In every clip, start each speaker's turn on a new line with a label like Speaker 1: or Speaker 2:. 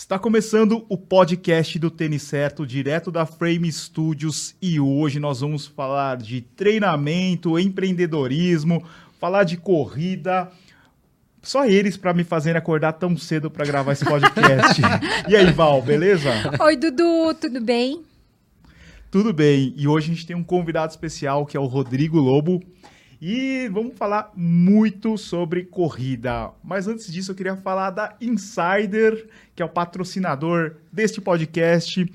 Speaker 1: Está começando o podcast do Tênis Certo, direto da Frame Studios, e hoje nós vamos falar de treinamento, empreendedorismo, falar de corrida. Só eles para me fazerem acordar tão cedo para gravar esse podcast. e aí, Val, beleza?
Speaker 2: Oi, Dudu, tudo bem?
Speaker 1: Tudo bem. E hoje a gente tem um convidado especial que é o Rodrigo Lobo. E vamos falar muito sobre corrida. Mas antes disso, eu queria falar da Insider, que é o patrocinador deste podcast.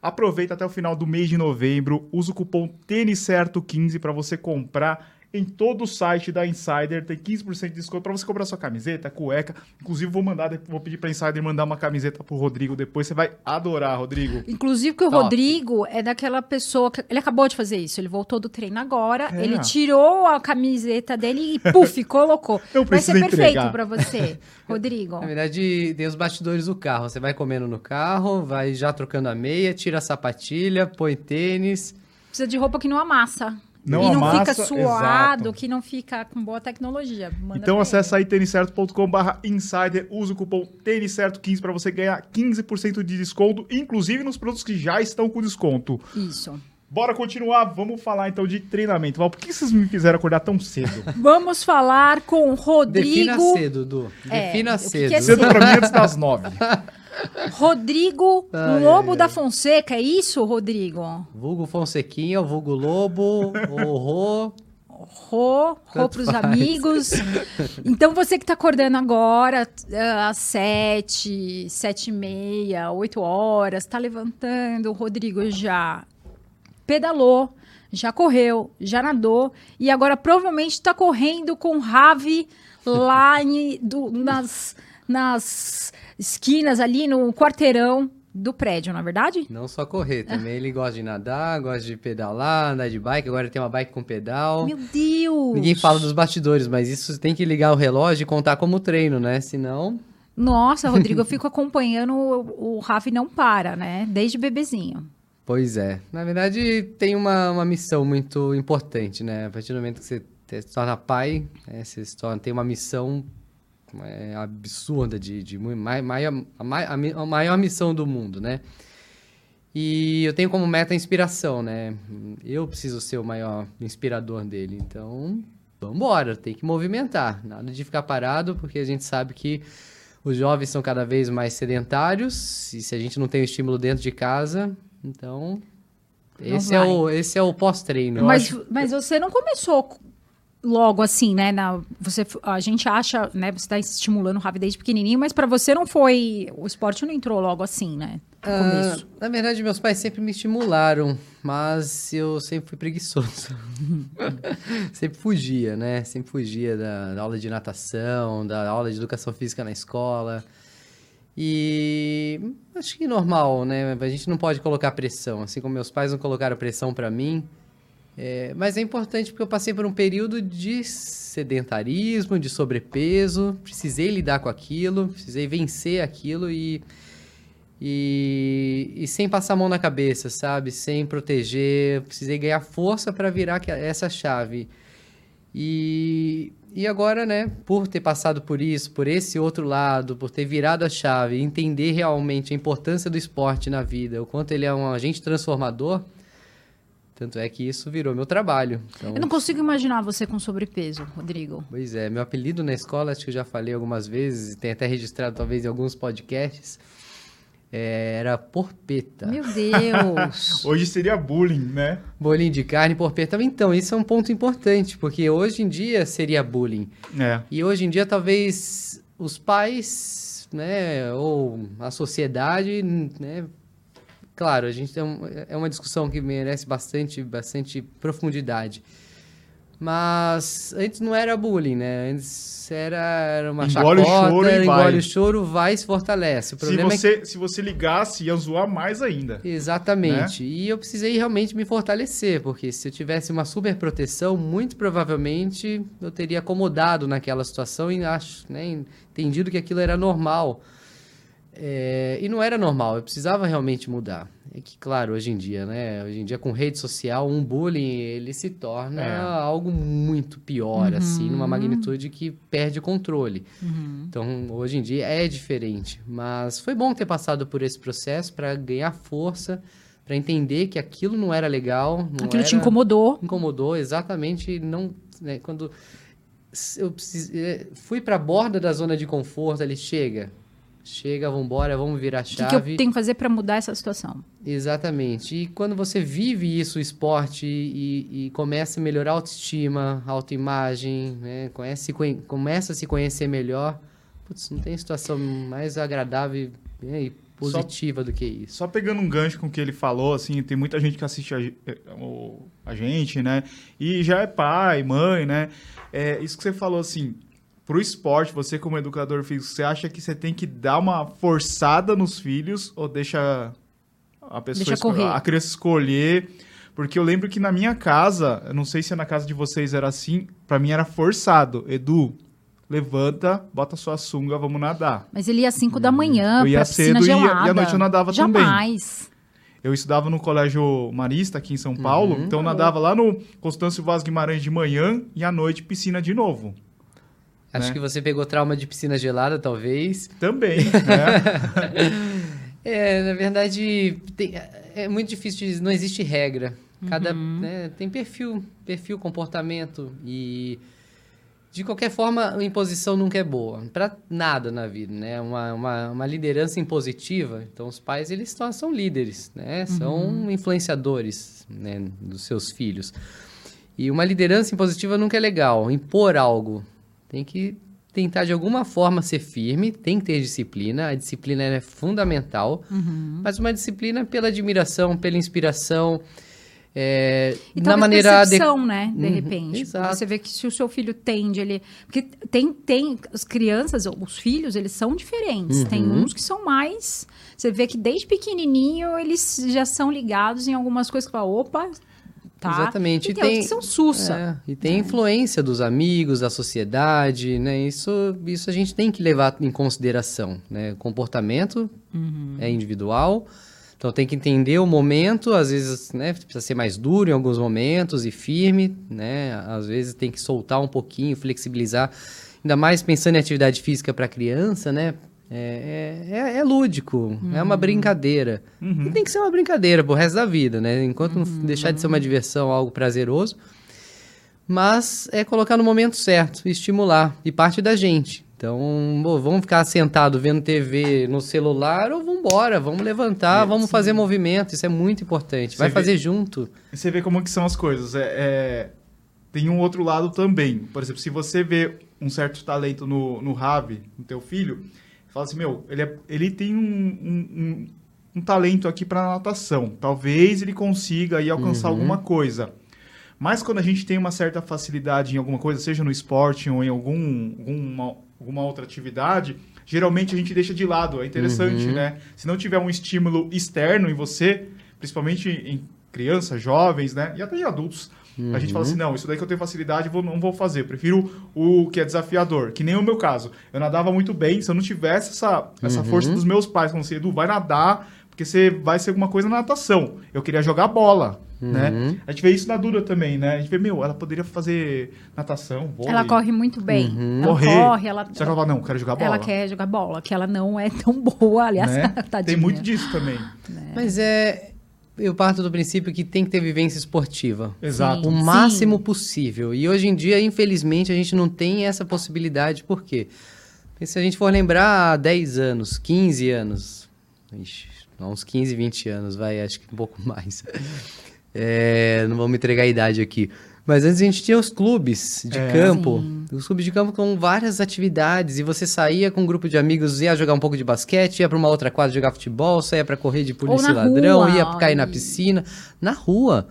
Speaker 1: Aproveita até o final do mês de novembro, usa o cupom Tênis Certo 15 para você comprar em todo o site da Insider, tem 15% de desconto para você comprar sua camiseta, cueca. Inclusive, vou mandar, vou pedir para Insider mandar uma camiseta pro Rodrigo depois. Você vai adorar, Rodrigo.
Speaker 2: Inclusive, que o
Speaker 1: Top.
Speaker 2: Rodrigo é daquela pessoa que. Ele acabou de fazer isso. Ele voltou do treino agora.
Speaker 1: É.
Speaker 2: Ele tirou a camiseta dele e, puf, colocou.
Speaker 1: Eu
Speaker 2: Vai ser perfeito para você, Rodrigo.
Speaker 3: Na verdade, tem os bastidores do carro. Você vai comendo no carro, vai já trocando a meia, tira a sapatilha, põe tênis.
Speaker 2: Precisa de roupa que não amassa.
Speaker 1: Não
Speaker 2: e não
Speaker 1: amassa,
Speaker 2: fica suado,
Speaker 1: exato.
Speaker 2: que não fica com boa tecnologia. Manda
Speaker 1: Então
Speaker 2: pra
Speaker 1: acessa aí têniscerto.com.br insider, usa o cupom têniscerto15 para você ganhar 15% de desconto, inclusive nos produtos que já estão com desconto.
Speaker 2: Isso.
Speaker 1: Bora continuar, vamos falar então de treinamento. Val, por que vocês me fizeram acordar tão cedo?
Speaker 2: Vamos falar com o
Speaker 3: Defina
Speaker 2: Rodrigo.
Speaker 3: cedo, Du.
Speaker 2: É,
Speaker 3: Defina
Speaker 2: o que que
Speaker 3: cedo.
Speaker 2: é
Speaker 1: Cedo para mim antes das nove.
Speaker 2: Rodrigo
Speaker 3: Ai,
Speaker 2: Lobo
Speaker 3: ai,
Speaker 2: da. Fonseca, é isso, Rodrigo?
Speaker 3: Vulgo Fonsequinha, vulgo Lobo, o Rô.
Speaker 2: Rô, Rô pros
Speaker 3: faz.
Speaker 2: amigos. Então, você que tá acordando agora, ah, às sete, sete e meia, oito horas, tá levantando, o Rodrigo já pedalou, já correu, já nadou, e agora provavelmente tá correndo com o Ravi lá em- do- nas, nas esquinas ali no quarteirão do prédio, não é verdade?
Speaker 3: Não só correr, também ele gosta de nadar, gosta de pedalar, andar de bike. Agora ele tem uma bike com pedal.
Speaker 2: Meu Deus!
Speaker 3: Ninguém fala dos bastidores, mas isso tem que ligar o relógio e contar como treino, né? Senão,
Speaker 2: Nossa, Rodrigo, eu fico acompanhando o, o Rafi não para, né? Desde bebezinho.
Speaker 3: Pois é. Na verdade, tem uma, uma missão muito importante, né? A partir do momento que você se torna pai, né? você se torna, tem uma missão é, absurda de, de maior, a, a maior missão do mundo, né? E eu tenho como meta a inspiração, né? Eu preciso ser o maior inspirador dele. Então, vambora, tem que movimentar. Nada de ficar parado, porque a gente sabe que os jovens são cada vez mais sedentários. E se a gente não tem o estímulo dentro de casa, então. Esse é, o, esse é o pós-treino.
Speaker 2: Mas, mas você não começou logo assim, né? Na, você, a gente acha, né? Você está estimulando o Ravi desde pequenininho, mas para você não foi. O esporte não entrou logo assim, né?
Speaker 3: Ah, na verdade, meus pais sempre me estimularam, mas eu sempre fui preguiçoso. sempre fugia, né? Sempre fugia da, da aula de natação, da aula de educação física na escola. E acho que normal, né? A gente não pode colocar pressão, assim como meus pais não colocaram pressão pra mim. É, mas é importante porque eu passei por um período de sedentarismo, de sobrepeso, precisei lidar com aquilo, precisei vencer aquilo e, e, e sem passar a mão na cabeça, sabe? Sem proteger, precisei ganhar força para virar essa chave. E, e agora, né, por ter passado por isso, por esse outro lado, por ter virado a chave, entender realmente a importância do esporte na vida, o quanto ele é um agente transformador, tanto é que isso virou meu trabalho. Então,
Speaker 2: Eu não consigo imaginar você com sobrepeso, Rodrigo.
Speaker 3: Pois é, meu apelido na escola, acho que eu já falei algumas vezes, e tem até registrado talvez em alguns podcasts, é, era porpeta.
Speaker 2: Meu Deus!
Speaker 1: Hoje seria bullying, né?
Speaker 3: Bolinho de carne, porpeta. Então, isso é um ponto importante, porque hoje em dia seria bullying.
Speaker 1: É.
Speaker 3: E hoje em dia, talvez os pais, né, ou a sociedade, né, claro, a gente um, é uma discussão que merece bastante, bastante profundidade. Mas antes não era bullying, né? Antes era, era uma
Speaker 1: Engole o
Speaker 3: chacota,
Speaker 1: choro e
Speaker 3: engole
Speaker 1: vai.
Speaker 3: o choro, vai e se fortalece. O
Speaker 1: Se
Speaker 3: problema é que
Speaker 1: você, se você ligasse, ia zoar mais ainda.
Speaker 3: Exatamente. E eu precisei realmente me fortalecer, porque se eu tivesse uma super proteção, muito provavelmente eu teria acomodado naquela situação e acho, né, entendido que aquilo era normal. É, e não era normal, eu precisava realmente mudar. É que, claro, hoje em dia, né? Hoje em dia, com rede social, um bullying, ele se torna
Speaker 1: É.
Speaker 3: algo muito pior, assim, numa magnitude que perde o controle. Então, hoje em dia é diferente. Mas foi bom ter passado por esse processo para ganhar força, para entender que aquilo não era legal. Não
Speaker 2: Aquilo te
Speaker 3: era-
Speaker 2: incomodou.
Speaker 3: incomodou exatamente não né, quando eu precis- eh, fui para a borda da zona de conforto ele chega chega vambora vamos virar a
Speaker 2: O que,
Speaker 3: chave
Speaker 2: que eu tenho que fazer para mudar essa situação?
Speaker 3: exatamente e quando você vive isso o esporte e, e começa a melhorar a autoestima autoimagem né, conhece, começa a se conhecer melhor putz, não tem situação mais agradável né, e positiva do que isso
Speaker 1: Só pegando um gancho com o que ele falou, assim, tem muita gente que assiste a, a gente, né? E já é pai, mãe, né? É, isso que você falou, assim, pro esporte, você como educador físico, você acha que você tem que dar uma forçada nos filhos ou deixa a pessoa,
Speaker 2: Deixa
Speaker 1: a criança escolher? Porque eu lembro que na minha casa, eu não sei se na casa de vocês era assim, pra mim era forçado. Edu, levanta, bota sua sunga, vamos nadar.
Speaker 2: Mas ele ia às 5 da manhã
Speaker 1: Eu ia
Speaker 2: pra piscina
Speaker 1: cedo e ia- e à noite eu nadava também.
Speaker 2: Jamais.
Speaker 1: Eu estudava no Colégio Marista, aqui em São Paulo,
Speaker 3: Uhum.
Speaker 1: então eu nadava lá no Constâncio Vaz Guimarães de manhã e à noite piscina de novo.
Speaker 3: Acho
Speaker 1: né?
Speaker 3: que você pegou trauma de piscina gelada talvez
Speaker 1: Também, né?
Speaker 3: É, na verdade, tem- é muito difícil, de- não existe regra. Cada, né, tem perfil, perfil, comportamento e de qualquer forma, a imposição nunca é boa para nada na vida, né? Uma, uma, uma liderança impositiva, então os pais eles são, são líderes, né? São influenciadores, né, dos seus filhos. E uma liderança impositiva nunca é legal. Impor algo tem que tentar de alguma forma ser firme, tem que ter disciplina. A disciplina é fundamental, mas uma disciplina pela admiração, pela inspiração, é,
Speaker 2: E
Speaker 3: na maneira
Speaker 2: percepção, né? De
Speaker 3: Uhum,
Speaker 2: repente.
Speaker 3: exato.
Speaker 2: Você vê que se o seu filho tende, ele... Porque tem, tem... As crianças, os filhos, eles são diferentes. Tem
Speaker 3: Uhum.
Speaker 2: uns que são mais... Você vê que desde pequenininho, eles já são ligados em algumas coisas que fala, opa, tá?
Speaker 3: Exatamente.
Speaker 2: E
Speaker 3: E
Speaker 2: tem,
Speaker 3: tem-
Speaker 2: que são sussa.
Speaker 3: É, e tem influência dos amigos, da sociedade, né? Isso, isso a gente tem que levar em consideração, né? Comportamento é individual, então tem que entender o momento, às vezes, né? Precisa ser mais duro em alguns momentos e firme, né? Às vezes tem que soltar um pouquinho, flexibilizar, ainda mais pensando em atividade física para criança, né? É, é, é- é lúdico, é uma brincadeira. E tem que ser uma brincadeira pro resto da vida, né? Enquanto não deixar de ser uma diversão, algo prazeroso. Mas é colocar no momento certo, estimular. E parte da gente. Então, pô, vamos ficar sentado vendo TV no celular ou vamos embora, vamos levantar, vamos fazer movimento. Isso é muito importante. Vai
Speaker 1: Você vê-
Speaker 3: fazer junto.
Speaker 1: E você vê como que são as coisas. É, é, tem um outro lado também. Por exemplo, se você vê um certo talento no, no Ravi, no teu filho, fala assim, meu, ele, é- ele tem um, um, um- um talento aqui para natação. Talvez ele consiga aí alcançar alguma coisa. Mas quando a gente tem uma certa facilidade em alguma coisa, seja no esporte ou em algum, alguma, alguma outra atividade, geralmente a gente deixa de lado. É interessante, né? Se não tiver um estímulo externo em você, principalmente em crianças, jovens, né? E até em adultos. A gente fala assim, não, isso daí que eu tenho facilidade, vou, não vou fazer. Prefiro o que é desafiador. Que nem o meu caso. Eu nadava muito bem, se eu não tivesse essa, essa força dos meus pais, falando assim, Edu, vai nadar, porque você vai ser alguma coisa na natação. Eu queria jogar bola, né? A gente vê isso na Dura também, né? A gente vê, meu, ela poderia fazer natação, vôlei.
Speaker 2: Ela corre muito bem. Ela
Speaker 1: Correr.
Speaker 2: corre, ela...
Speaker 1: Só que ela fala, não, quero jogar bola.
Speaker 2: Ela quer jogar bola, que ela não é tão boa, aliás,
Speaker 1: né?
Speaker 2: tadinha.
Speaker 1: Tem muito disso também.
Speaker 3: Mas é. Eu parto do princípio que tem que ter vivência esportiva.
Speaker 1: Exato.
Speaker 3: O
Speaker 2: Sim.
Speaker 3: máximo possível. E hoje em dia, infelizmente, a gente não tem essa possibilidade. Por quê? Porque se a gente for lembrar há 10 anos, 15 anos, ixi, há uns 15, 20 anos, vai, acho que um pouco mais. É, não vou me entregar a idade aqui. Mas antes a gente tinha os clubes de
Speaker 1: É.
Speaker 3: campo. Os clubes de campo com várias atividades. E você saía com um grupo de amigos, ia jogar um pouco de basquete, ia para uma outra quadra jogar futebol, saía para correr de polícia e ladrão,
Speaker 2: rua,
Speaker 3: ia cair na piscina. Na rua.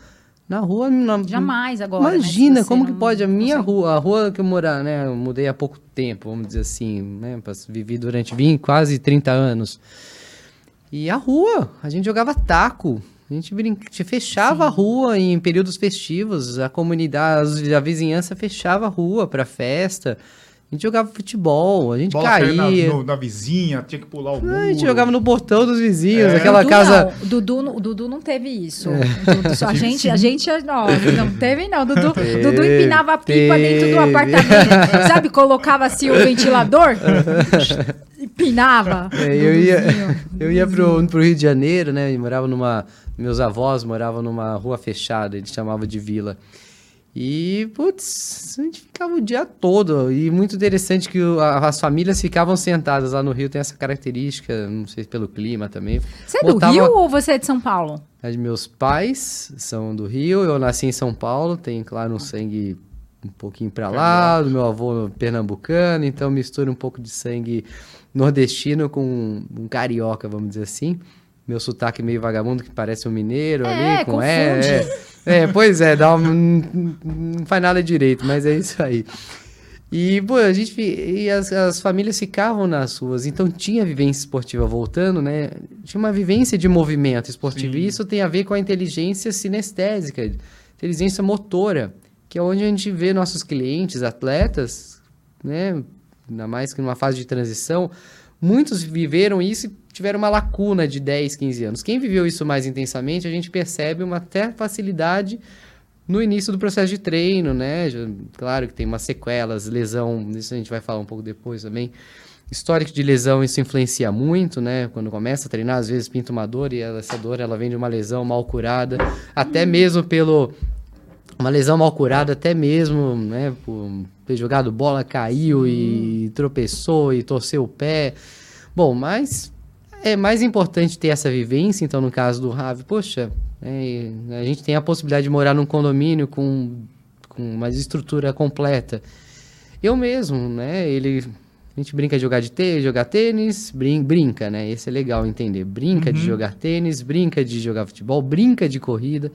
Speaker 3: Na rua. Na,
Speaker 2: Jamais agora. né,
Speaker 3: Imagina,
Speaker 2: você
Speaker 3: como que pode? A minha
Speaker 2: consegue.
Speaker 3: rua, a rua que eu morar, né? Eu mudei há pouco tempo, vamos dizer assim, né? Vivi durante 20, quase 30 anos. E a rua, a gente jogava taco. A gente, brin... a gente fechava a rua em períodos festivos, a comunidade, a vizinhança fechava a rua para festa. A gente jogava futebol, a gente
Speaker 1: Bola
Speaker 3: caía.
Speaker 1: na, no- na vizinha, tinha que pular o muro.
Speaker 3: A gente jogava no portão dos vizinhos,
Speaker 1: É.
Speaker 3: aquela
Speaker 2: Dudu
Speaker 3: casa.
Speaker 2: Não, o Dudu, Dudu não teve isso. O Dudu a gente, a gente não, não teve não. Dudu, Dudu empinava a pipa dentro do
Speaker 3: teve.
Speaker 2: apartamento, sabe? Colocava assim o ventilador, empinava.
Speaker 3: É, eu ia, eu ia pro, pro Rio de Janeiro, né? E morava numa. Meus avós moravam numa rua fechada, eles chamavam de vila. E, putz, a gente ficava o dia todo. E muito interessante que o- a- as famílias ficavam sentadas lá no Rio, tem essa característica, não sei se pelo clima também.
Speaker 2: Você é do
Speaker 3: Botava-
Speaker 2: Rio ou você é de São Paulo?
Speaker 3: As meus pais são do Rio, eu nasci em São Paulo, tem, claro, um sangue um pouquinho pra lá, do meu avô pernambucano, então mistura um pouco de sangue nordestino com um carioca, vamos dizer assim. Meu sotaque meio vagabundo, que parece um mineiro
Speaker 2: É,
Speaker 3: ali, com
Speaker 2: confunde.
Speaker 3: é, é. É, pois é, dá um, não faz nada direito, mas é isso aí. E, pô, a gente. E as, as famílias ficavam nas ruas, então tinha vivência esportiva voltando, né? Tinha uma vivência de movimento esportivo.
Speaker 1: Sim.
Speaker 3: E isso tem a ver com a inteligência sinestésica, inteligência motora, que é onde a gente vê nossos clientes, atletas, né? Ainda mais que numa fase de transição, muitos viveram isso e tiveram uma lacuna de 10, 15 anos. Quem viveu isso mais intensamente, a gente percebe uma até facilidade no início do processo de treino, né? Claro que tem umas sequelas, lesão, isso a gente vai falar um pouco depois também. Histórico de lesão, isso influencia muito, né? Quando começa a treinar, às vezes pinta uma dor e essa dor ela vem de uma lesão mal curada, até mesmo pelo uma lesão mal curada, até mesmo, né, por ter jogado bola, caiu e tropeçou e torceu o pé. Bom, mas é mais importante ter essa vivência, então no caso do Ravi, poxa, é, a gente tem a possibilidade de morar num condomínio com, com uma estrutura completa. Eu mesmo, né, ele... A gente brinca de jogar de tênis, jogar tênis, brin brinca, né? Esse é legal entender. Brinca de jogar tênis, brinca de jogar futebol, brinca de corrida,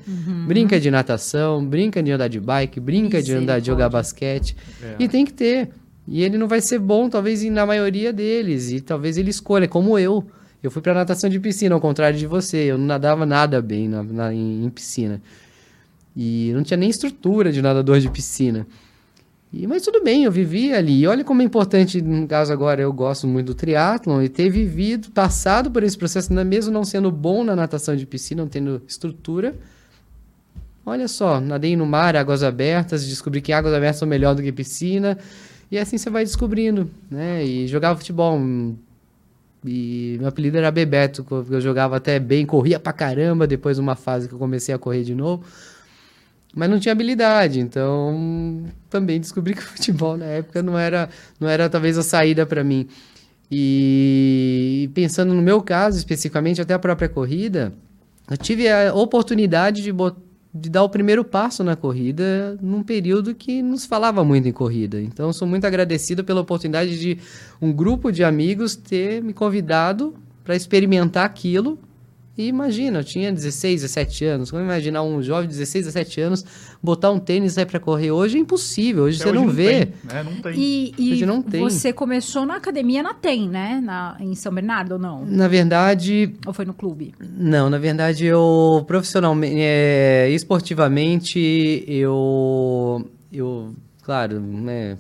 Speaker 3: brinca de natação, brinca de andar de bike, brinca de andar de jogar basquete.
Speaker 1: É.
Speaker 3: E tem que ter. E ele não vai ser bom, talvez, na maioria deles. E talvez ele escolha, como eu. Eu fui pra natação de piscina, ao contrário de você. Eu não nadava nada bem na, na- em, em piscina. E não tinha nem estrutura de nadador de piscina. E, mas tudo bem, eu vivi ali. E olha como é importante, no caso agora, eu gosto muito do triatlon e ter vivido, passado por esse processo, mesmo não sendo bom na natação de piscina, não tendo estrutura. Olha só, nadei no mar, águas abertas, descobri que águas abertas são melhor do que piscina. E assim você vai descobrindo, né? E jogava futebol. E meu apelido era Bebeto, porque eu jogava até bem, corria pra caramba, depois de uma fase que eu comecei a correr de novo. Mas não tinha habilidade, então também descobri que o futebol na época não era, não era talvez a saída para mim. E pensando no meu caso, especificamente até a própria corrida, eu tive a oportunidade de, de dar o primeiro passo na corrida num período que não se falava muito em corrida. Então, sou muito agradecido pela oportunidade de um grupo de amigos ter me convidado para experimentar aquilo. E imagina, eu tinha 16, 17 anos. Como imaginar um jovem de 16, 17 anos botar um tênis sair para correr? Hoje é impossível, hoje
Speaker 1: Até
Speaker 3: você
Speaker 1: hoje
Speaker 3: não, vê.
Speaker 1: Tem, né? Não tem.
Speaker 2: E, e
Speaker 3: Hoje não tem.
Speaker 2: você começou na academia na TEM, né? Na, em São Bernardo ou não?
Speaker 3: Na verdade,
Speaker 2: Ou foi no clube?
Speaker 3: Não, na verdade eu profissionalmente, é, esportivamente, eu, eu, claro, né,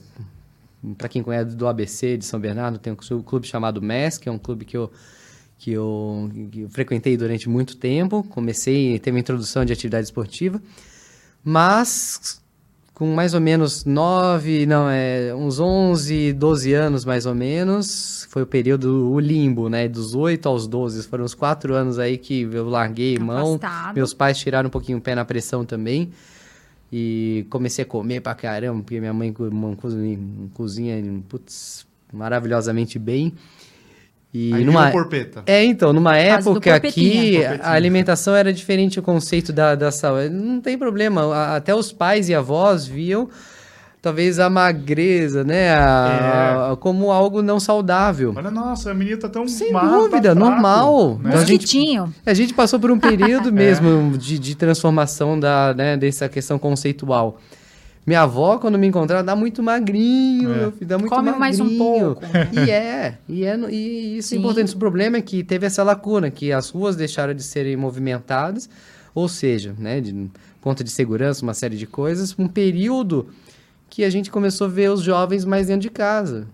Speaker 3: para quem conhece do ABC de São Bernardo, tem um clube chamado MES, que é um clube que eu, que eu, que eu frequentei durante muito tempo, comecei, teve uma introdução de atividade esportiva, mas com mais ou menos nove, não, é uns 11, 12 anos mais ou menos, foi o período, o limbo, né, dos 8 aos 12, foram os quatro anos aí que eu larguei mão,
Speaker 2: Afastado.
Speaker 3: meus pais tiraram um pouquinho o pé na pressão também, e comecei a comer pra caramba, porque minha mãe cozinha, cozinha putz, maravilhosamente bem, e
Speaker 1: Aí
Speaker 3: numa...
Speaker 1: porpeta.
Speaker 3: É, então, numa época
Speaker 2: Porpetinha.
Speaker 3: a alimentação era diferente o conceito da, da saúde. Não tem problema, a- até os pais e avós viam talvez a magreza, né, a- como algo não saudável.
Speaker 1: Olha, nossa, a menina tá tão
Speaker 3: Sem
Speaker 1: magro, tá
Speaker 3: dúvida,
Speaker 1: fraco,
Speaker 3: normal.
Speaker 1: né?
Speaker 3: A gente-. A gente passou por um período mesmo de, de transformação da, né, dessa questão conceitual. Minha avó, quando me encontrava, dá muito magrinho,
Speaker 1: É.
Speaker 3: meu filho, dá muito
Speaker 2: Come
Speaker 3: magrinho.
Speaker 2: mais um pouco.
Speaker 3: E é, e, é, e isso é
Speaker 2: Sim.
Speaker 3: importante. O problema é que teve essa lacuna, que as ruas deixaram de serem movimentadas, ou seja, né, de conta de segurança, uma série de coisas, um período que a gente começou a ver os jovens mais dentro de casa,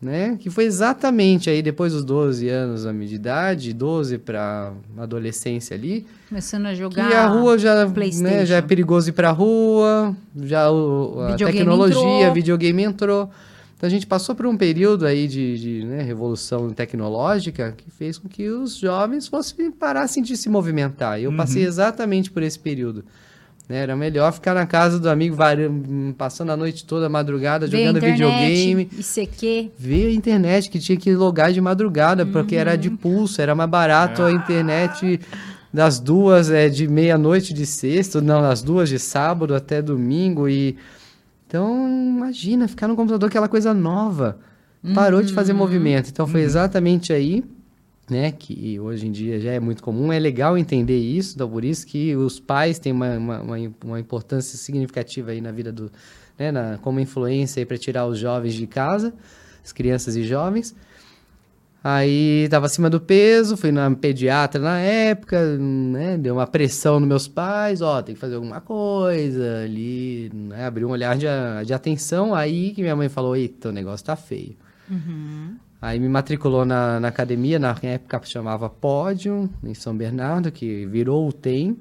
Speaker 3: né? Que foi exatamente aí depois dos 12 anos de idade, 12 para adolescência ali,
Speaker 2: Começando a jogar.
Speaker 3: a rua já, né, já é perigoso ir pra rua, já o, a
Speaker 2: Videogame
Speaker 3: tecnologia,
Speaker 2: entrou.
Speaker 3: videogame entrou. Então a gente passou por um período aí de, de, né, revolução tecnológica que fez com que os jovens fossem parassem de se movimentar. E eu
Speaker 1: Uhum.
Speaker 3: passei exatamente por esse período. né? Era melhor ficar na casa do amigo, passando a noite toda, madrugada,
Speaker 2: ver
Speaker 3: jogando
Speaker 2: internet,
Speaker 3: videogame.
Speaker 2: ICQ.
Speaker 3: Ver a internet, que tinha que logar de madrugada, porque era de pulso, era mais barato a internet das duas é, de meia-noite de sexta, não, das duas de sábado até domingo. e Então, imagina, ficar no computador aquela coisa nova. Parou de fazer movimento. Então, foi exatamente aí, né, que hoje em dia já é muito comum. É legal entender isso, então por isso que os pais têm uma, uma, uma importância significativa aí na vida do, né, na, como influência para tirar os jovens de casa, as crianças e jovens. Aí tava acima do peso, fui na pediatra na época, né? Deu uma pressão nos meus pais, ó, tem que fazer alguma coisa ali, né? Abriu um olhar de, de atenção, aí que minha mãe falou, eita, o negócio tá feio. Aí me matriculou na, na academia, na época chamava Pódio, em São Bernardo, que virou o TEM.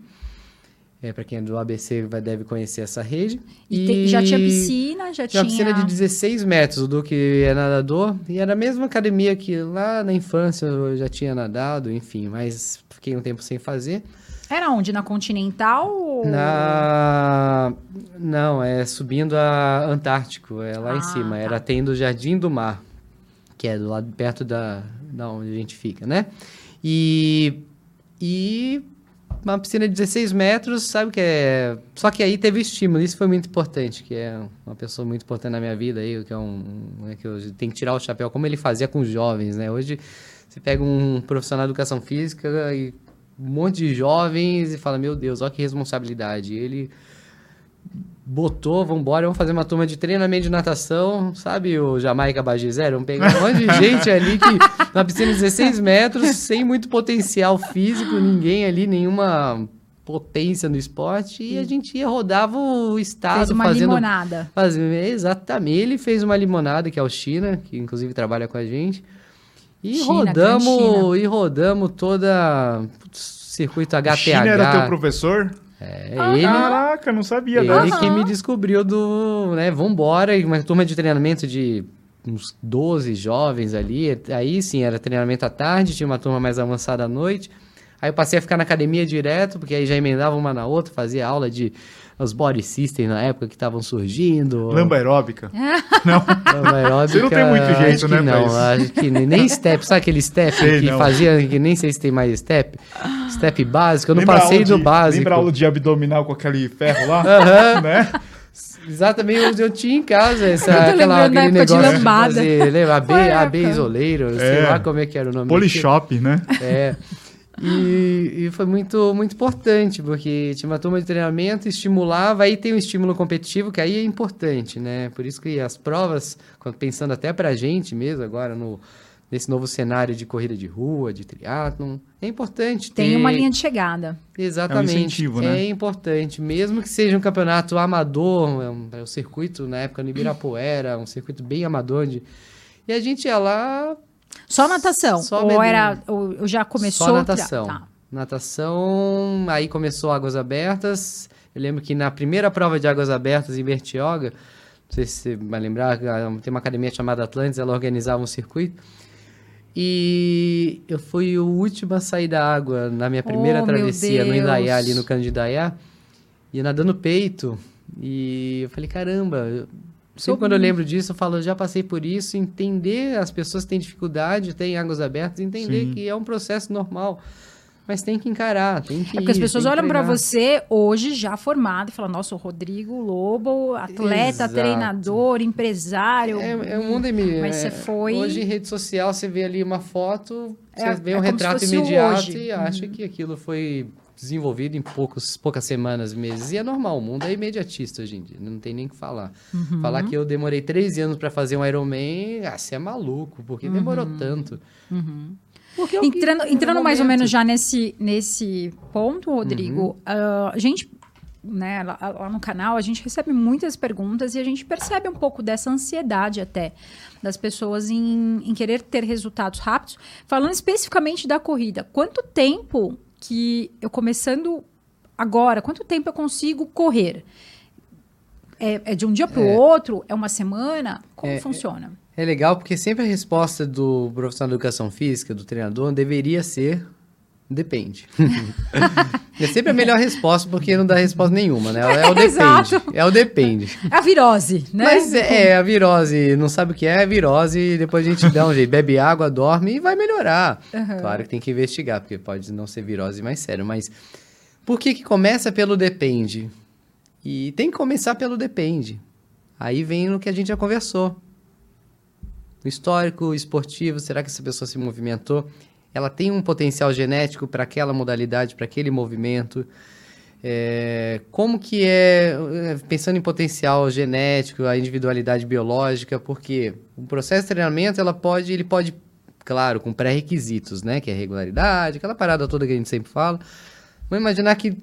Speaker 3: É, para quem é do ABC vai, deve conhecer essa rede.
Speaker 2: E, te- já tinha piscina, já
Speaker 3: Tinha piscina de 16 metros, o Duque é nadador, e era a mesma academia que lá na infância eu já tinha nadado, enfim, mas fiquei um tempo sem fazer.
Speaker 2: Era onde? Na Continental? ou-
Speaker 3: Na... Não, é subindo a Antártico, é lá
Speaker 2: Ah,
Speaker 3: em cima,
Speaker 2: tá.
Speaker 3: era tendo Jardim do Mar, que é do lado perto da, da onde a gente fica, né? E... E... Uma piscina de 16 metros, sabe que é... Só que aí teve estímulo, isso foi muito importante, que é uma pessoa muito importante na minha vida aí, que é um... né, que eu tenho que tirar o chapéu, como ele fazia com os jovens, né? Hoje, você pega um profissional de educação física e um monte de jovens e fala, meu Deus, olha que responsabilidade. Ele botou, vambora, vamos fazer uma turma de treinamento de natação, sabe o Jamaica Bagizé? Vamos pegar um monte de gente ali que na piscina de 16 metros, sem muito potencial físico, ninguém ali, nenhuma potência no esporte, e a gente ia, rodava o estado
Speaker 2: Fez uma
Speaker 3: fazendo...
Speaker 2: limonada.
Speaker 3: Faz- exatamente. Ele fez uma limonada, que é o China, que inclusive trabalha com a gente. E
Speaker 2: China,
Speaker 3: rodamos, e rodamos toda circuito HTH.
Speaker 1: China era teu professor?
Speaker 3: É,
Speaker 2: Ah,
Speaker 3: ele,
Speaker 1: Caraca, não sabia
Speaker 3: ele
Speaker 1: dessa.
Speaker 3: que me descobriu do, né, vambora, uma turma de treinamento de uns 12 jovens ali. Aí sim, era treinamento à tarde, tinha uma turma mais avançada à noite. Aí eu passei a ficar na academia direto, porque aí já emendava uma na outra, fazia aula de os body systems na época que estavam surgindo.
Speaker 1: Lamba aeróbica.
Speaker 3: Lamba aeróbica,
Speaker 1: Você não tem muito jeito,
Speaker 3: acho que
Speaker 1: né, pra
Speaker 3: Não,
Speaker 1: isso?
Speaker 3: acho que nem step. Sabe aquele step
Speaker 1: Sei,
Speaker 3: que
Speaker 1: não.
Speaker 3: fazia, que nem sei se tem mais step? Step básico, eu não
Speaker 1: Lembra
Speaker 3: passei do
Speaker 1: de-
Speaker 3: básico.
Speaker 1: Lembra a aula de abdominal com aquele ferro lá?
Speaker 3: Aham.
Speaker 1: né?
Speaker 3: Exatamente, eu, eu tinha em casa essa,
Speaker 2: Eu tô
Speaker 3: aquela, aquele
Speaker 2: época de
Speaker 3: negócio de,
Speaker 2: lambada.
Speaker 3: fazer, lembra? AB, AB isoleiro, sei
Speaker 1: É.
Speaker 3: lá como é que era o nome.
Speaker 1: Polishop, né?
Speaker 3: É. E, e foi muito, muito importante, porque tinha uma turma de treinamento, estimulava, aí tem um estímulo competitivo, que aí é importante, né? Por isso que as provas, pensando até pra gente mesmo, agora no, nesse novo cenário de corrida de rua, de triatlon, é importante ter...
Speaker 2: Tem uma linha de chegada.
Speaker 3: Exatamente.
Speaker 1: É um incentivo, né?
Speaker 3: É importante. Mesmo que seja um campeonato amador, é um, é um circuito na época no Ibirapuera, um circuito bem amador. De... E a gente ia lá
Speaker 2: Só natação?
Speaker 3: Só
Speaker 2: ou era. Ou ou já começou?
Speaker 3: só
Speaker 2: a-
Speaker 3: natação.
Speaker 2: Tá.
Speaker 3: Natação, aí começou Águas Abertas. Eu lembro que na primeira prova de Águas Abertas em Bertioga, não sei se você vai lembrar, tem uma academia chamada Atlantis, ela organizava um circuito. E eu fui o último a sair da água na minha primeira
Speaker 2: Oh,
Speaker 3: travessia no Indaiá, ali no Cano de Indaiá. E nadando peito. E eu falei, caramba, eu- sempre quando eu lembro disso, eu falo, eu já passei por isso, entender as pessoas que têm dificuldade, têm águas abertas, entender
Speaker 1: Sim.
Speaker 3: que é um processo normal. Mas tem que encarar, tem que
Speaker 2: É porque as
Speaker 3: ir,
Speaker 2: pessoas
Speaker 3: tem que
Speaker 2: olham pra
Speaker 3: treinar.
Speaker 2: você hoje já formado e falam: Nossa, o Rodrigo Lobo, atleta,
Speaker 3: Exato.
Speaker 2: treinador, empresário.
Speaker 3: É, é um mundo imi-
Speaker 2: Mas você
Speaker 3: é,
Speaker 2: foi-
Speaker 3: Hoje em rede social você vê ali uma foto, você
Speaker 2: É-
Speaker 3: vê
Speaker 2: é
Speaker 3: um retrato imediato
Speaker 2: hoje.
Speaker 3: e acha que aquilo foi desenvolvido em poucos, poucas semanas, meses. E é normal, o mundo é imediatista hoje em dia, não tem nem o que falar.
Speaker 2: Uhum.
Speaker 3: Falar que eu demorei 13 anos para fazer um Ironman, ah, você é maluco, porque demorou tanto. Porque é
Speaker 2: Entrando,
Speaker 3: é
Speaker 2: entrando mais ou menos já nesse, nesse ponto, Rodrigo,
Speaker 3: Uhum.
Speaker 2: ah, a gente né, lá, lá, no canal, a gente recebe muitas perguntas e a gente percebe um pouco dessa ansiedade até das pessoas em, em querer ter resultados rápidos. Falando especificamente da corrida, quanto tempo que eu começando agora, quanto tempo eu consigo correr? É, é de um dia para o é, outro? É uma semana? Como é, funciona?
Speaker 3: É legal porque sempre a resposta do profissional de educação física, do treinador, deveria ser Depende. é sempre a melhor resposta, porque não dá resposta nenhuma, né? É o depende. é o depende.
Speaker 2: É a virose, né?
Speaker 3: Mas é, é, a virose. Não sabe o que é, é virose, depois a gente dá um jeito. Bebe água, dorme e vai melhorar. Uhum. Claro que tem que investigar, porque pode não ser virose mais sério. Mas por que, que começa pelo depende? E tem que começar pelo depende. Aí vem no que a gente já conversou. O histórico, esportivo, será que essa pessoa se movimentou? Ela tem um potencial genético para aquela modalidade, para aquele movimento. É, como que é, é, pensando em potencial genético, a individualidade biológica, porque o processo de treinamento, ela pode, ele pode, claro, com pré-requisitos, né, que é regularidade, aquela parada toda que a gente sempre fala. Vamos imaginar que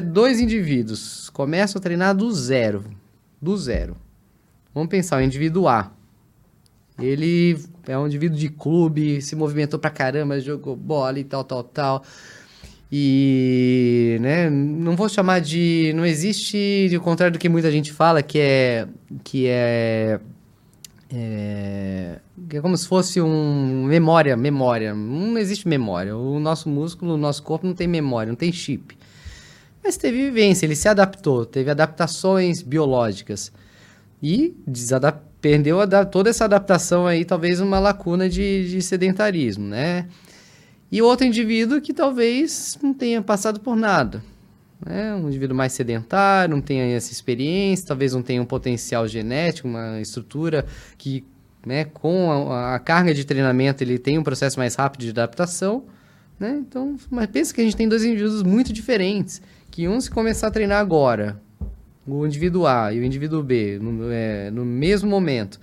Speaker 3: dois indivíduos começam a treinar do zero, do zero. Vamos pensar o indivíduo A. Ele é um indivíduo de clube, se movimentou pra caramba, jogou bola e tal, tal, tal. E, né, não vou chamar de. Não existe, ao contrário do que muita gente fala, que é. que é. É, é como se fosse um memória, memória. Não existe memória. O nosso músculo, o nosso corpo não tem memória, não tem chip. Mas teve vivência, ele se adaptou, teve adaptações biológicas e desadaptou perdeu toda essa adaptação aí, talvez uma lacuna de, de sedentarismo, né? E outro indivíduo que talvez não tenha passado por nada. Né? Um indivíduo mais sedentário, não tenha essa experiência, talvez não tenha um potencial genético, uma estrutura que, né, com a, a carga de treinamento, ele tem um processo mais rápido de adaptação. Né? Então, mas pensa que a gente tem dois indivíduos muito diferentes, que um se começar a treinar agora, o indivíduo A e o indivíduo B no, é, no mesmo momento,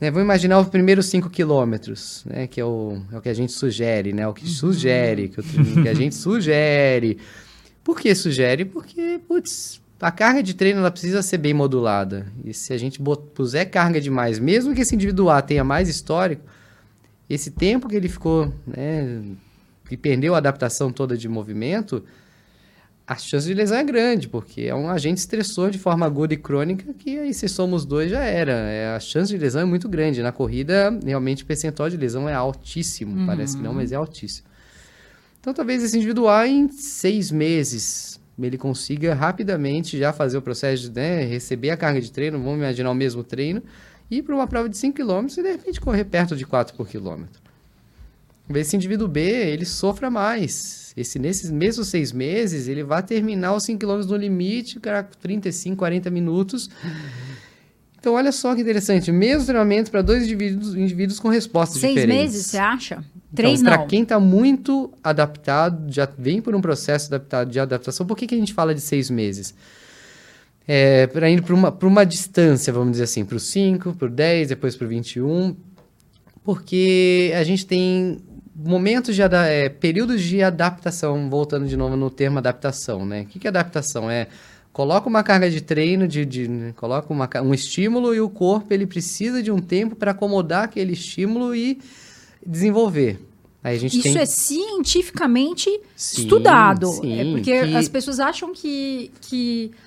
Speaker 3: né, vamos imaginar os primeiros 5 quilômetros, né, que é o, é o que a gente sugere, né, o que sugere, que, que a gente sugere. Por que sugere? Porque, putz, a carga de treino ela precisa ser bem modulada. E se a gente puser carga demais, mesmo que esse indivíduo A tenha mais histórico, esse tempo que ele ficou, né, e perdeu a adaptação toda de movimento, a chance de lesão é grande, porque é um agente estressor de forma aguda e crônica que aí se somos dois já era. É, a chance de lesão é muito grande. Na corrida, realmente o percentual de lesão é altíssimo. Uhum. Parece que não, mas é altíssimo. Então talvez esse individual em seis meses ele consiga rapidamente já fazer o processo de né, receber a carga de treino, vamos imaginar o mesmo treino, ir para uma prova de 5 km e de repente correr perto de 4 por quilômetro. Esse indivíduo B, ele sofra mais esse, nesses mesmos seis meses, ele vai terminar os 5 km no limite, cara, 35, 40 minutos. Então, olha só que interessante. Mesmo treinamento para dois indivíduos, indivíduos com respostas
Speaker 2: Seis
Speaker 3: diferentes.
Speaker 2: Seis meses, você acha? Três
Speaker 3: então,
Speaker 2: não.
Speaker 3: Para quem está muito adaptado, já vem por um processo adaptado, de adaptação, por que, que a gente fala de seis meses? É, para ir para uma, uma distância, vamos dizer assim, para o 5, para o 10, depois para o 21, porque a gente tem momentos de é, períodos de adaptação, voltando de novo no termo adaptação, né? O que, que é adaptação? É coloca uma carga de treino, de, de né, coloca uma, um estímulo e o corpo ele precisa de um tempo para acomodar aquele estímulo e desenvolver.
Speaker 2: Isso tem... é cientificamente sim, estudado. Sim, é porque que... as pessoas acham que, que é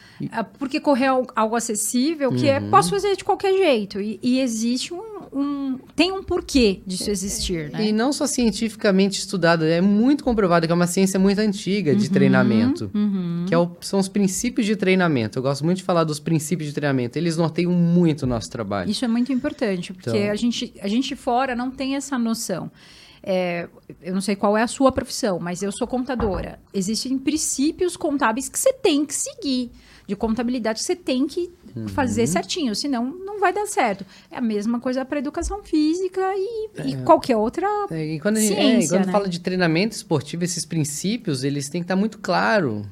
Speaker 2: porque correr é algo acessível, que é, uhum. é posso fazer de qualquer jeito. E, e existe um, um, Tem um porquê disso existir, né?
Speaker 3: E não só cientificamente estudado, é muito comprovado que é uma ciência muito antiga de uhum, treinamento. Uhum. Que é o, são os princípios de treinamento. Eu gosto muito de falar dos princípios de treinamento. Eles norteiam muito o nosso trabalho.
Speaker 2: Isso é muito importante, porque então... a, gente, a gente fora não tem essa noção. É, eu não sei qual é a sua profissão, mas eu sou contadora. Existem princípios contábeis que você tem que seguir de contabilidade você tem que uhum. fazer certinho, senão não vai dar certo. É a mesma coisa para educação física e, é. e, qualquer outra é, e quando ciência, é, e
Speaker 3: quando
Speaker 2: né?
Speaker 3: fala de treinamento esportivo, esses princípios, eles têm que estar muito claro,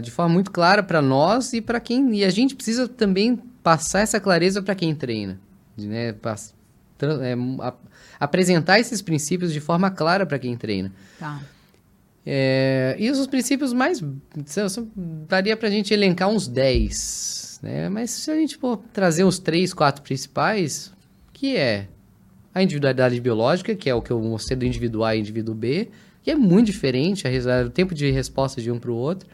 Speaker 3: de forma muito clara para nós e para quem... E a gente precisa também passar essa clareza para quem treina, né? é, apresentar esses princípios de forma clara para quem treina.
Speaker 2: Tá.
Speaker 3: É, e os princípios mais. Daria pra gente elencar uns 10. Né? Mas se a gente for trazer os três, quatro principais, que é a individualidade biológica, que é o que eu mostrei do indivíduo A e indivíduo B, que é muito diferente, a o tempo de resposta de um para o outro.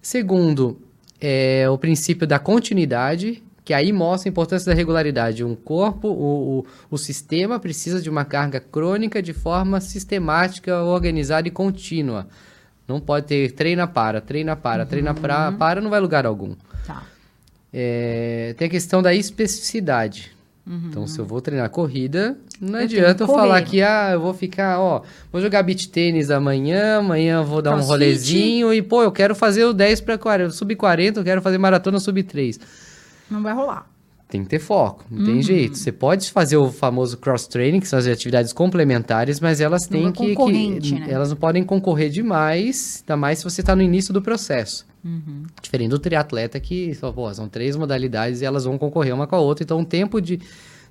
Speaker 3: Segundo, é o princípio da continuidade, que aí mostra a importância da regularidade. Um corpo, o, o, o sistema precisa de uma carga crônica de forma sistemática, organizada e contínua. Não pode ter treina para, treina para, treina para, para, não vai lugar algum.
Speaker 2: Tá.
Speaker 3: É, tem a questão da especificidade. Então, se eu vou treinar corrida, não
Speaker 2: Eu
Speaker 3: adianta eu falar que, ah, eu vou ficar, ó, vou jogar beach tênis amanhã, amanhã vou dar um rolezinho e, pô, eu quero fazer o 10 para 40, sub 40, eu quero fazer maratona sub 3.
Speaker 2: Não vai rolar.
Speaker 3: Tem que ter foco, não
Speaker 2: Uhum.
Speaker 3: tem jeito. Você pode fazer o famoso cross-training, que são as atividades complementares, mas elas têm
Speaker 2: é
Speaker 3: que, que-
Speaker 2: né?
Speaker 3: Elas não podem concorrer demais, ainda mais se você está no início do processo.
Speaker 2: Uhum.
Speaker 3: Diferente do triatleta que, pô, são três modalidades e elas vão concorrer uma com a outra, então o tempo de,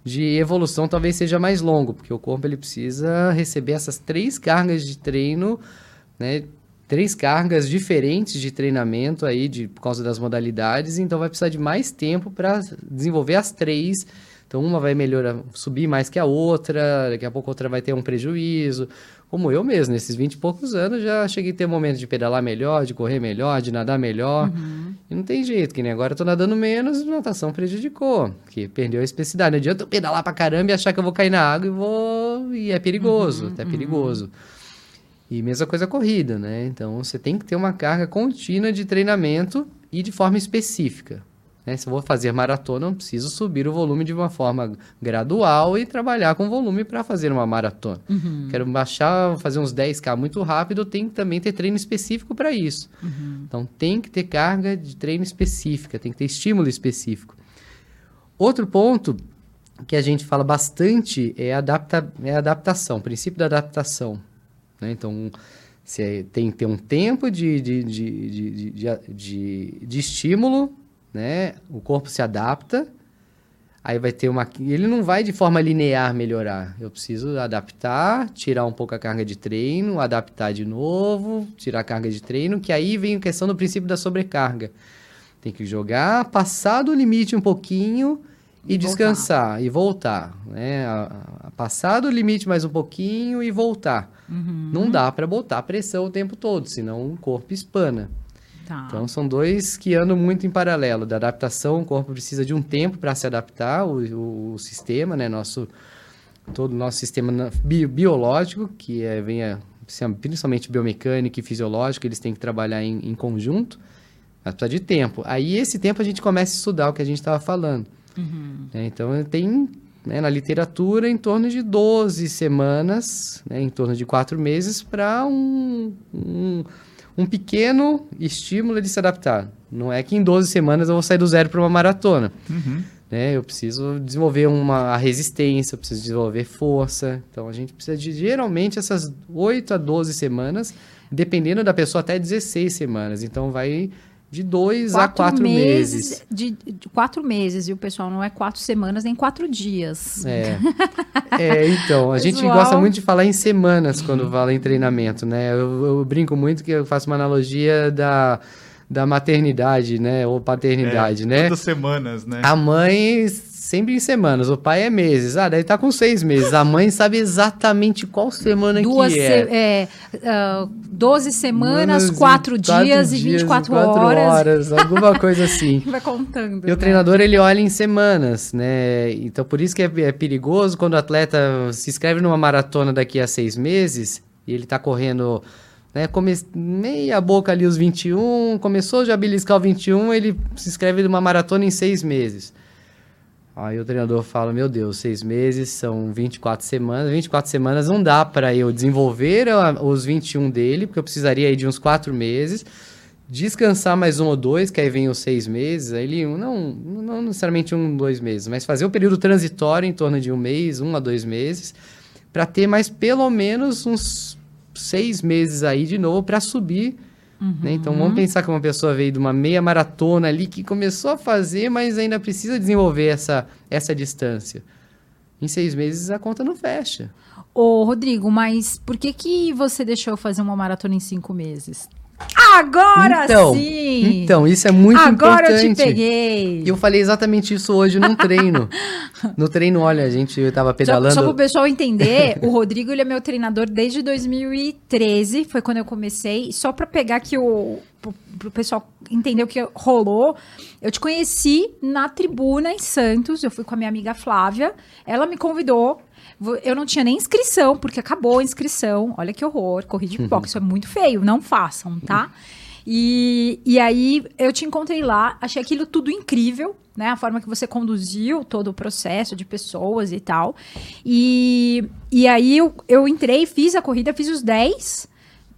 Speaker 3: de evolução talvez seja mais longo, porque o corpo ele precisa receber essas três cargas de treino, né? Três cargas diferentes de treinamento aí, de, por causa das modalidades, então vai precisar de mais tempo para desenvolver as três. Então uma vai melhorar, subir mais que a outra, daqui a pouco a outra vai ter um prejuízo. Como eu mesmo, nesses 20 e poucos anos, já cheguei a ter momentos de pedalar melhor, de correr melhor, de nadar melhor. E não tem jeito, que nem agora eu tô nadando menos, natação prejudicou, porque perdeu a especificidade. Não adianta eu pedalar pra caramba e achar que eu vou cair na água e vou. E é perigoso, até perigoso. E mesma coisa corrida, né? Então você tem que ter uma carga contínua de treinamento e de forma específica. né? Se eu vou fazer maratona, eu preciso subir o volume de uma forma gradual e trabalhar com volume para fazer uma maratona. Quero baixar, fazer uns 10K muito rápido, tem que também ter treino específico para isso. Então tem que ter carga de treino específica, tem que ter estímulo específico. Outro ponto que a gente fala bastante é adapta, é adaptação, o princípio da adaptação. Né? Então, você tem que ter um tempo de, de, de, de, de, estímulo, né? o corpo se adapta, aí vai ter uma... Ele não vai de forma linear melhorar. Eu preciso adaptar, tirar um pouco a carga de treino, adaptar de novo, tirar a carga de treino, que aí vem a questão do princípio da sobrecarga. Tem que jogar, passar do limite um pouquinho e,
Speaker 2: E
Speaker 3: descansar e voltar, né? Passar do limite mais um pouquinho e voltar.
Speaker 2: Uhum.
Speaker 3: Não dá para botar pressão o tempo todo, senão o corpo espana.
Speaker 2: Tá.
Speaker 3: Então são dois que andam muito em paralelo. Da adaptação, o corpo precisa de um tempo para se adaptar, o, o- o sistema, né? Nosso, todo o nosso sistema biológico, que é, vem a, principalmente biomecânico e fisiológico, eles têm que trabalhar em, em conjunto, mas precisa de tempo. Aí esse tempo a gente começa a estudar o que a gente estava falando.
Speaker 2: Uhum.
Speaker 3: né? Então tem né, na literatura em torno de 12 semanas, né, em torno de quatro meses, para um, um, um pequeno estímulo de se adaptar. Não é que em 12 semanas eu vou sair do zero para uma maratona.
Speaker 1: Uhum.
Speaker 3: né? Eu preciso desenvolver uma a resistência, eu preciso desenvolver força. Então a gente precisa de geralmente essas 8 a 12 semanas, dependendo da pessoa até 16 semanas. Então vai de 2 a 4 meses.
Speaker 2: De, de quatro meses. E o pessoal não é quatro semanas, nem quatro dias.
Speaker 3: É. É, então, a gente
Speaker 2: Pessoal.
Speaker 3: gosta muito de falar em semanas quando fala em treinamento, né? Eu, eu brinco muito que eu faço uma analogia da, da maternidade, né? Ou paternidade, né?
Speaker 1: Todas semanas, né?
Speaker 3: A mãe sempre em semanas, o pai é meses. Ah, daí tá com seis meses. A mãe sabe exatamente qual semana
Speaker 2: Duas
Speaker 3: que
Speaker 2: se-
Speaker 3: é.
Speaker 2: é, ah, 12 semanas,
Speaker 3: Semanas e
Speaker 2: quatro dias e
Speaker 3: dias
Speaker 2: 24
Speaker 3: quatro
Speaker 2: horas.
Speaker 3: horas, alguma coisa assim.
Speaker 2: Vai contando.
Speaker 3: E o
Speaker 2: né?
Speaker 3: treinador, ele olha em semanas, né? Então, por isso que é, é perigoso quando o atleta se inscreve numa maratona daqui a seis meses e ele tá correndo, né? Come... Meia boca ali os 21, começou já a beliscar o 21, ele se inscreve numa maratona em seis meses. Aí o treinador fala, meu Deus, seis meses são 24 semanas. 24 semanas não dá para eu desenvolver os 21 dele, porque eu precisaria aí de uns quatro meses descansar mais um ou dois, que aí vem os seis meses, aí ele, não, não necessariamente um, dois meses, mas fazer o período transitório em torno de um mês, um a dois meses, para ter mais pelo menos uns seis meses aí de novo para subir. Né? Então vamos pensar que uma pessoa veio de uma meia maratona ali que começou a fazer, mas ainda precisa desenvolver essa, essa distância. Em seis meses a conta não fecha.
Speaker 2: Ô, Rodrigo, mas por que que você deixou fazer uma maratona em cinco meses? Agora
Speaker 3: então,
Speaker 2: sim!
Speaker 3: Então, isso é muito
Speaker 2: Agora
Speaker 3: importante.
Speaker 2: eu te peguei!
Speaker 3: E eu falei exatamente isso hoje num treino. no treino, olha, a gente eu tava
Speaker 2: Só,
Speaker 3: pedalando.
Speaker 2: só para o pessoal entender, o Rodrigo ele é meu treinador desde 2013, foi quando eu comecei. Só para pegar que o para o pessoal entender o que rolou, eu te conheci na tribuna em Santos. Eu fui com a minha amiga Flávia. Ela me convidou. Eu não tinha nem inscrição, porque acabou a inscrição. Olha que horror, corri de pipoca. Isso é muito feio, não façam, tá? E, e aí eu te encontrei lá, achei aquilo tudo incrível, né? A forma que você conduziu todo o processo de pessoas e tal. E, e aí eu, eu entrei, fiz a corrida, fiz os 10,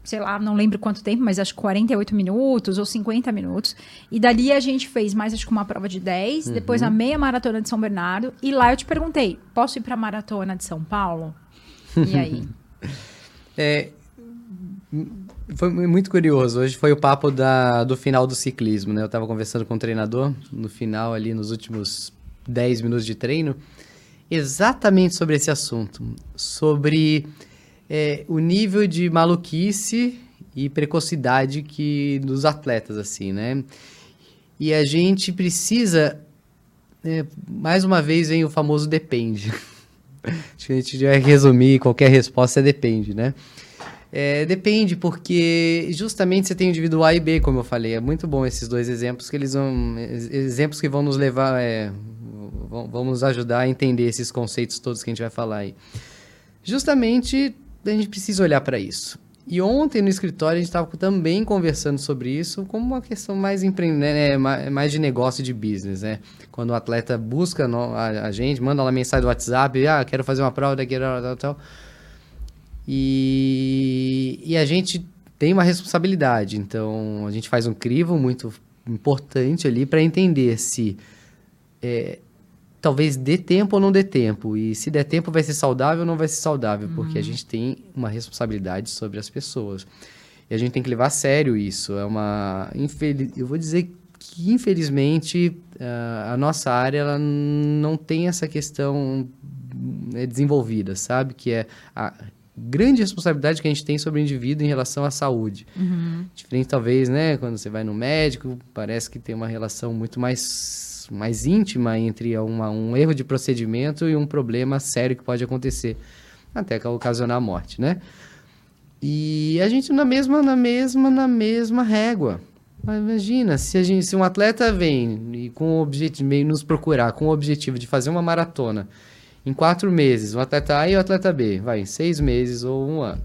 Speaker 2: sei lá, não lembro quanto tempo, mas acho que 48 minutos ou 50 minutos. E dali a gente fez mais, acho que uma prova de 10, depois a meia maratona de São Bernardo. E lá eu te perguntei: posso ir pra maratona de São Paulo? E aí?
Speaker 3: É, foi muito curioso. Hoje foi o papo da, do final do ciclismo, né? Eu tava conversando com o treinador no final ali, nos últimos 10 minutos de treino, exatamente sobre esse assunto. Sobre é, o nível de maluquice e precocidade que dos atletas, assim, né? E a gente precisa... é, mais uma vez vem o famoso depende. Acho que a gente vai resumir qualquer resposta é depende, né? É, depende, porque justamente você tem o indivíduo A e B, como eu falei. É muito bom esses dois exemplos, que eles vão. ex- Exemplos que vão nos levar. é, vão, vão nos ajudar a entender esses conceitos todos que a gente vai falar aí. Justamente a gente precisa olhar para isso. E ontem no escritório a gente estava também conversando sobre isso como uma questão mais empre... né, ma- mais de negócio de business, né? Quando o atleta busca a, gente, manda lá mensagem do WhatsApp, ah, quero fazer uma prova tal, tal, tal. E, e a gente tem uma responsabilidade, então a gente faz um crivo muito importante ali para entender se é, talvez dê tempo ou não dê tempo. E se der tempo, vai ser saudável ou não vai ser saudável, porque a gente tem uma responsabilidade sobre as pessoas. E a gente tem que levar a sério isso. É uma. infeli- Eu vou dizer que, infelizmente, a nossa área ela não tem essa questão né, desenvolvida, sabe? Que é a grande responsabilidade que a gente tem sobre o indivíduo em relação à saúde. Diferente, talvez, né? Quando você vai no médico, parece que tem uma relação muito mais, mais íntima entre uma, um erro de procedimento e um problema sério que pode acontecer, até que ocasionar a morte, né? E a gente na mesma, na mesma, na mesma régua. Imagina, se, a gente, se um atleta vem e com o objetivo, meio nos procurar com o objetivo de fazer uma maratona em quatro meses, o atleta A e o atleta B, vai, em seis meses ou um ano.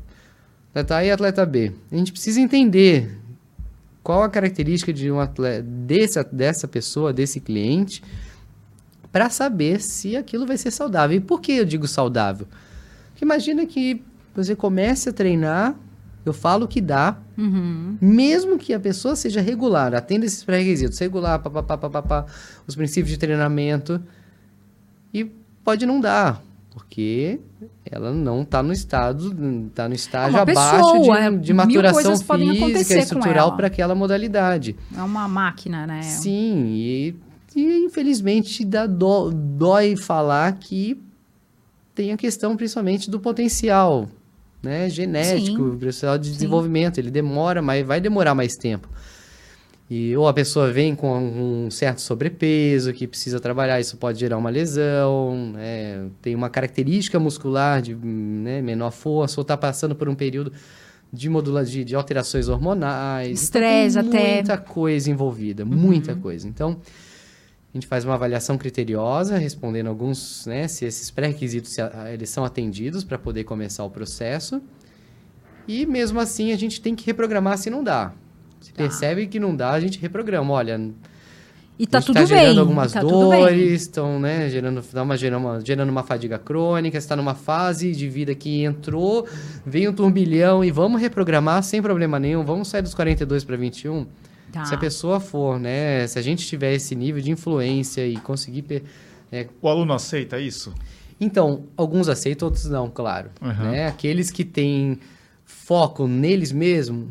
Speaker 3: Atleta A e atleta B. A gente precisa entender qual a característica de um atleta, desse, dessa pessoa, desse cliente, para saber se aquilo vai ser saudável. E por que eu digo saudável? Porque imagina que você comece a treinar, eu falo que dá,
Speaker 2: Uhum.
Speaker 3: mesmo que a pessoa seja regular, atenda esses pré-requisitos, regular, papapá, papapá, os princípios de treinamento, e pode não dar, porque ela não está no estado, está no estágio
Speaker 2: uma
Speaker 3: abaixo
Speaker 2: pessoa, é,
Speaker 3: de, de
Speaker 2: mil
Speaker 3: maturação física e estrutural para aquela modalidade.
Speaker 2: É uma máquina, né?
Speaker 3: Sim, e, e infelizmente dá dó, dói falar que tem a questão principalmente do potencial né, genético, potencial de desenvolvimento. Ele demora, mas vai demorar mais tempo. E, ou a pessoa vem com um certo sobrepeso que precisa trabalhar, isso pode gerar uma lesão, né, tem uma característica muscular de né, menor força, ou está passando por um período de, modula de, de alterações hormonais.
Speaker 2: Estresse
Speaker 3: então, tem
Speaker 2: até.
Speaker 3: muita coisa envolvida, muita coisa. Então, a gente faz uma avaliação criteriosa, respondendo alguns, né, se esses pré-requisitos eles são atendidos para poder começar o processo. E mesmo assim, a gente tem que reprogramar se não dá. Se
Speaker 2: Tá.
Speaker 3: percebe que não dá, a gente reprograma. Olha,
Speaker 2: E tá
Speaker 3: a gente
Speaker 2: tudo
Speaker 3: tá
Speaker 2: bem.
Speaker 3: gerando algumas
Speaker 2: tá tudo bem.
Speaker 3: dores, estão né, gerando, dá uma, gerando, uma, gerando uma fadiga crônica, está numa fase de vida que entrou, veio um turbilhão e vamos reprogramar sem problema nenhum, vamos sair dos 42 para 21.
Speaker 2: Tá.
Speaker 3: Se a pessoa for, né, se a gente tiver esse nível de influência e conseguir... per-
Speaker 1: O aluno aceita isso?
Speaker 3: Então, alguns aceitam, outros não, claro.
Speaker 1: Uhum.
Speaker 3: Né? Aqueles que têm foco neles mesmos,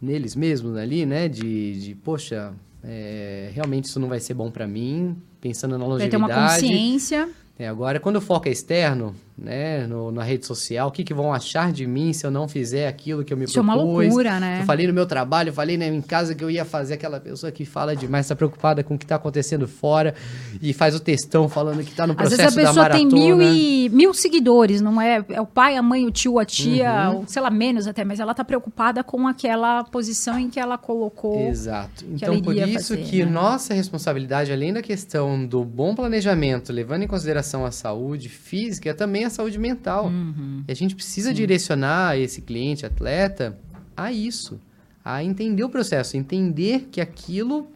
Speaker 3: neles mesmos ali, né, de, de poxa, é, realmente isso não vai ser bom para mim, pensando na
Speaker 2: Vai ter uma
Speaker 3: longevidade,
Speaker 2: consciência.
Speaker 3: É, agora, quando o foco é externo, né, no, na rede social, o que, que vão achar de mim se eu não fizer aquilo que eu me
Speaker 2: Isso é
Speaker 3: propus?
Speaker 2: uma loucura, né?
Speaker 3: Eu falei no meu trabalho, eu falei né, em casa que eu ia fazer aquela pessoa que fala demais, está preocupada com o que está acontecendo fora e faz o textão falando que está no
Speaker 2: Às
Speaker 3: processo
Speaker 2: vezes a
Speaker 3: da
Speaker 2: pessoa tem
Speaker 3: maratona.
Speaker 2: mil, e, mil seguidores, não é? É o pai, a mãe, o tio, a tia,
Speaker 3: Uhum.
Speaker 2: ou, sei lá, menos até, mas ela tá preocupada com aquela posição em que ela colocou.
Speaker 3: Exato. Então, por isso
Speaker 2: fazer,
Speaker 3: que
Speaker 2: né?
Speaker 3: nossa responsabilidade, além da questão do bom planejamento, levando em consideração a saúde física, é também a saúde mental.
Speaker 2: Uhum.
Speaker 3: E a gente precisa direcionar esse cliente, atleta, a isso. A entender o processo, entender que aquilo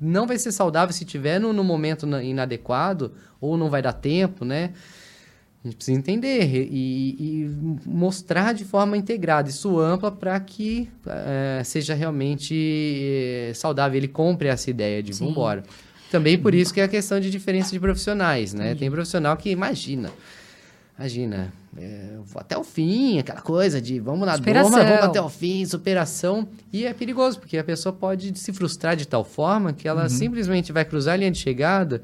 Speaker 3: não vai ser saudável se tiver no, no momento na- inadequado ou não vai dar tempo, né? A gente precisa entender e, e mostrar de forma integrada, isso ampla, para que eh, seja realmente eh, saudável. Ele compre essa ideia de
Speaker 2: Sim.
Speaker 3: vamos embora. Também por isso que é a questão de diferença de profissionais, né? Tem profissional que imagina, imagina, vou até o fim, aquela coisa de vamos na
Speaker 2: Superação.
Speaker 3: vamos até o fim, superação. E é perigoso, porque a pessoa pode se frustrar de tal forma que ela simplesmente vai cruzar a linha de chegada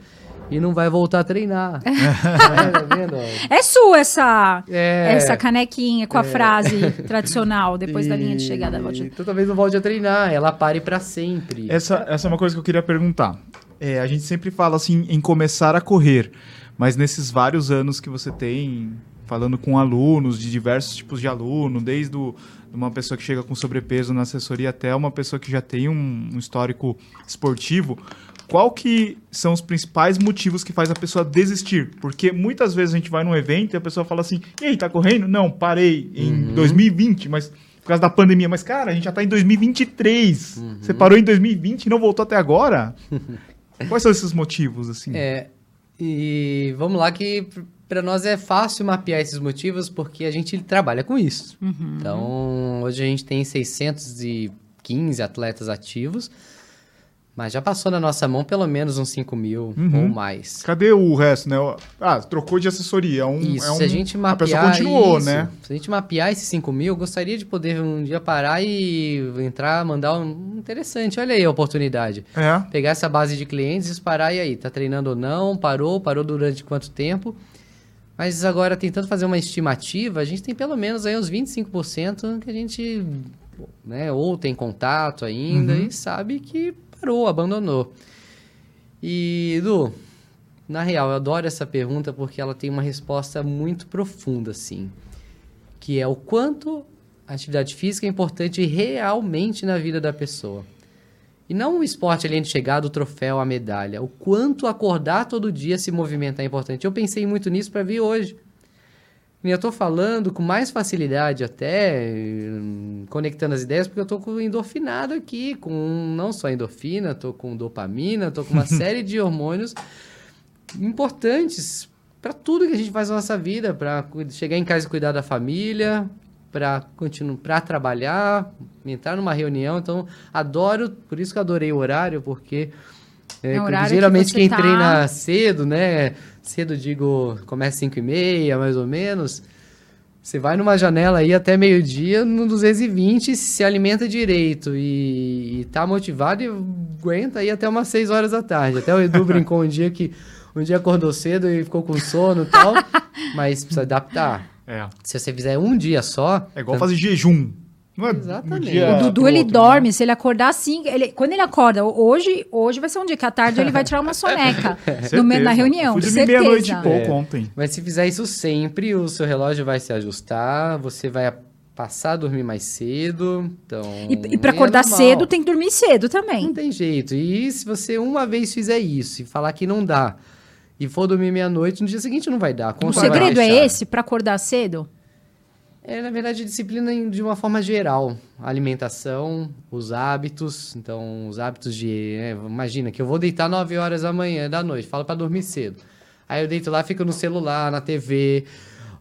Speaker 3: e não vai voltar a treinar. É, tá?
Speaker 2: É sua essa,
Speaker 3: É.
Speaker 2: essa canequinha com a frase tradicional, depois da linha de chegada. Volte-
Speaker 3: Então talvez não volte a treinar, ela pare pra sempre.
Speaker 1: Essa, essa é uma coisa que eu queria perguntar. É, a gente sempre fala assim em começar a correr, mas nesses vários anos que você tem falando com alunos de diversos tipos de aluno, desde o, uma pessoa que chega com sobrepeso na assessoria até uma pessoa que já tem um, um histórico esportivo, qual que são os principais motivos que faz a pessoa desistir? Porque muitas vezes a gente vai num evento e a pessoa fala assim: "E aí, tá correndo?" Não, parei em 2020, mas por causa da pandemia, mas cara, a gente já tá em 2023. Você parou em 2020 e não voltou até agora? Quais são esses motivos assim?
Speaker 3: É, e vamos lá que pra nós é fácil mapear esses motivos porque a gente trabalha com isso. Então, hoje a gente tem 615 atletas ativos, mas já passou na nossa mão pelo menos uns 5 mil
Speaker 1: Uhum.
Speaker 3: ou mais.
Speaker 1: Cadê o resto, né? Ah, trocou de assessoria. é Um,
Speaker 3: Isso,
Speaker 1: é um,
Speaker 3: se a gente
Speaker 1: A
Speaker 3: mapear
Speaker 1: pessoa continuou,
Speaker 3: isso,
Speaker 1: né?
Speaker 3: Se a gente mapear esses 5 mil, eu gostaria de poder um dia parar e entrar, mandar um interessante. Olha aí a oportunidade.
Speaker 1: É.
Speaker 3: Pegar essa base de clientes, disparar e aí, tá treinando ou não? Parou? Parou durante quanto tempo? Mas agora, tentando fazer uma estimativa, a gente tem pelo menos aí uns 25% que a gente né, ou tem contato ainda
Speaker 1: Uhum.
Speaker 3: e sabe que parou, abandonou. E, Edu, na real, eu adoro essa pergunta porque ela tem uma resposta muito profunda, assim. Que é o quanto a atividade física é importante realmente na vida da pessoa. E não o esporte ali de chegada, o troféu, a medalha. O quanto acordar todo dia, se movimentar é importante. Eu pensei muito nisso para vir hoje. Eu tô falando com mais facilidade até, hum, conectando as ideias, porque eu tô com endorfinado aqui, com não só endorfina, tô com dopamina, tô com uma série de hormônios importantes para tudo que a gente faz na nossa vida, para chegar em casa e cuidar da família, para continuar, para trabalhar, entrar numa reunião. Então, adoro, por isso que adorei o horário, porque é,
Speaker 2: É horário que
Speaker 3: geralmente
Speaker 2: você
Speaker 3: quem
Speaker 2: tá-
Speaker 3: treina cedo, né? Cedo digo, começa às 5 e meia, mais ou menos. Você vai numa janela aí até meio-dia, no 220, se alimenta direito e, e tá motivado e aguenta aí até umas 6 horas da tarde. Até o Edu brincou um dia que um dia acordou cedo e ficou com sono e tal, mas precisa adaptar.
Speaker 1: É.
Speaker 3: Se você fizer um dia só,
Speaker 1: É igual fazer jejum. Não é
Speaker 3: Exatamente.
Speaker 1: dia
Speaker 2: O Dudu, ele
Speaker 1: outro,
Speaker 2: dorme,
Speaker 1: né?
Speaker 2: se ele acordar assim, ele, quando ele acorda, hoje, hoje vai ser um dia que à tarde ele vai tirar uma soneca no meio da reunião,
Speaker 1: Fui dormir meia-noite e pouco
Speaker 3: É.
Speaker 1: ontem.
Speaker 3: Mas se fizer isso sempre, o seu relógio vai se ajustar, você vai passar a dormir mais cedo. Então,
Speaker 2: E, e pra
Speaker 3: é
Speaker 2: acordar
Speaker 3: normal.
Speaker 2: cedo, tem que dormir cedo
Speaker 3: Não
Speaker 2: também.
Speaker 3: tem jeito. E se você uma vez fizer isso e falar que não dá, e for dormir meia-noite, no dia seguinte não vai dar.
Speaker 2: O segredo é esse, pra acordar cedo?
Speaker 3: É, na verdade, disciplina de uma forma geral. A alimentação, os hábitos. Então, os hábitos de. é, imagina que eu vou deitar 9 horas da manhã, da noite, falo para dormir cedo. Aí eu deito lá, fico no celular, na TV,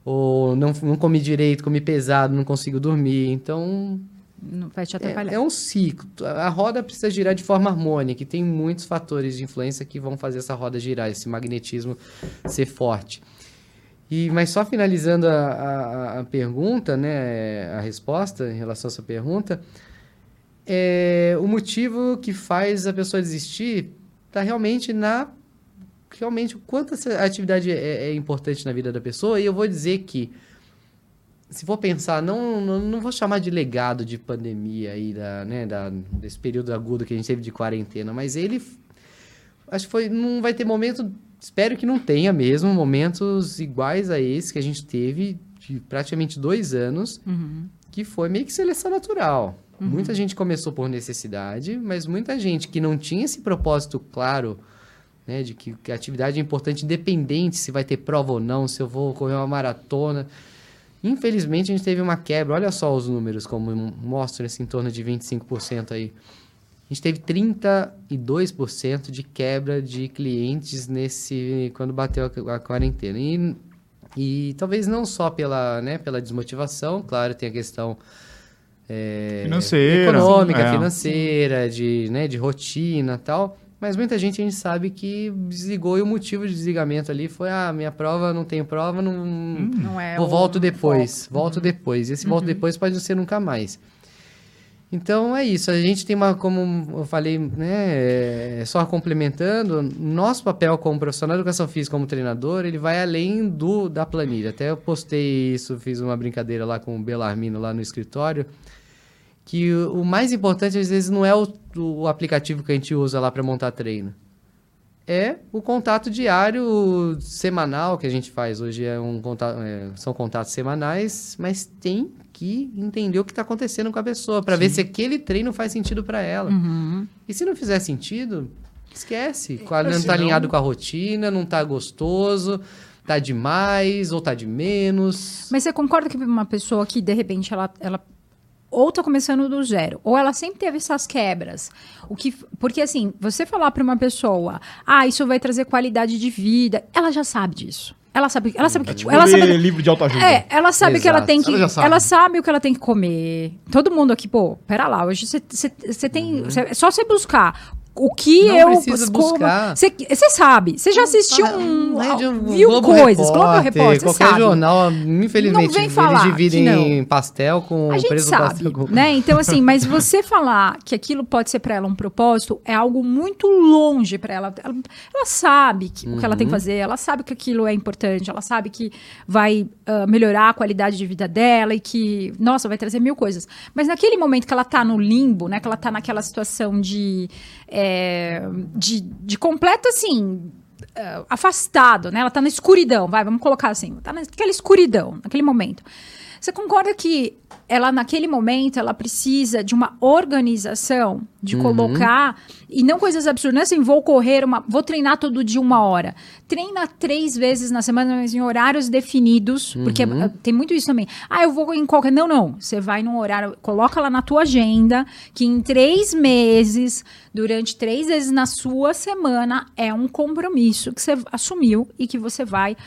Speaker 3: ou não, não comi direito, comi pesado, não consigo dormir. Então,
Speaker 2: Não vai te atrapalhar.
Speaker 3: é, é um ciclo. A roda precisa girar de forma harmônica e tem muitos fatores de influência que vão fazer essa roda girar, esse magnetismo ser forte. E, mas só finalizando a, a- a pergunta, né, a resposta em relação a essa pergunta, é, o motivo que faz a pessoa desistir está realmente na realmente o quanto essa atividade é, é importante na vida da pessoa. E eu vou dizer que, se for pensar, não, não, não vou chamar de legado de pandemia aí, da, né, da, desse período agudo que a gente teve de quarentena, mas ele. Acho que foi. Não vai ter momento. Espero que não tenha mesmo momentos iguais a esse que a gente teve de praticamente dois anos,
Speaker 2: Uhum.
Speaker 3: que foi meio que seleção natural.
Speaker 2: Uhum.
Speaker 3: Muita gente começou por necessidade, mas muita gente que não tinha esse propósito claro, né, de que, que a atividade é importante, independente se vai ter prova ou não, se eu vou correr uma maratona. Infelizmente, a gente teve uma quebra. Olha só os números, como mostram esse em torno de 25% aí. A gente teve 32% de quebra de clientes nesse quando bateu a, a quarentena. E, e talvez não só pela, né, pela desmotivação, claro, tem a questão é,
Speaker 1: Financeira,
Speaker 3: econômica,
Speaker 1: é.
Speaker 3: financeira, de, né, de rotina tal. Mas muita gente a gente sabe que desligou e o motivo de desligamento ali foi: ah, minha prova, não tenho prova, não,
Speaker 2: Não é o
Speaker 3: volto depois,
Speaker 2: foco.
Speaker 3: volto depois. E esse volto depois pode não ser nunca mais. Então é isso, a gente tem uma, como eu falei, né, é, só complementando, nosso papel como profissional de educação física, como treinador, ele vai além do da planilha. Até eu postei isso, fiz uma brincadeira lá com o Belarmino lá no escritório, que o, o mais importante às vezes não é o, o aplicativo que a gente usa lá para montar treino. É o contato diário, semanal que a gente faz. Hoje é um contato, é, são contatos semanais, mas tem que entender o que está acontecendo com a pessoa para ver se aquele treino faz sentido para ela.
Speaker 2: Uhum.
Speaker 3: E se não fizer sentido, esquece. Não
Speaker 1: Mas
Speaker 3: está
Speaker 1: senão-
Speaker 3: alinhado com a rotina, não está gostoso, tá demais ou tá de menos.
Speaker 2: Mas você concorda que uma pessoa que, de repente, ela, ela ou tá começando do zero, ou ela sempre teve essas quebras. O que, porque, assim, você falar para uma pessoa, ah, isso vai trazer qualidade de vida, ela já sabe disso. Ela sabe, ela sabe que, tipo, ela sabe
Speaker 1: livro de autoajuda.
Speaker 2: É, ela sabe que ela
Speaker 3: Exato.
Speaker 2: tem que.
Speaker 1: Ela
Speaker 2: Ela,
Speaker 1: já sabe.
Speaker 2: sabe o que ela tem que comer. Todo mundo aqui, pô, pera lá, hoje você- tem. cê- é só você buscar. O que
Speaker 3: Não
Speaker 2: eu.
Speaker 3: precisa buscar.
Speaker 2: Você sabe. Você já assistiu um.
Speaker 3: é um
Speaker 2: viu
Speaker 3: Globo
Speaker 2: coisas.
Speaker 3: Repórter,
Speaker 2: Globo Repórter, você
Speaker 3: qualquer
Speaker 2: sabe.
Speaker 3: jornal, infelizmente,
Speaker 2: Não vem
Speaker 3: eles
Speaker 2: falar
Speaker 3: dividem pastel com
Speaker 2: A gente sabe,
Speaker 3: pastel
Speaker 2: né? Então, assim, mas você falar que aquilo pode ser para ela um propósito é algo muito longe para ela. ela. ela sabe que- o que ela tem que
Speaker 3: Uhum.
Speaker 2: fazer, ela sabe que aquilo é importante, ela sabe que vai ah, melhorar a qualidade de vida dela e que, nossa, vai trazer mil coisas. Mas naquele momento que ela tá no limbo, né? Que ela tá naquela situação de, é, de, de completo, assim, eh, afastado, né? Ela tá na escuridão, vai, vamos colocar assim, tá naquela escuridão, naquele momento. Você concorda que ela, naquele momento, ela precisa de uma organização, de colocar, e não coisas absurdas, não é assim, vou correr, uma, vou treinar todo dia uma hora. Treina três vezes na semana, mas em horários definidos, porque ah, tem muito isso também. Ah, eu vou em qualquer... Não, não, você vai num horário, coloca lá na tua agenda, que em três meses, durante três vezes na sua semana, é um compromisso que você assumiu e que você vai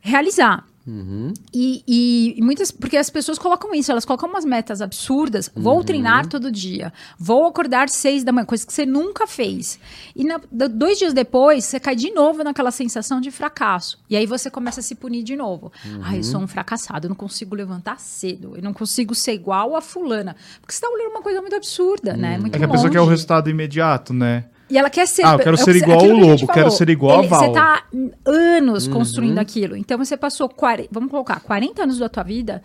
Speaker 2: realizar.
Speaker 3: Uhum.
Speaker 2: E, e- muitas. Porque as pessoas colocam isso, elas colocam umas metas absurdas. Vou
Speaker 3: Uhum.
Speaker 2: treinar todo dia. Vou acordar seis da manhã, coisa que você nunca fez. E na- do- dois dias depois, você cai de novo naquela sensação de fracasso. E aí você começa a se punir de novo. Ah, eu sou
Speaker 3: Uhum.
Speaker 2: um fracassado, eu não consigo levantar cedo. Eu não consigo ser igual a fulana. Porque você tá olhando uma coisa muito absurda, né? Muito
Speaker 1: É que a pessoa quer o
Speaker 2: longe.
Speaker 1: resultado imediato, né?
Speaker 2: E ela quer ser.
Speaker 1: Ah, eu quero ser igual
Speaker 2: aquilo
Speaker 1: o
Speaker 2: que a gente
Speaker 1: lobo, quero ser igual a
Speaker 2: Ele-
Speaker 1: Val.
Speaker 2: Você tá anos
Speaker 3: Uhum.
Speaker 2: construindo aquilo. Então você passou, 40, vamos colocar, 40 anos da tua vida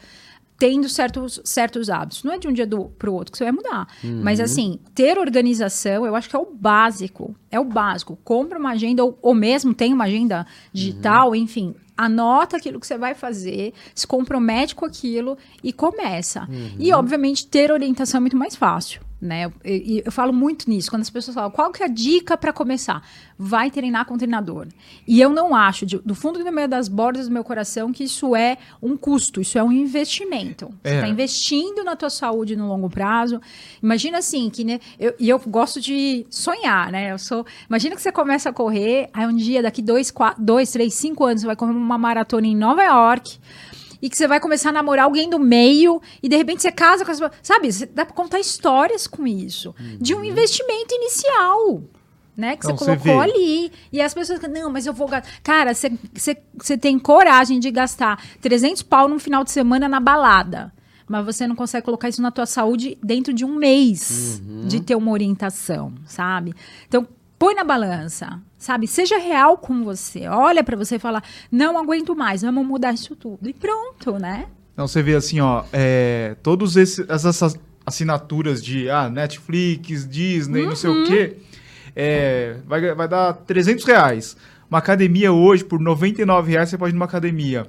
Speaker 2: tendo certos, certos hábitos. Não é de um dia do, pro outro que você vai mudar.
Speaker 3: Uhum.
Speaker 2: Mas assim, ter organização, eu acho que é o básico. É o básico. Compra uma agenda, ou, ou mesmo tem uma agenda digital, enfim. Anota aquilo que você vai fazer, se compromete com aquilo e começa. E, obviamente, ter orientação é muito mais fácil. Né? E- eu falo muito nisso, quando as pessoas falam qual que é a dica para começar? Vai treinar com treinador. E eu não acho, de- do fundo do meio das bordas do meu coração, que isso é um custo, isso é um investimento. Você
Speaker 1: É.
Speaker 2: está investindo na tua saúde no longo prazo. Imagina assim, que né, eu, e eu gosto de sonhar, né? Eu sou. Imagina que você começa a correr, aí um dia, daqui dois, quatro, dois três, cinco anos, você vai correr uma maratona em Nova York e que você vai começar a namorar alguém do meio e de repente você casa com as sabe você dá pra contar histórias com isso. De um investimento inicial né que
Speaker 1: Então,
Speaker 2: você
Speaker 1: você
Speaker 2: colocou
Speaker 1: vê.
Speaker 2: ali. E as pessoas não mas eu vou gastar. Cara você, você, você tem coragem de gastar 300 pau num final de semana na balada. Mas você não consegue colocar isso na tua saúde dentro de um mês de ter uma orientação sabe? Então põe na balança, sabe? Seja real com você. Olha pra você e fala: não aguento mais, vamos mudar isso tudo. E pronto, né?
Speaker 1: Então você vê assim, ó, é, todas essas assinaturas de ah, Netflix, Disney, não sei o quê, é, vai, vai dar 300 reais. Uma academia hoje, por 99 reais, você pode ir numa academia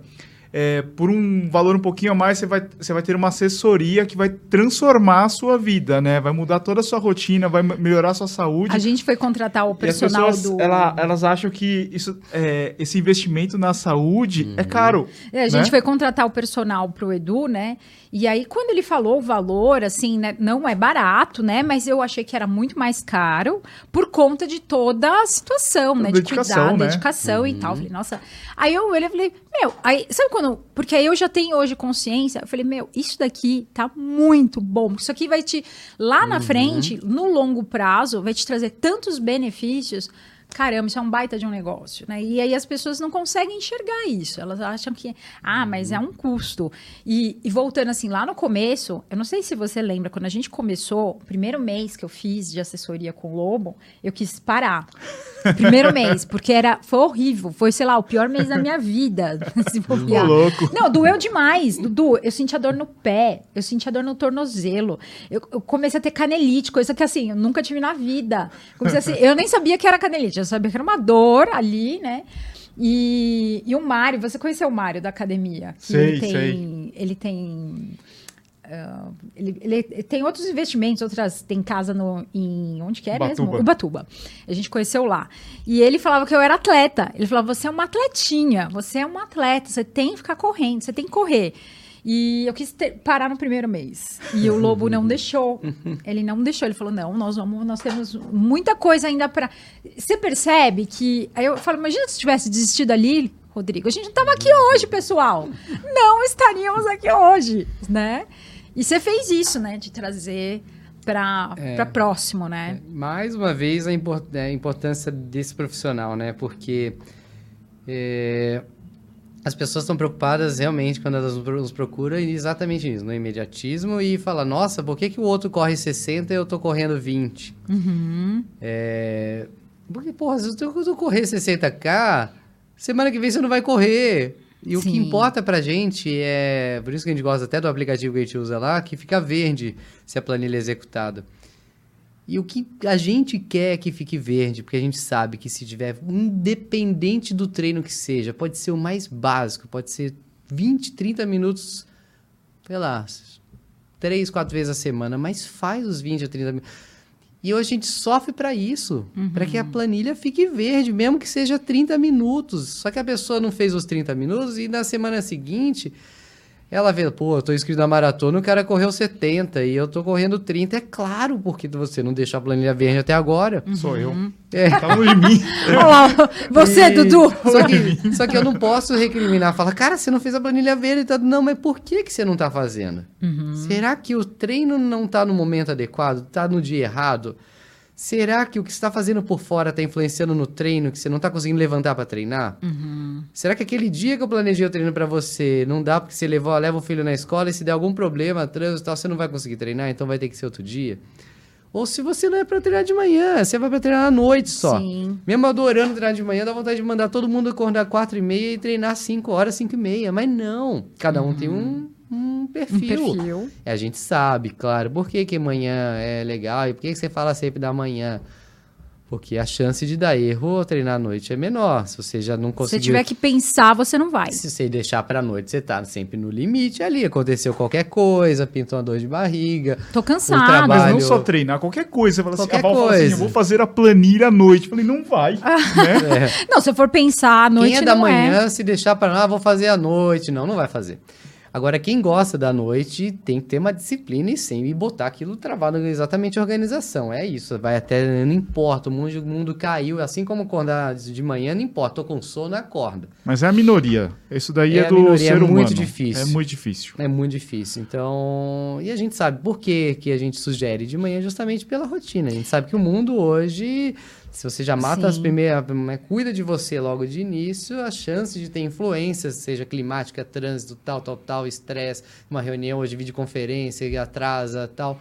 Speaker 1: é, por um valor um pouquinho a mais, você vai, você vai ter uma assessoria que vai transformar a sua vida, né? Vai mudar toda a sua rotina, vai melhorar a sua saúde.
Speaker 2: A gente foi contratar o personal
Speaker 1: pessoas,
Speaker 2: do.
Speaker 1: Ela, elas acham que isso, é, esse investimento na saúde é uhum. é caro.
Speaker 2: É, a gente né? foi contratar o personal pro Edu, né? E aí, quando ele falou o valor, assim, né, não é barato, né? Mas eu achei que era muito mais caro por conta de toda a situação, né?
Speaker 1: Dedicação,
Speaker 2: de cuidar,
Speaker 1: né?
Speaker 2: dedicação uhum. e tal. falei, nossa. Aí eu olhei e falei, meu, aí, sabe quando. Porque aí eu já tenho hoje consciência. Eu falei, meu, isso daqui tá muito bom. Isso aqui vai te. Lá na uhum. frente, no longo prazo, vai te trazer tantos benefícios caramba, isso é um baita de um negócio, né? E aí as pessoas não conseguem enxergar isso. Elas acham que, ah, mas é um custo. E, e, voltando assim, lá no começo, eu não sei se você lembra, quando a gente começou, o primeiro mês que eu fiz de assessoria com o Lobo, eu quis parar. Primeiro mês, porque era, foi horrível. Foi, sei lá, o pior mês da minha vida.
Speaker 1: se louco.
Speaker 2: Não, doeu demais. Dudu, eu sentia dor no pé, eu sentia dor no tornozelo. Eu, eu comecei a ter canelite, coisa que assim, eu nunca tive na vida. Comecei assim, eu nem sabia que era canelite já sabia que era uma dor ali, né? E, e o Mário, você conheceu o Mário da academia?
Speaker 1: Sei,
Speaker 2: ele tem,
Speaker 1: sei.
Speaker 2: Ele tem. Uh, ele, ele, tem outros investimentos, outras. Tem casa no, em. Onde que é
Speaker 1: Ubatuba.
Speaker 2: mesmo? Ubatuba. A gente conheceu lá. E ele falava que eu era atleta. Ele falava: você é uma atletinha, você é um atleta, você tem que ficar correndo, você tem que correr. E eu quis ter, parar no primeiro mês. E o Lobo não deixou. Ele não deixou. Ele falou: não, nós vamos, nós temos muita coisa ainda para. Você percebe que. Aí eu falo: imagina se tivesse desistido ali, Rodrigo. A gente não estava aqui hoje, pessoal. Não estaríamos aqui hoje, né? E você fez isso, né? De trazer para é, próximo, né?
Speaker 3: É, mais uma vez a, import a, importância desse profissional, né? Porque é, as pessoas estão preocupadas realmente quando elas nos procuram exatamente isso, no imediatismo e fala, nossa, por que, que o outro corre 60 e eu tô correndo 20?
Speaker 2: Uhum.
Speaker 3: É... Porque, porra, se eu tô correr 60k, semana que vem você não vai correr. E Sim. o que importa pra gente é, por isso que a gente gosta até do aplicativo que a gente usa lá, que fica verde se a planilha é executada. E o que a gente quer é que fique verde, porque a gente sabe que se tiver, independente do treino que seja, pode ser o mais básico, pode ser 20, 30 minutos, sei lá, 3, 4 vezes a semana, mas faz os 20 a 30 minutos. E hoje a gente sofre para isso, uhum. para que a planilha fique verde, mesmo que seja 30 minutos. Só que a pessoa não fez os 30 minutos e na semana seguinte ela vê, pô, eu tô inscrito na maratona, o cara correu 70 e eu tô correndo 30. É claro, porque você não deixou a planilha verde até agora.
Speaker 1: Uhum. Sou eu. É. De mim.
Speaker 2: Olha lá, você, e... Dudu.
Speaker 3: Só que, só que eu não posso recriminar. Fala, cara, você não fez a planilha verde. Tá... Não, mas por que, que você não tá fazendo?
Speaker 2: Uhum.
Speaker 3: Será que o treino não tá no momento adequado? Tá no dia errado? Será que o que você está fazendo por fora está influenciando no treino, que você não está conseguindo levantar para treinar?
Speaker 2: Uhum.
Speaker 3: Será que aquele dia que eu planejei o treino para você não dá porque você levou, leva o filho na escola e se der algum problema, trânsito e tal, você não vai conseguir treinar, então vai ter que ser outro dia? Ou se você não é para treinar de manhã, você vai para treinar à noite só.
Speaker 2: Sim.
Speaker 3: Mesmo adorando treinar de manhã, dá vontade de mandar todo mundo acordar quatro e meia e treinar cinco horas, cinco e meia. Mas não. Cada um tem um um perfil.
Speaker 2: Um perfil.
Speaker 3: A gente sabe, claro, por que, que amanhã é legal e por que, que você fala sempre da manhã. Porque a chance de dar erro ou treinar à noite é menor. Se você já não conseguiu...
Speaker 2: Se tiver que pensar, você não vai.
Speaker 3: Se você deixar pra noite, você tá sempre no limite ali. Aconteceu qualquer coisa, pintou uma dor de barriga.
Speaker 2: Tô cansado.
Speaker 1: Trabalho... Mas não só treinar, qualquer coisa. Você fala assim, qualquer assim, coisa. Assim, eu vou fazer a planilha à noite. Eu falei, não vai. Ah.
Speaker 2: né? é. Não, se for pensar à noite,
Speaker 3: Quem é da manhã, é. se deixar pra lá, ah, vou fazer à noite. Não, não vai fazer. Agora, quem gosta da noite tem que ter uma disciplina e sempre botar aquilo travado exatamente a organização. É isso, vai até, não importa, o mundo, o mundo caiu, assim como acordar de manhã, não importa, tô com sono, acorda.
Speaker 1: Mas é a minoria, isso daí é, é do minoria, ser
Speaker 3: é
Speaker 1: humano.
Speaker 3: muito difícil.
Speaker 1: É muito difícil.
Speaker 3: É muito difícil, então... E a gente sabe por que, que a gente sugere de manhã justamente pela rotina. A gente sabe que o mundo hoje se você já mata Sim. as primeiras, né, cuida de você logo de início, a chance de ter influências, seja climática, trânsito, tal, tal, tal, estresse, uma reunião hoje, videoconferência, atrasa, tal,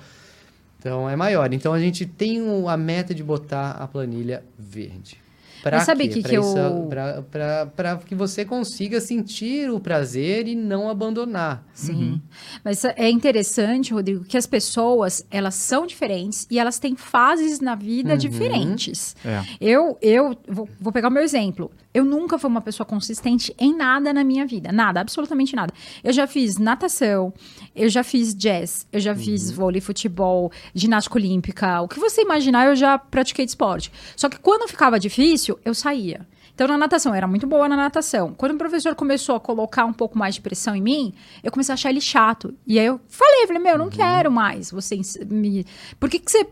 Speaker 3: Então é maior. Então a gente tem a meta de botar a planilha verde. Pra
Speaker 2: Mas sabe que
Speaker 3: Pra
Speaker 2: que
Speaker 3: isso-
Speaker 2: eu-
Speaker 3: pra- pra- pra que você consiga sentir o prazer e não abandonar.
Speaker 2: Sim. Mas é interessante, Rodrigo, que as pessoas, elas são diferentes e elas têm fases na vida diferentes.
Speaker 1: É.
Speaker 2: Eu, eu vou, vou pegar o meu exemplo. Eu nunca fui uma pessoa consistente em nada na minha vida. Nada, absolutamente nada. Eu já fiz natação, eu já fiz jazz, eu já fiz vôlei, futebol, ginástica olímpica. O que você imaginar, eu já pratiquei de esporte. Só que quando ficava difícil, eu saía. Então, na natação, eu era muito boa na natação. Quando o professor começou a colocar um pouco mais de pressão em mim, eu comecei a achar ele chato. E aí eu falei, falei, meu, eu não quero mais você me... Por que, que você...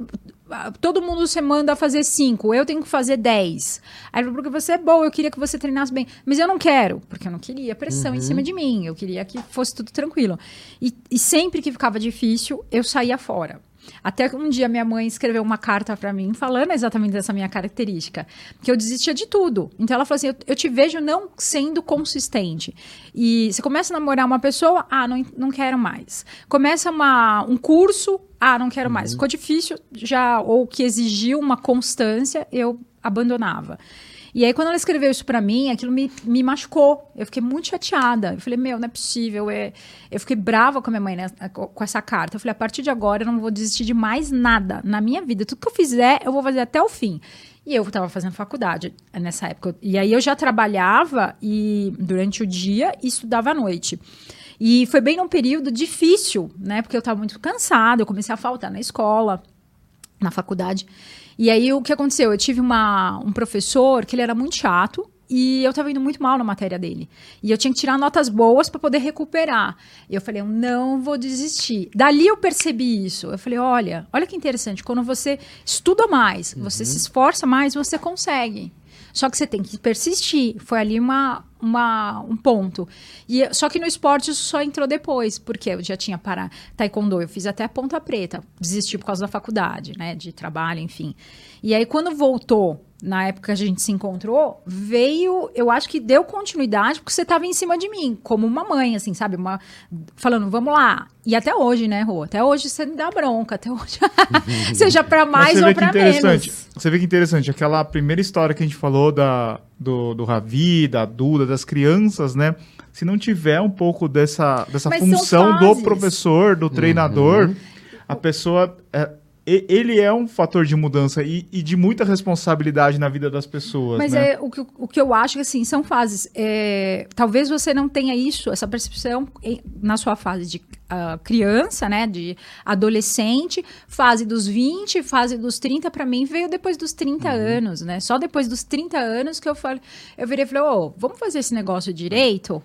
Speaker 2: Todo mundo você manda fazer cinco, eu tenho que fazer dez. Aí ele falou, porque você é boa, eu queria que você treinasse bem. Mas eu não quero, porque eu não queria pressão em cima de mim. Eu queria que fosse tudo tranquilo. E, e sempre que ficava difícil, eu saía fora. Até um dia minha mãe escreveu uma carta pra mim falando exatamente dessa minha característica, que eu desistia de tudo. Então ela falou assim: eu, eu te vejo não sendo consistente. E você começa a namorar uma pessoa, ah, não, não quero mais. Começa uma, um curso, ah, não quero mais. Ficou difícil, já, ou que exigiu uma constância, eu abandonava. E aí, quando ela escreveu isso pra mim, aquilo me, me machucou. Eu fiquei muito chateada. Eu falei, meu, não é possível. É... Eu fiquei brava com a minha mãe né, com essa carta. Eu falei, a partir de agora eu não vou desistir de mais nada na minha vida. Tudo que eu fizer, eu vou fazer até o fim. E eu estava fazendo faculdade nessa época. E aí eu já trabalhava e durante o dia e estudava à noite. E foi bem num período difícil, né? Porque eu estava muito cansada, eu comecei a faltar na escola, na faculdade. E aí o que aconteceu? Eu tive uma, um professor que ele era muito chato e eu estava indo muito mal na matéria dele. E eu tinha que tirar notas boas para poder recuperar. E eu falei, eu não vou desistir. Dali eu percebi isso. Eu falei, olha, olha que interessante, quando você estuda mais, você se esforça mais, você consegue. Só que você tem que persistir. Foi ali uma, uma, um ponto. E, só que no esporte isso só entrou depois, porque eu já tinha para taekwondo, eu fiz até a ponta preta, desisti por causa da faculdade, né, de trabalho, enfim. E aí quando voltou, na época que a gente se encontrou, veio, eu acho que deu continuidade porque você estava em cima de mim, como uma mãe, assim, sabe, uma falando, vamos lá. E até hoje, né, Rô? Até hoje você me dá bronca, até hoje. Seja para mais
Speaker 1: você
Speaker 2: ou para menos.
Speaker 1: Você vê que interessante, aquela primeira história que a gente falou da, do, do Ravi, da Duda, das crianças, né? Se não tiver um pouco dessa, dessa
Speaker 2: Mas
Speaker 1: função do professor, do treinador, a pessoa. é, ele é um fator de mudança e, e de muita responsabilidade na vida das pessoas.
Speaker 2: Mas
Speaker 1: né?
Speaker 2: é o que, o que eu acho que assim, são fases. É, talvez você não tenha isso, essa percepção na sua fase de ah, criança, né? De adolescente, fase dos 20, fase dos 30, para mim veio depois dos 30
Speaker 1: Uhum.
Speaker 2: anos, né? Só depois dos 30 anos que eu falei, eu virei e falei, ô, vamos fazer esse negócio direito?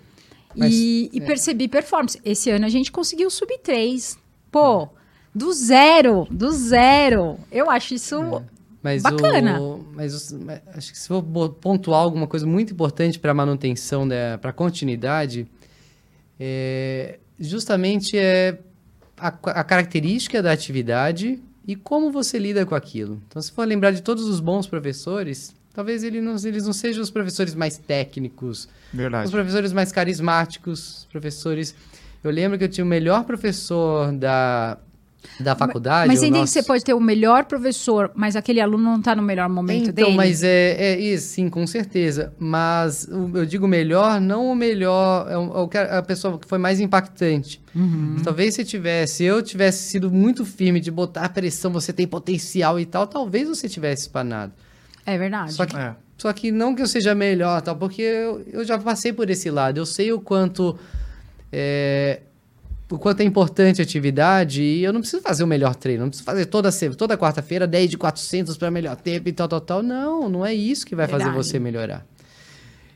Speaker 3: Mas,
Speaker 2: e e
Speaker 3: é.
Speaker 2: percebi performance. Esse ano a gente conseguiu subir três. Pô, do zero, do zero. Eu acho isso.
Speaker 3: Mas
Speaker 2: Bacana.
Speaker 3: O, mas mas acho que se for pontuar alguma coisa muito importante para a manutenção, para a continuidade, é, justamente é a, a característica da atividade e como você lida com aquilo. Então, se for lembrar de todos os bons professores, talvez ele não- eles não sejam os professores mais técnicos,
Speaker 1: Verdade.
Speaker 3: os professores mais carismáticos, os professores... Eu lembro que eu tinha o melhor professor da, da faculdade.
Speaker 2: Mas você entende
Speaker 3: nosso-
Speaker 2: que você pode ter o melhor professor, mas aquele aluno não está no melhor momento
Speaker 3: então,
Speaker 2: dele?
Speaker 3: mas é, é isso, sim, com certeza. Mas eu digo melhor, não o melhor, é o, é o que a a pessoa que foi mais impactante.
Speaker 2: Uhum.
Speaker 3: Talvez se tivesse, eu tivesse sido muito firme de botar pressão, você tem potencial e tal, talvez você tivesse espanado.
Speaker 2: É verdade.
Speaker 3: Só que,
Speaker 1: É.
Speaker 3: só que não que eu seja melhor, tal, porque eu, eu já passei por esse lado. Eu sei o quanto é, o quanto é importante a atividade e eu não preciso fazer o melhor treino, não preciso fazer toda toda quarta-feira 10 de 400 para melhor tempo e tal, tal, tal. Não, não é isso que vai fazer
Speaker 2: Verdade.
Speaker 3: você melhorar.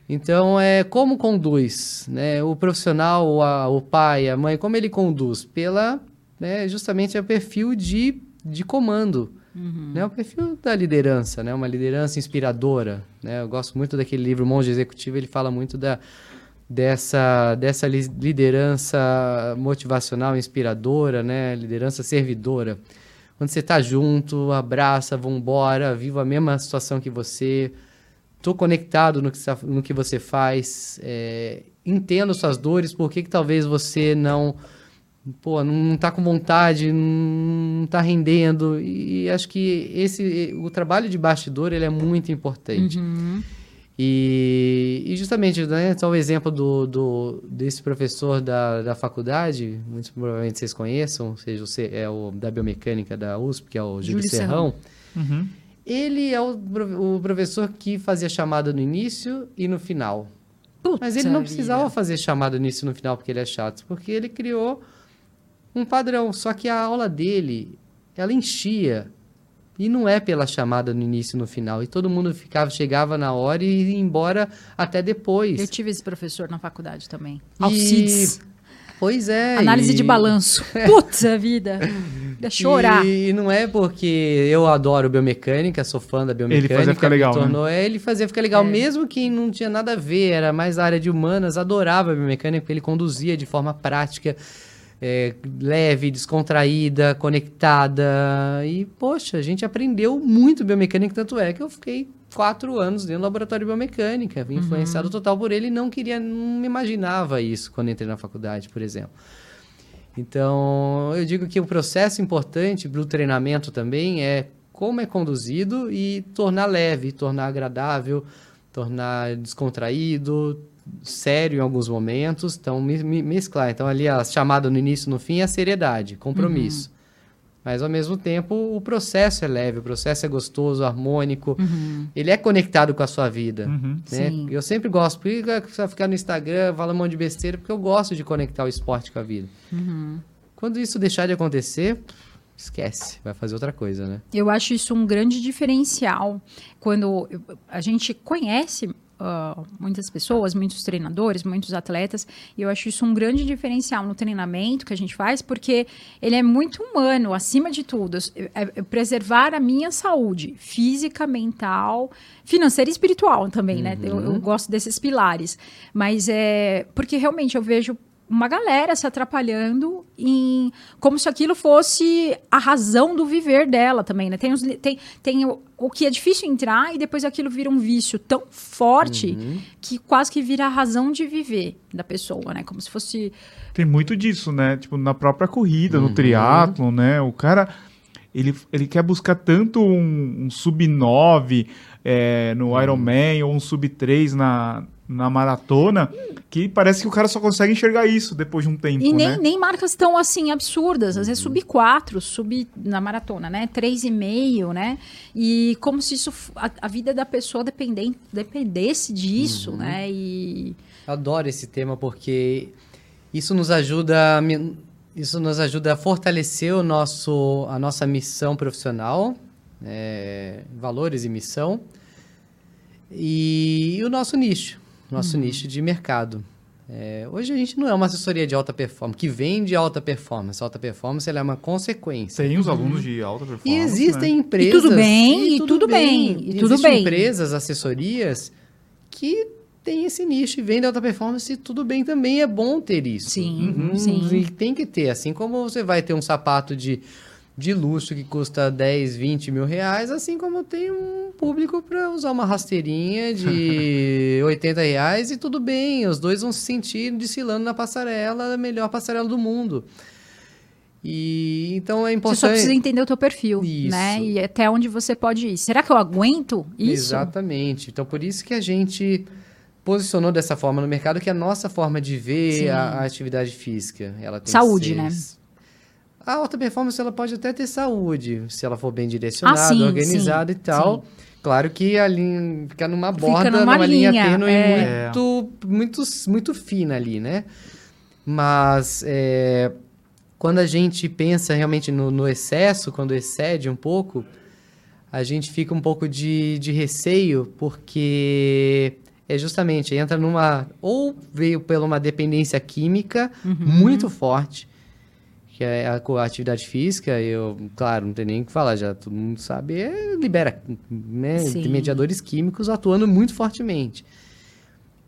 Speaker 3: Então, é como conduz, né? O profissional, o, a- o pai, a mãe, como ele conduz? Pela, né, justamente, é o perfil de, de comando, né? O perfil da liderança, né? Uma liderança inspiradora, né? Eu gosto muito daquele livro Monge Executivo, ele fala muito da, dessa, dessa li- liderança motivacional, inspiradora, né? Liderança servidora. Quando você está junto, abraça, vambora, vivo a mesma situação que você, tô conectado no que, no que você faz, é, entendo suas dores, por que talvez você não pô, não tá com vontade, não tá rendendo. E acho que esse o trabalho de bastidor ele é muito importante.
Speaker 2: Uhum.
Speaker 3: E, e justamente, né, só o exemplo do, do, desse professor da, da faculdade, muito provavelmente vocês conheçam, ou seja, você é o da biomecânica da USP, que é o Júlio,
Speaker 2: Júlio
Speaker 3: Serrão.
Speaker 1: Uhum.
Speaker 3: Ele é o, o professor que fazia chamada no início e no final. Mas ele não
Speaker 2: Puta
Speaker 3: precisava
Speaker 2: vida.
Speaker 3: fazer chamada no início e no final porque ele é chato, porque ele criou um padrão. Só que a aula dele, ela enchia. E não é pela chamada no início e no final. E todo mundo ficava, chegava na hora e ia embora até depois.
Speaker 2: Eu tive esse professor na faculdade também.
Speaker 3: E-
Speaker 2: Alcides.
Speaker 3: Pois é.
Speaker 2: Análise
Speaker 3: e-
Speaker 2: de balanço. Puta vida. Ia chorar.
Speaker 3: E não é porque eu adoro biomecânica, sou fã da biomecânica.
Speaker 1: Ele fazia ficar legal, né?
Speaker 3: tornou, é, Ele fazia ficar legal,
Speaker 2: É.
Speaker 3: mesmo que não tinha nada a ver, era mais da área de humanas, adorava a biomecânica, porque ele conduzia de forma prática, é, leve, descontraída, conectada. E, poxa, a gente aprendeu muito biomecânica, tanto é que eu fiquei quatro anos dentro do laboratório de biomecânica,
Speaker 2: Uhum.
Speaker 3: influenciado total por ele não queria, não me imaginava isso quando entrei na faculdade, por exemplo. Então, eu digo que o processo importante para o treinamento também é como é conduzido e tornar leve, tornar agradável, tornar descontraído, sério em alguns momentos. Então, me- me- mesclar. Então, ali a chamada no início e no fim é a seriedade, compromisso. Mas, ao mesmo tempo, o processo é leve, o processo é gostoso, harmônico. Ele é conectado com a sua vida.
Speaker 1: Uhum.
Speaker 3: né?
Speaker 2: Sim.
Speaker 3: Eu sempre gosto, por que você vai ficar no Instagram, fala um monte de besteira, porque eu gosto de conectar o esporte com a vida. Quando isso deixar de acontecer, esquece, vai fazer outra coisa, né?
Speaker 2: Eu acho isso um grande diferencial quando a gente conhece ah, muitas pessoas, muitos treinadores, muitos atletas, e eu acho isso um grande diferencial no treinamento que a gente faz, porque ele é muito humano, acima de tudo. É- é preservar a minha saúde física, mental, financeira e espiritual também, né? Eu, eu gosto desses pilares. Mas é porque realmente eu vejo uma galera se atrapalhando em como se aquilo fosse a razão do viver dela também, né? Tem, os tem, tem o, o que é difícil entrar e depois aquilo vira um vício tão forte que quase que vira a razão de viver da pessoa, né? Como se fosse
Speaker 1: Tem muito disso, né? Tipo, na própria corrida,
Speaker 3: Uhum.
Speaker 1: no triatlo, né? O cara, ele, ele quer buscar tanto um, um sub-9 é,
Speaker 3: Uhum.
Speaker 1: no Ironman ou um sub-3 na, na maratona, que parece que o cara só consegue enxergar isso depois de um tempo,
Speaker 2: E nem,
Speaker 1: né?
Speaker 2: nem marcas tão assim absurdas, às vezes
Speaker 3: Uhum.
Speaker 2: sub 4, sub na maratona, né? 3,5, né? E como se isso a, a vida da pessoa dependem, dependesse disso,
Speaker 3: Uhum.
Speaker 2: né? E
Speaker 3: Eu adoro esse tema porque isso nos ajuda isso nos ajuda a fortalecer o nosso, a nossa missão profissional, é, valores e missão, e, o nosso nicho, nosso nicho de mercado. É, hoje a gente não é uma assessoria de alta performance, que vende alta performance. Alta performance ela é uma consequência.
Speaker 1: Tem os alunos de alta performance.
Speaker 3: E existem
Speaker 1: né?
Speaker 3: empresas.
Speaker 2: tudo bem, e tudo bem, e tudo
Speaker 3: existem
Speaker 2: bem.
Speaker 3: empresas, assessorias que têm esse nicho e vendem alta performance e tudo bem também. É bom ter isso.
Speaker 2: Sim,
Speaker 3: Uhum,
Speaker 2: sim.
Speaker 3: E tem que ter. Assim como você vai ter um sapato de, de luxo que custa 10, 20 mil reais, assim como tem um público para usar uma rasteirinha de 80 reais e tudo bem. Os dois vão se sentir desfilando na passarela, a melhor passarela do mundo. E então é
Speaker 2: você
Speaker 3: importante.
Speaker 2: só precisa entender o teu perfil,
Speaker 3: Isso.
Speaker 2: né? E até onde você pode ir. Será que eu aguento isso?
Speaker 3: Exatamente. Então, por isso que a gente posicionou dessa forma no mercado, que é a nossa forma de ver a, a atividade física. Ela tem
Speaker 2: Saúde,
Speaker 3: que ser-
Speaker 2: né?
Speaker 3: A alta performance ela pode até ter saúde, se ela for bem direcionada,
Speaker 2: Ah, sim,
Speaker 3: organizada
Speaker 2: sim,
Speaker 3: e tal. Claro que a linha fica numa
Speaker 2: Fica
Speaker 3: borda,
Speaker 2: numa
Speaker 3: numa linha,
Speaker 2: linha,
Speaker 3: tênue
Speaker 2: é.
Speaker 3: muito, muito, muito fina ali, né? Mas é, quando a gente pensa realmente no, no excesso, quando excede um pouco, a gente fica um pouco de, de receio, porque é justamente, entra numa. Ou veio pela uma dependência química
Speaker 2: Uhum.
Speaker 3: muito forte, que é a, a atividade física, eu, claro, não tem nem o que falar, já todo mundo sabe, é, libera né,
Speaker 2: Sim.
Speaker 3: mediadores químicos atuando muito fortemente.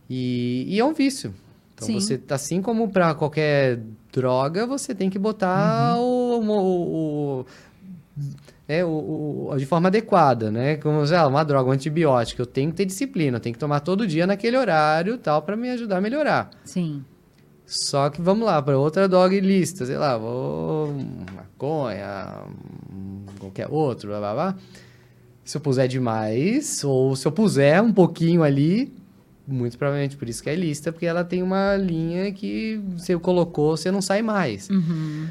Speaker 3: E, e é um vício. Então,
Speaker 2: Sim.
Speaker 3: você, assim como para qualquer droga, você tem que botar o, o, o- é, o, o- de forma adequada, né? Como sei lá, uma droga, um antibiótico, eu tenho que ter disciplina, eu tenho que tomar todo dia naquele horário, tal, para me ajudar a melhorar.
Speaker 2: Sim.
Speaker 3: Só que vamos lá, para outra dog lista, sei lá, vou maconha, qualquer outro, blá blá blá. Se eu puser demais, ou se eu puser um pouquinho ali, muito provavelmente por isso que é lista, porque ela tem uma linha que você colocou, você não sai mais.
Speaker 2: Uhum.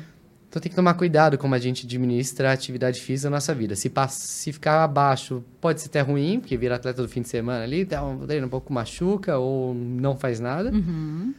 Speaker 3: Então tem que tomar cuidado como a gente administra a atividade física na nossa vida. Se, se ficar abaixo, pode ser até ruim, porque vira atleta do fim de semana ali, um treino um pouco machuca ou não faz nada.
Speaker 2: Uhum.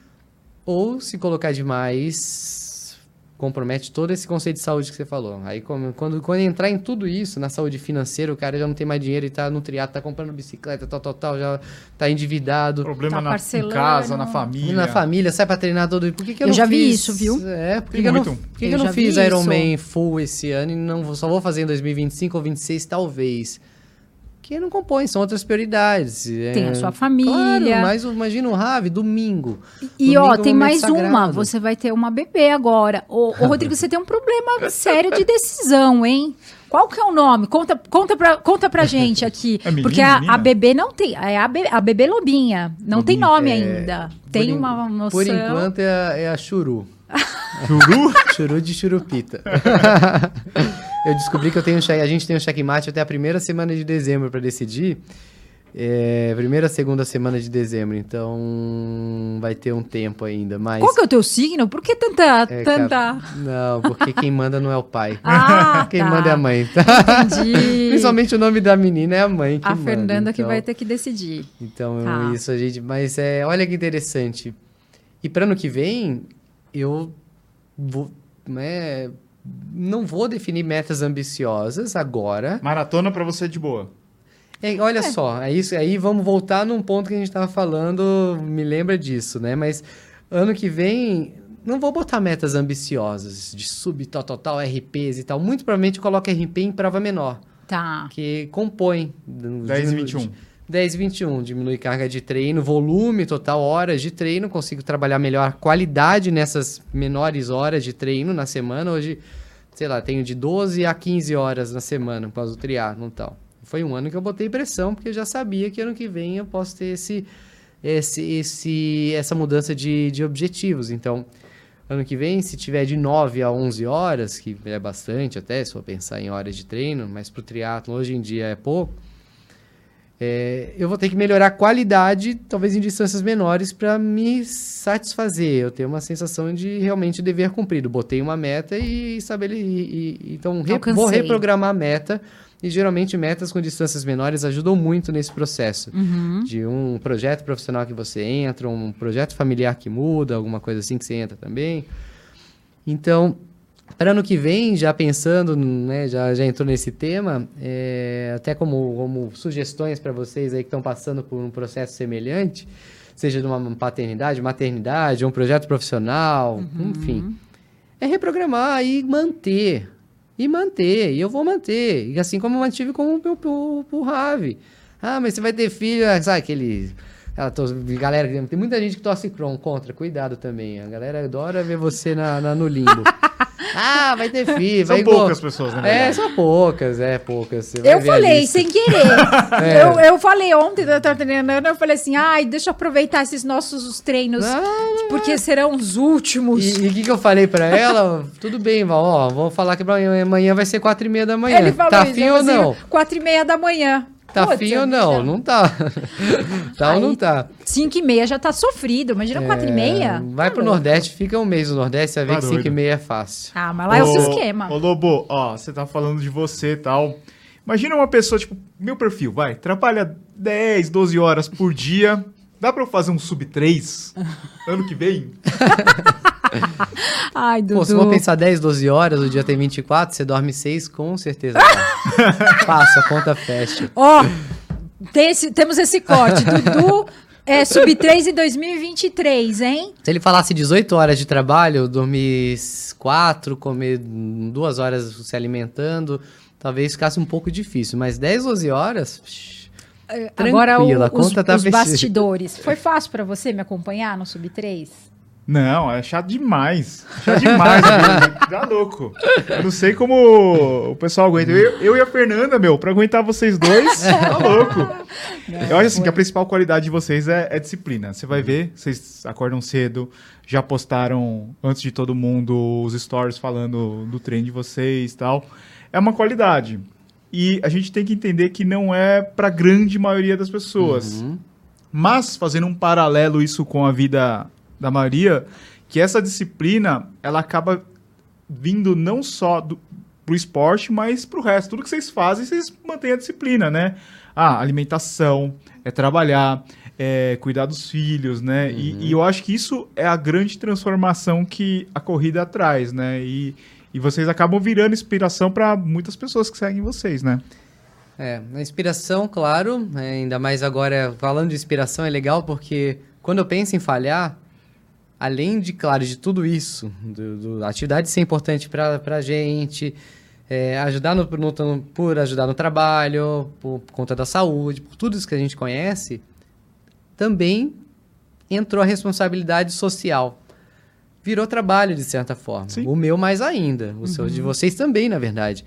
Speaker 3: Ou se colocar demais, compromete todo esse conceito de saúde que você falou. Aí como- quando, quando entrar em tudo isso, na saúde financeira, o cara já não tem mais dinheiro e tá no triatlo, tá comprando bicicleta, tal, tal, tal, já tá endividado.
Speaker 1: Problema
Speaker 2: Tá
Speaker 1: na, em casa, na
Speaker 3: E
Speaker 1: família.
Speaker 3: na família, sai pra treinar todo dia. Por que, que eu,
Speaker 2: Eu
Speaker 3: não
Speaker 2: já vi
Speaker 3: fiz?
Speaker 2: isso, viu?
Speaker 3: É, por que, que eu não, por que,
Speaker 2: Eu
Speaker 3: que eu não fiz
Speaker 2: isso.
Speaker 3: Ironman full esse ano e não só vou fazer em 2025 ou 26, talvez? Que não compõe, são outras prioridades.
Speaker 2: Tem
Speaker 3: É,
Speaker 2: a sua família.
Speaker 3: Claro, mas imagina o Rave, domingo.
Speaker 2: E
Speaker 3: Domingo
Speaker 2: ó,
Speaker 3: é um
Speaker 2: tem mais uma.
Speaker 3: sagrado.
Speaker 2: Você vai ter uma bebê agora. Ô, ô, Rodrigo, você tem um problema sério de decisão, hein? Qual que é o nome? Conta, conta, pra, conta pra gente aqui.
Speaker 1: É menino,
Speaker 2: porque a,
Speaker 1: menina?
Speaker 2: a bebê não tem. É a, be- a bebê lobinha. Não tem
Speaker 1: Lobinha,
Speaker 2: nome
Speaker 3: é,
Speaker 2: ainda. Tem uma noção.
Speaker 3: Por enquanto é a, é a Churu.
Speaker 1: Churu?
Speaker 3: Churu de churupita. Eu descobri que eu tenho a gente tem um checkmate até a primeira semana de dezembro para decidir. É, primeira, segunda semana de dezembro, então vai ter um tempo ainda, mas
Speaker 2: Qual que é o teu signo? Por que tanta.
Speaker 3: É,
Speaker 2: tanta...
Speaker 3: cara, não, porque quem manda não é o pai.
Speaker 2: Ah,
Speaker 3: quem
Speaker 2: tá.
Speaker 3: manda é a mãe.
Speaker 2: Entendi.
Speaker 3: Principalmente o nome da menina é a mãe que
Speaker 2: a
Speaker 3: manda,
Speaker 2: Fernanda que
Speaker 3: então-
Speaker 2: vai ter que decidir.
Speaker 3: Então,
Speaker 2: Tá.
Speaker 3: isso a gente. Mas é, olha que interessante. E para ano que vem, eu vou. Né, não vou definir metas ambiciosas agora.
Speaker 1: Maratona para você de boa.
Speaker 3: É, olha é. só, é isso, aí vamos voltar num ponto que a gente estava falando, me lembra disso, né? Mas ano que vem não vou botar metas ambiciosas de sub tal, tal, tal, RPs e tal. Muito provavelmente coloco RP em prova menor.
Speaker 2: Tá.
Speaker 3: Que compõe.
Speaker 1: 10 e 21.
Speaker 3: De, 10,21, diminui carga de treino, volume total, horas de treino, consigo trabalhar melhor qualidade nessas menores horas de treino na semana. Hoje, sei lá, tenho de 12 a 15 horas na semana após o triatlo e tal. Foi um ano que eu botei pressão, porque eu já sabia que ano que vem eu posso ter esse, esse, esse essa mudança de, de objetivos. Então, ano que vem, se tiver de 9 a 11 horas, que é bastante até, se for pensar em horas de treino, mas para o triatlo hoje em dia é pouco é, eu vou ter que melhorar a qualidade, talvez em distâncias menores, para me satisfazer. Eu tenho uma sensação de realmente dever cumprido. Botei uma meta e estabeleci. e- e- então, re- vou reprogramar a meta. E geralmente metas com distâncias menores ajudam muito nesse processo.
Speaker 2: Uhum.
Speaker 3: De um projeto profissional que você entra, um projeto familiar que muda, alguma coisa assim que você entra também. Então, para ano que vem, já pensando, né, já, já entrou nesse tema, é, até como, como sugestões para vocês aí que estão passando por um processo semelhante, seja de uma paternidade, maternidade, um projeto profissional, enfim, é reprogramar e manter. E manter, e eu vou manter. E assim como eu mantive com o, o, o, o Ravi. Ah, mas você vai ter filho, ah, sabe aquele... Ela tos- galera, tem muita gente que torce cron- contra, cuidado também. A galera adora ver você na, na- no limbo. ah, vai ter filho,
Speaker 1: São
Speaker 3: vai
Speaker 1: poucas pessoas, né?
Speaker 3: É, são poucas, é, poucas.
Speaker 2: Eu falei sem querer.
Speaker 3: É.
Speaker 2: eu, eu falei ontem, eu tava treinando, eu falei assim, ai, deixa eu aproveitar esses nossos os treinos,
Speaker 3: Ah,
Speaker 2: porque serão os últimos.
Speaker 3: E o que, que eu falei pra ela? Tudo bem, Val, ó, vamos falar que amanhã, amanhã vai ser quatro e meia da manhã.
Speaker 2: Ele falou
Speaker 3: tá
Speaker 2: isso,
Speaker 3: fim ou
Speaker 2: assim,
Speaker 3: não?
Speaker 2: Quatro e meia da manhã.
Speaker 3: Tá
Speaker 2: Putz,
Speaker 3: fim ou não? Não tá. tá ou
Speaker 2: Aí-
Speaker 3: não tá?
Speaker 2: Cinco e meia já tá sofrido, imagina quatro e meia.
Speaker 3: Vai
Speaker 2: Tá
Speaker 3: pro
Speaker 2: louco.
Speaker 3: Nordeste, fica um mês no Nordeste, você vai ver
Speaker 1: Tá
Speaker 3: que 5 e meia é fácil.
Speaker 2: Ah, mas lá é o
Speaker 1: Ô,
Speaker 2: esquema.
Speaker 1: Ô, Lobo, ó, você tá falando de você e tal. Imagina uma pessoa, tipo, meu perfil, vai, trabalha 10, 12 horas por dia. Dá pra eu fazer um sub 3 ano que vem?
Speaker 2: Ai, Dudu.
Speaker 3: Pô, se for pensar 10, 12 horas, o dia tem 24, você dorme 6, com certeza. Passa, a conta fecha.
Speaker 2: Ó, tem esse- temos esse corte. Dudu é sub 3 em 2023, hein?
Speaker 3: Se ele falasse 18 horas de trabalho, dormir 4, comer 2 horas se alimentando, talvez ficasse um pouco difícil. Mas 10, 12 horas, psh,
Speaker 2: Agora o, os,
Speaker 3: tá
Speaker 2: os bastidores. Foi fácil pra você me acompanhar no sub 3?
Speaker 1: Não, é chato demais. Chato demais, amigo. Tá louco. Eu não sei como o pessoal aguenta. Eu, eu e a Fernanda, meu, pra aguentar vocês dois, tá louco. eu acho assim que a principal qualidade de vocês é, é disciplina. Você vai ver, vocês acordam cedo, já postaram antes de todo mundo os stories falando do treino de vocês e tal. É uma qualidade. E a gente tem que entender que não é pra grande maioria das pessoas.
Speaker 3: Uhum.
Speaker 1: Mas, fazendo um paralelo isso com a vida da maioria, que essa disciplina, ela acaba vindo não só do, pro esporte, mas pro resto. Tudo que vocês fazem, vocês mantêm a disciplina, né? Ah, alimentação, é trabalhar, é cuidar dos filhos, né? E, e eu acho que isso é a grande transformação que a corrida traz, né? E, e vocês acabam virando inspiração para muitas pessoas que seguem vocês, né?
Speaker 3: É, a inspiração, claro, é, ainda mais agora falando de inspiração é legal porque quando eu penso em falhar, além de, claro, de tudo isso, do, do- a atividade ser importante para a gente, é, ajudar no, no- por ajudar no trabalho, por, por conta da saúde, por tudo isso que a gente conhece, também entrou a responsabilidade social. Virou trabalho, de certa forma.
Speaker 1: Sim.
Speaker 3: O meu mais ainda. O seu de vocês também, na verdade.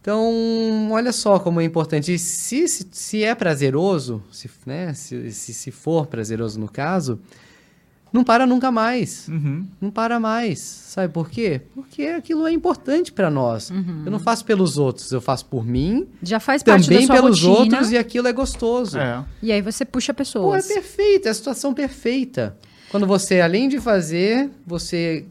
Speaker 3: Então, olha só como é importante. Se, se, se é prazeroso, se, né, se, se, se for prazeroso no caso, não para nunca mais.
Speaker 1: Uhum.
Speaker 3: Não para mais. Sabe por quê? Porque aquilo é importante para nós. Eu não faço pelos outros, eu faço por mim,
Speaker 2: Já faz parte da
Speaker 3: também
Speaker 2: sua
Speaker 3: pelos
Speaker 2: rotina.
Speaker 3: outros e aquilo é gostoso.
Speaker 1: É.
Speaker 2: E aí você puxa
Speaker 3: Pô, é
Speaker 2: pessoas.
Speaker 3: perfeito, é a situação perfeita. Quando você, além de fazer, você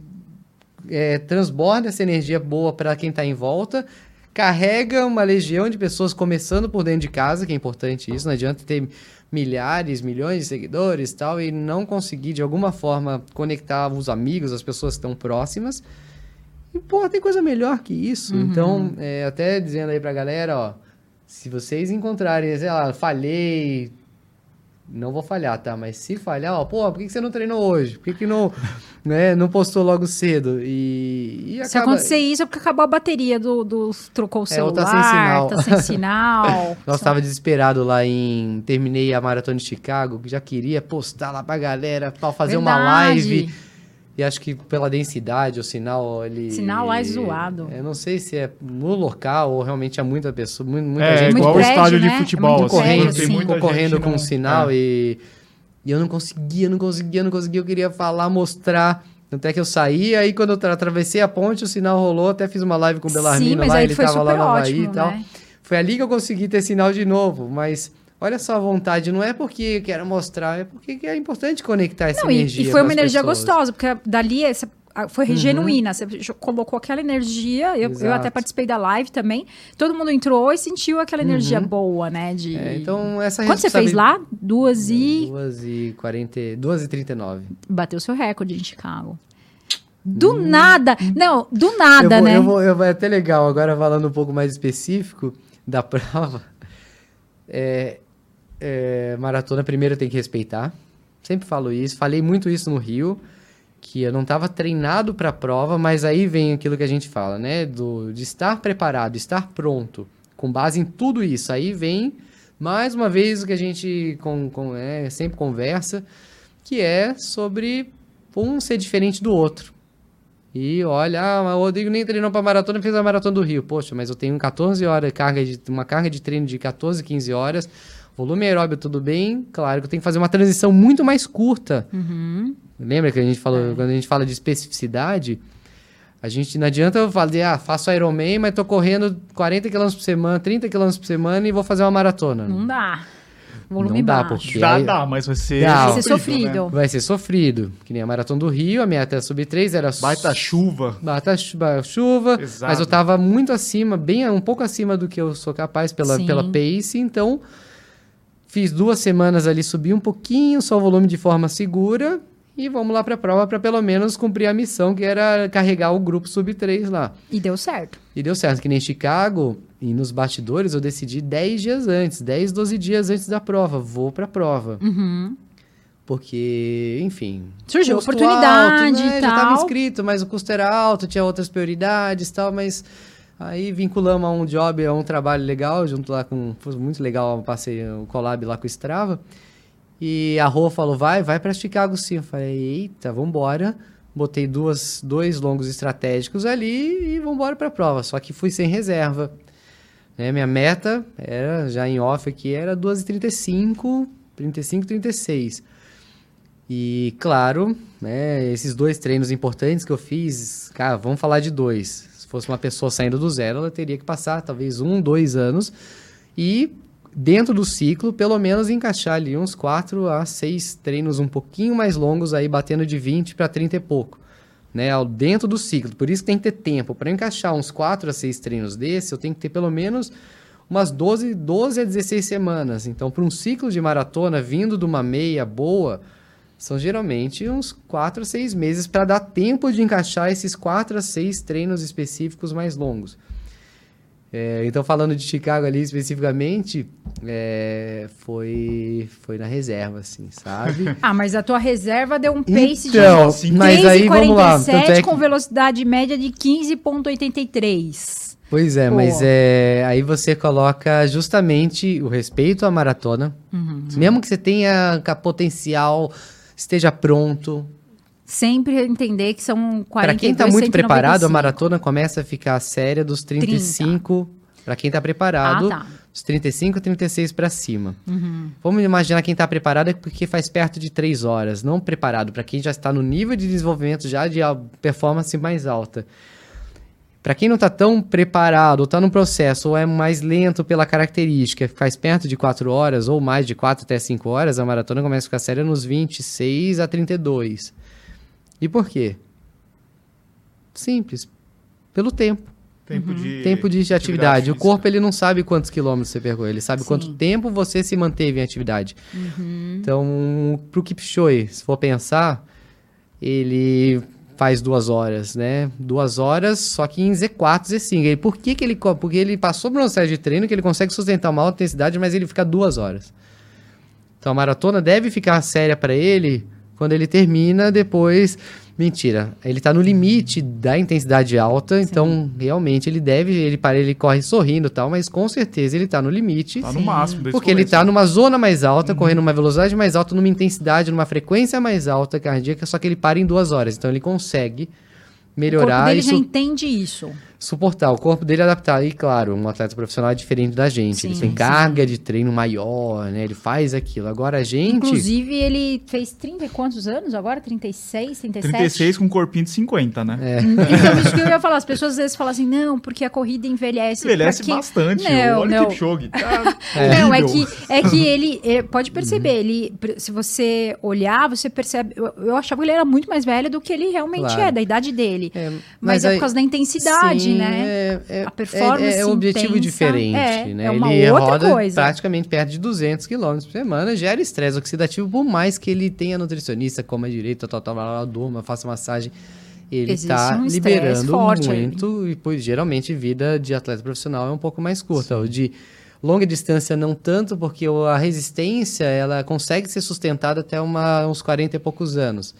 Speaker 3: é, transborda essa energia boa para quem está em volta, carrega uma legião de pessoas começando por dentro de casa, que é importante isso, não adianta ter milhares, milhões de seguidores e tal, e não conseguir de alguma forma conectar os amigos, as pessoas que estão próximas. E, pô, tem coisa melhor que isso. Então, é, até dizendo aí pra galera, ó, se vocês encontrarem, sei lá, falhei, não vou falhar, tá? Mas se falhar, ó, pô, por que que você não treinou hoje? Por que, que não, né, não postou logo cedo? E, e
Speaker 2: Se
Speaker 3: acaba-
Speaker 2: acontecer isso é porque acabou a bateria do, do trocou o
Speaker 3: É, ou tá
Speaker 2: celular,
Speaker 3: sem sinal.
Speaker 2: tá sem sinal.
Speaker 3: Nós estava desesperado lá em. Terminei a maratona de Chicago, que já queria postar lá pra galera, pra fazer uma
Speaker 2: Verdade.
Speaker 3: live. E acho que pela densidade, o sinal ele.
Speaker 2: Sinal lá é zoado.
Speaker 3: Eu não sei se é no local ou realmente há muita pessoa, mu- muita
Speaker 1: É,
Speaker 3: gente
Speaker 2: Muito
Speaker 1: igual o
Speaker 2: prédio,
Speaker 1: estádio
Speaker 2: né?
Speaker 1: de
Speaker 2: É
Speaker 1: futebol.
Speaker 2: muito
Speaker 1: assim,
Speaker 2: prédio,
Speaker 3: correndo,
Speaker 1: quando tem
Speaker 2: sim.
Speaker 1: muita
Speaker 3: concorrendo
Speaker 1: gente
Speaker 3: com
Speaker 1: não-
Speaker 3: o sinal
Speaker 1: é.
Speaker 3: e, e eu não conseguia, não conseguia, não conseguia. Eu queria falar, mostrar. Até que eu saí, aí quando eu tra- atravessei a ponte, o sinal rolou, até fiz uma live com o
Speaker 2: Sim,
Speaker 3: Belarmino
Speaker 2: mas
Speaker 3: lá,
Speaker 2: aí
Speaker 3: ele
Speaker 2: foi
Speaker 3: tava lá no Havaí
Speaker 2: ótimo,
Speaker 3: e tal.
Speaker 2: né?
Speaker 3: Foi ali que eu consegui ter sinal de novo, mas olha só a vontade, não é porque eu quero mostrar, é porque é importante conectar essa
Speaker 2: Não, e,
Speaker 3: energia
Speaker 2: e foi
Speaker 3: com
Speaker 2: uma energia
Speaker 3: pessoas. Uhum.
Speaker 2: gostosa, porque dali essa- foi genuína. Você colocou aquela energia. Eu, eu até participei da live também. Todo mundo entrou e sentiu aquela energia boa, né? De...
Speaker 3: É, então essa
Speaker 2: Quanto você fez lá? Duas e.
Speaker 3: 2 e 40, 2 e 39.
Speaker 2: Bateu seu recorde em Chicago. Do nada. Não, do nada,
Speaker 3: Hum. eu vou,
Speaker 2: né?
Speaker 3: Eu vou, eu vou- é até legal, agora falando um pouco mais específico da prova. É, é, maratona, primeiro tem que respeitar. Sempre falo isso. Falei muito isso no Rio, que eu não estava treinado para a prova, mas aí vem aquilo que a gente fala, né? Do, de estar preparado, estar pronto, com base em tudo isso. Aí vem, mais uma vez, o que a gente com, com, é, sempre conversa, que é sobre um ser diferente do outro. E olha, ah, o Rodrigo nem treinou pra maratona, fez a maratona do Rio. Poxa, mas eu tenho 14 horas, carga de, uma carga de treino de 14, 15 horas. Volume aeróbio, tudo bem. Claro que eu tenho que fazer uma transição muito mais curta.
Speaker 2: Uhum.
Speaker 3: Lembra que a gente falou, quando a gente fala de especificidade, a gente não adianta eu falar, ah, faço Ironman, mas tô correndo 40 km por semana, 30 km por semana e vou fazer uma maratona.
Speaker 2: Não dá. Volume
Speaker 3: Não dá,
Speaker 2: baixo.
Speaker 3: porque- aí-
Speaker 1: dá, mas vai ser.
Speaker 3: Dá.
Speaker 2: Vai ser sofrido.
Speaker 3: Vai ser sofrido. Que nem a maratona do Rio, a meta sub 3 era
Speaker 1: Baita chuva.
Speaker 3: Bata chu- ba- chuva,
Speaker 1: Pesado.
Speaker 3: mas eu tava muito acima, bem um pouco acima do que eu sou capaz pela,
Speaker 2: Sim.
Speaker 3: pela pace, então fiz duas semanas ali, subi um pouquinho só o volume de forma segura e vamos lá pra prova para pelo menos cumprir a missão que era carregar o grupo sub 3 lá.
Speaker 2: E deu certo.
Speaker 3: E deu certo, que nem Chicago e nos bastidores eu decidi 10 dias antes, 10, 12 dias antes da prova, vou pra prova.
Speaker 2: Uhum.
Speaker 3: Porque, enfim.
Speaker 2: Surgiu oportunidade
Speaker 3: alto, né?
Speaker 2: e
Speaker 3: Já estava
Speaker 2: tal.
Speaker 3: inscrito, mas o custo era alto, tinha outras prioridades e tal, mas aí vinculamos a um job, a um trabalho legal, junto lá com. Foi muito legal, passei o collab lá com o Strava. E a Rô falou, vai, vai para Chicago sim. Eu falei, eita, vambora. Botei duas, dois longos estratégicos ali e vambora para a prova. Só que fui sem reserva. Né? Minha meta era, já em off aqui, era 2h35, 35, 36. E, claro, né, esses dois treinos importantes que eu fiz, cara, vamos falar de dois. Se fosse uma pessoa saindo do zero, ela teria que passar talvez um, dois anos e dentro do ciclo, pelo menos encaixar ali uns 4 a 6 treinos um pouquinho mais longos aí, batendo de 20 para 30 e pouco, né, dentro do ciclo. Por isso que tem que ter tempo. Para encaixar uns 4 a 6 treinos desse, eu tenho que ter pelo menos umas 12, 12 a 16 semanas. Então, para um ciclo de maratona vindo de uma meia boa, são geralmente uns 4 a 6 meses para dar tempo de encaixar esses 4 a 6 treinos específicos mais longos. É, então, falando de Chicago ali especificamente, é, foi, foi na reserva, assim, sabe?
Speaker 2: ah, mas a tua reserva deu um pace
Speaker 3: então, de mas aí, vamos lá.
Speaker 2: É que... com velocidade média de 15,83.
Speaker 3: Pois é, Pô. mas é, aí você coloca justamente o respeito à maratona. Uhum. Mesmo que você tenha potencial, esteja pronto,
Speaker 2: sempre entender que são 42,
Speaker 3: Para quem está muito 195. preparado, a maratona começa a ficar séria dos 35. Para quem está preparado, ah, tá. dos 35 36 para cima. Uhum. Vamos imaginar quem está preparado é porque faz perto de 3 horas. Não preparado, para quem já está no nível de desenvolvimento já de performance mais alta. Para quem não está tão preparado, ou está no processo, ou é mais lento pela característica, faz perto de 4 horas, ou mais de 4 até 5 horas, a maratona começa a ficar séria nos 26 a 32. E por quê? Simples. Pelo tempo.
Speaker 1: Tempo, uhum. de,
Speaker 3: tempo de, de atividade. atividade o corpo ele não sabe quantos quilômetros você percorreu, ele sabe Sim. quanto tempo você se manteve em atividade. Uhum. Então, pro Kipchoge, se for pensar, ele faz duas horas, né? Duas horas, só que em Z4, Z5. E por que, que ele... Porque ele passou por um processo de treino que ele consegue sustentar uma alta intensidade, mas ele fica duas horas. Então, a maratona deve ficar séria para ele quando ele termina, depois. Mentira, ele está no limite da intensidade alta, Sim. então realmente ele deve, ele para ele corre sorrindo e tal, mas com certeza ele está no limite.
Speaker 1: Tá no máximo,
Speaker 3: Porque ele está numa zona mais alta, uhum. correndo uma velocidade mais alta, numa intensidade, numa frequência mais alta cardíaca, só que ele para em duas horas. Então ele consegue melhorar. O corpo
Speaker 2: dele
Speaker 3: isso,
Speaker 2: já entende isso.
Speaker 3: Suportar, o corpo dele adaptar. E claro, um atleta profissional é diferente da gente. Sim, ele tem sim. carga de treino maior, né? Ele faz aquilo. Agora a gente.
Speaker 2: Inclusive, ele fez 30 e quantos anos agora? 36, 37?
Speaker 1: 36 com um corpinho de 50, né?
Speaker 2: É. Então, isso que eu ia falar. As pessoas às vezes falam assim, não, porque a corrida envelhece.
Speaker 1: Envelhece quem... bastante. Não, Olha não. o Kipchoge.
Speaker 2: Tá é. Não, é que, é que ele. É, pode perceber, uhum. ele. Se você olhar, você percebe. Eu, eu, achava que ele era muito mais velho do que ele realmente claro. é, da idade dele. É, mas, mas é por causa da intensidade, sim, né?
Speaker 3: É, é, a performance é, é um objetivo intensa, diferente, é, né? É uma ele outra roda coisa. praticamente perto de 200 km por semana, gera estresse oxidativo, por mais que ele tenha nutricionista, coma direito, tal, tal, tal, durma, faça massagem ele está um liberando muito ali. e pois geralmente vida de atleta profissional é um pouco mais curta. Sim. O de longa distância não tanto, porque a resistência ela consegue ser sustentada até uma, uns 40 e poucos anos.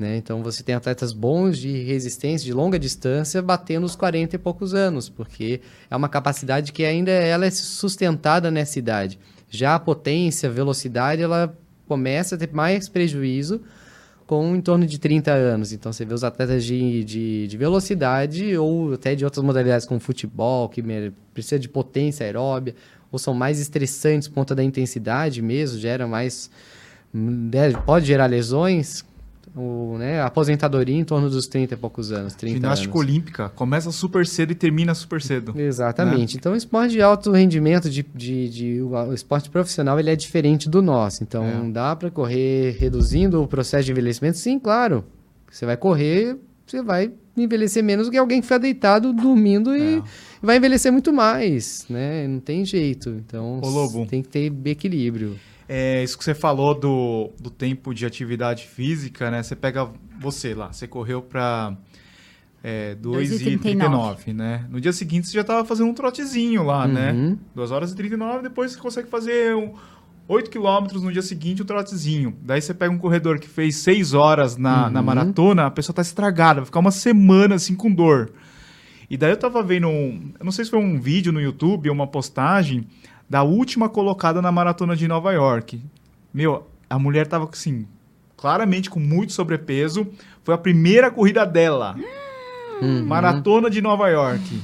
Speaker 3: Né? Então você tem atletas bons de resistência de longa distância batendo os 40 e poucos anos, porque é uma capacidade que ainda ela é sustentada nessa idade. Já a potência, a velocidade, ela começa a ter mais prejuízo com em torno de 30 anos. Então você vê os atletas de, de, de velocidade ou até de outras modalidades como futebol, que precisa de potência aeróbia, ou são mais estressantes por conta da intensidade mesmo, gera mais. Hum, pode gerar lesões, o, né, a aposentadoria em torno dos 30 e poucos anos. 30
Speaker 1: Ginástica
Speaker 3: anos.
Speaker 1: olímpica começa super cedo e termina super cedo.
Speaker 3: Exatamente. Né? Então, o esporte de alto rendimento, de, de, de, o esporte profissional, ele é diferente do nosso. Então, é. dá para correr reduzindo o processo de envelhecimento? Sim, claro. Você vai correr, você vai envelhecer menos do que alguém que fica deitado, dormindo e é. vai envelhecer muito mais, né? Não tem jeito. Então, tem que ter equilíbrio.
Speaker 1: É, isso que você falou do, do tempo de atividade física, né? Você pega você lá, você correu para é, 2h39, né? No dia seguinte você já estava fazendo um trotezinho lá, né? uhum. né? 2 horas e 39, depois você consegue fazer um, 8 quilômetros no dia seguinte, um trotezinho. Daí você pega um corredor que fez 6 horas na, uhum. na maratona, a pessoa tá estragada, vai ficar uma semana assim com dor. E daí eu tava vendo um, eu não sei se foi um vídeo no YouTube ou uma postagem da última colocada na maratona de Nova York. Meu, A mulher tava assim, claramente com muito sobrepeso. Foi a primeira corrida dela.
Speaker 3: Uhum.
Speaker 1: Maratona de Nova York.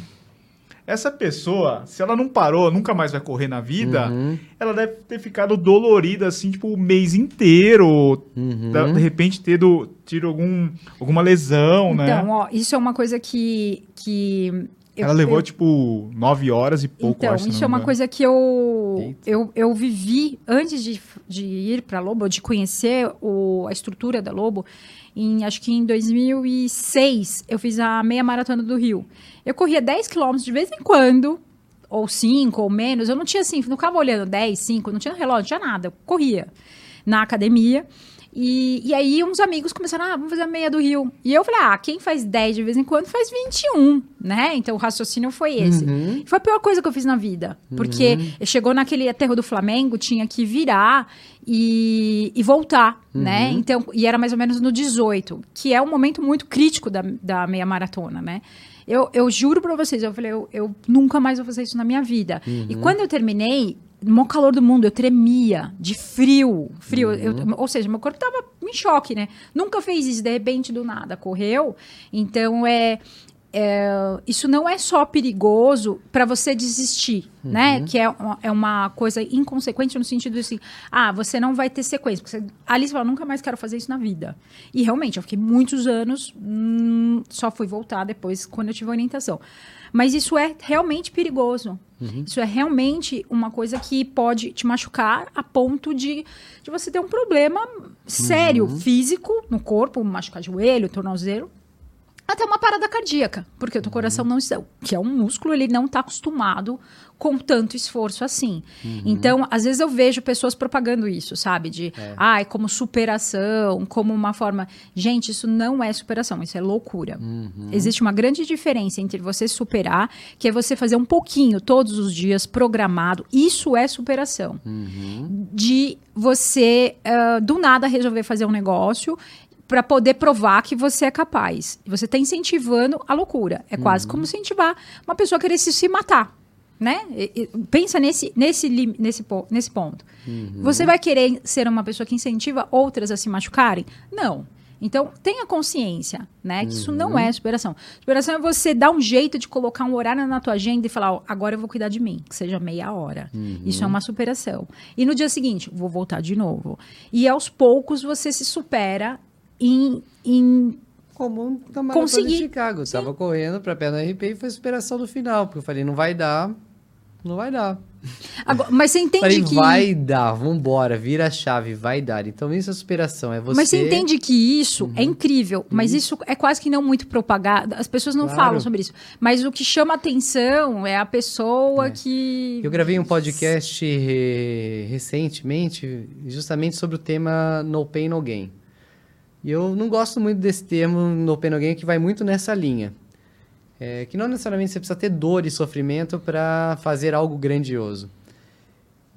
Speaker 1: Essa pessoa, se ela não parou, nunca mais vai correr na vida,
Speaker 3: Uhum.
Speaker 1: ela deve ter ficado dolorida, assim, tipo, o mês inteiro.
Speaker 3: Uhum.
Speaker 1: De repente, tido, tido algum, alguma lesão, né?
Speaker 2: Então, ó, isso é uma coisa que. que eu-
Speaker 1: ela levou,
Speaker 2: eu-
Speaker 1: tipo, nove horas e pouco,
Speaker 2: Então,
Speaker 1: acho,
Speaker 2: isso é uma coisa que eu,
Speaker 3: Eita.
Speaker 2: eu, eu vivi antes de, de ir para Lobo, de conhecer o, a estrutura da Lobo. Em, acho que em 2006, eu fiz a meia maratona do Rio. Eu corria 10 quilômetros de vez em quando, ou 5 ou menos. Eu não tinha assim, não ficava olhando 10, 5, não tinha relógio, não tinha nada. Eu corria na academia. E, e aí uns amigos começaram, ah, vamos fazer a meia do Rio. E eu falei, ah, quem faz 10 de vez em quando faz 21, né? Então o raciocínio foi esse.
Speaker 3: Uhum.
Speaker 2: Foi a pior coisa que eu fiz na vida. Porque chegou naquele aterro do Flamengo, tinha que virar e, e voltar, né? Então, e era mais ou menos no 18, que é um momento muito crítico da, da meia maratona, né? Eu, eu juro pra vocês, eu falei, eu, eu nunca mais vou fazer isso na minha vida. E quando eu terminei, maior calor do mundo, eu tremia de frio. Frio, eu- ou seja, meu corpo tava em choque, né? Nunca fez isso, de repente, do nada, correu. Então, é, é, isso não é só perigoso para você desistir, né? Que é uma, é uma coisa inconsequente no sentido assim, ah, você não vai ter sequência. Porque você, ali você fala, nunca mais quero fazer isso na vida. E realmente, eu fiquei muitos anos, hum, só fui voltar depois quando eu tive orientação. Mas isso é realmente perigoso. Isso é realmente uma coisa que pode te machucar a ponto de, de você ter um problema sério, físico, no corpo, machucar joelho, tornozelo, até uma parada cardíaca, porque o teu coração não está, que é um músculo, ele não está acostumado com tanto esforço assim. Então, às vezes eu vejo pessoas propagando isso, sabe? De, ai, como superação, como uma forma. Gente, isso não é superação, isso é loucura. Existe uma grande diferença entre você superar, que é você fazer um pouquinho todos os dias programado. Isso é superação. De você, ah, do nada, resolver fazer um negócio para poder provar que você é capaz. Você está incentivando a loucura. É quase como incentivar uma pessoa a querer se, se matar. Né? E- e- pensa nesse, nesse, nesse, nesse ponto. Você vai querer ser uma pessoa que incentiva outras a se machucarem? Não. Então, tenha consciência, né? Que isso não é superação. Superação é você dar um jeito de colocar um horário na tua agenda e falar, ó, agora eu vou cuidar de mim, que seja meia hora. Isso é uma superação. E no dia seguinte, vou voltar de novo. E aos poucos você se supera em, em
Speaker 3: Como na maratona
Speaker 2: Consegui.
Speaker 3: de Chicago. Eu tava correndo pra pé no RP e foi superação no final. Porque eu falei, não vai dar, não vai dar.
Speaker 2: Agora, mas você entende
Speaker 3: falei,
Speaker 2: que.
Speaker 3: vai dar, vambora, vira a chave, vai dar. Então isso é superação, é você... Uhum.
Speaker 2: Mas você entende que isso é incrível, mas isso é quase que não muito propagado. As pessoas não
Speaker 3: Claro.
Speaker 2: falam sobre isso. Mas o que chama atenção é a pessoa
Speaker 3: É.
Speaker 2: que.
Speaker 3: Eu gravei um podcast recentemente justamente sobre o tema No Pain, No Gain. E eu não gosto muito desse termo No Gain, que vai muito nessa linha. É, que não necessariamente você precisa ter dor e sofrimento para fazer algo grandioso.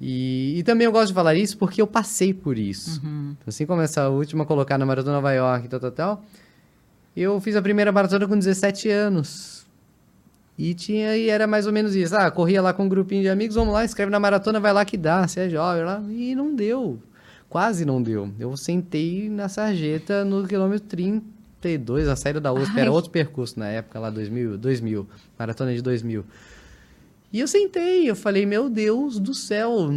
Speaker 3: E, e também eu gosto de falar isso porque eu passei por isso. Assim como essa última colocar na Maratona Nova York e tal, tal, tal, eu fiz a primeira maratona com 17 anos. E tinha e era mais ou menos isso. Ah, corria lá com um grupinho de amigos, vamos lá, escreve na maratona, vai lá que dá, você é jovem lá. E não deu. Quase não deu. Eu sentei na sarjeta no quilômetro 32, na saída da USP. Era
Speaker 2: Ai.
Speaker 3: outro percurso na época, lá 2000, 2000 maratona de 2000. E eu sentei, eu falei, meu Deus do céu,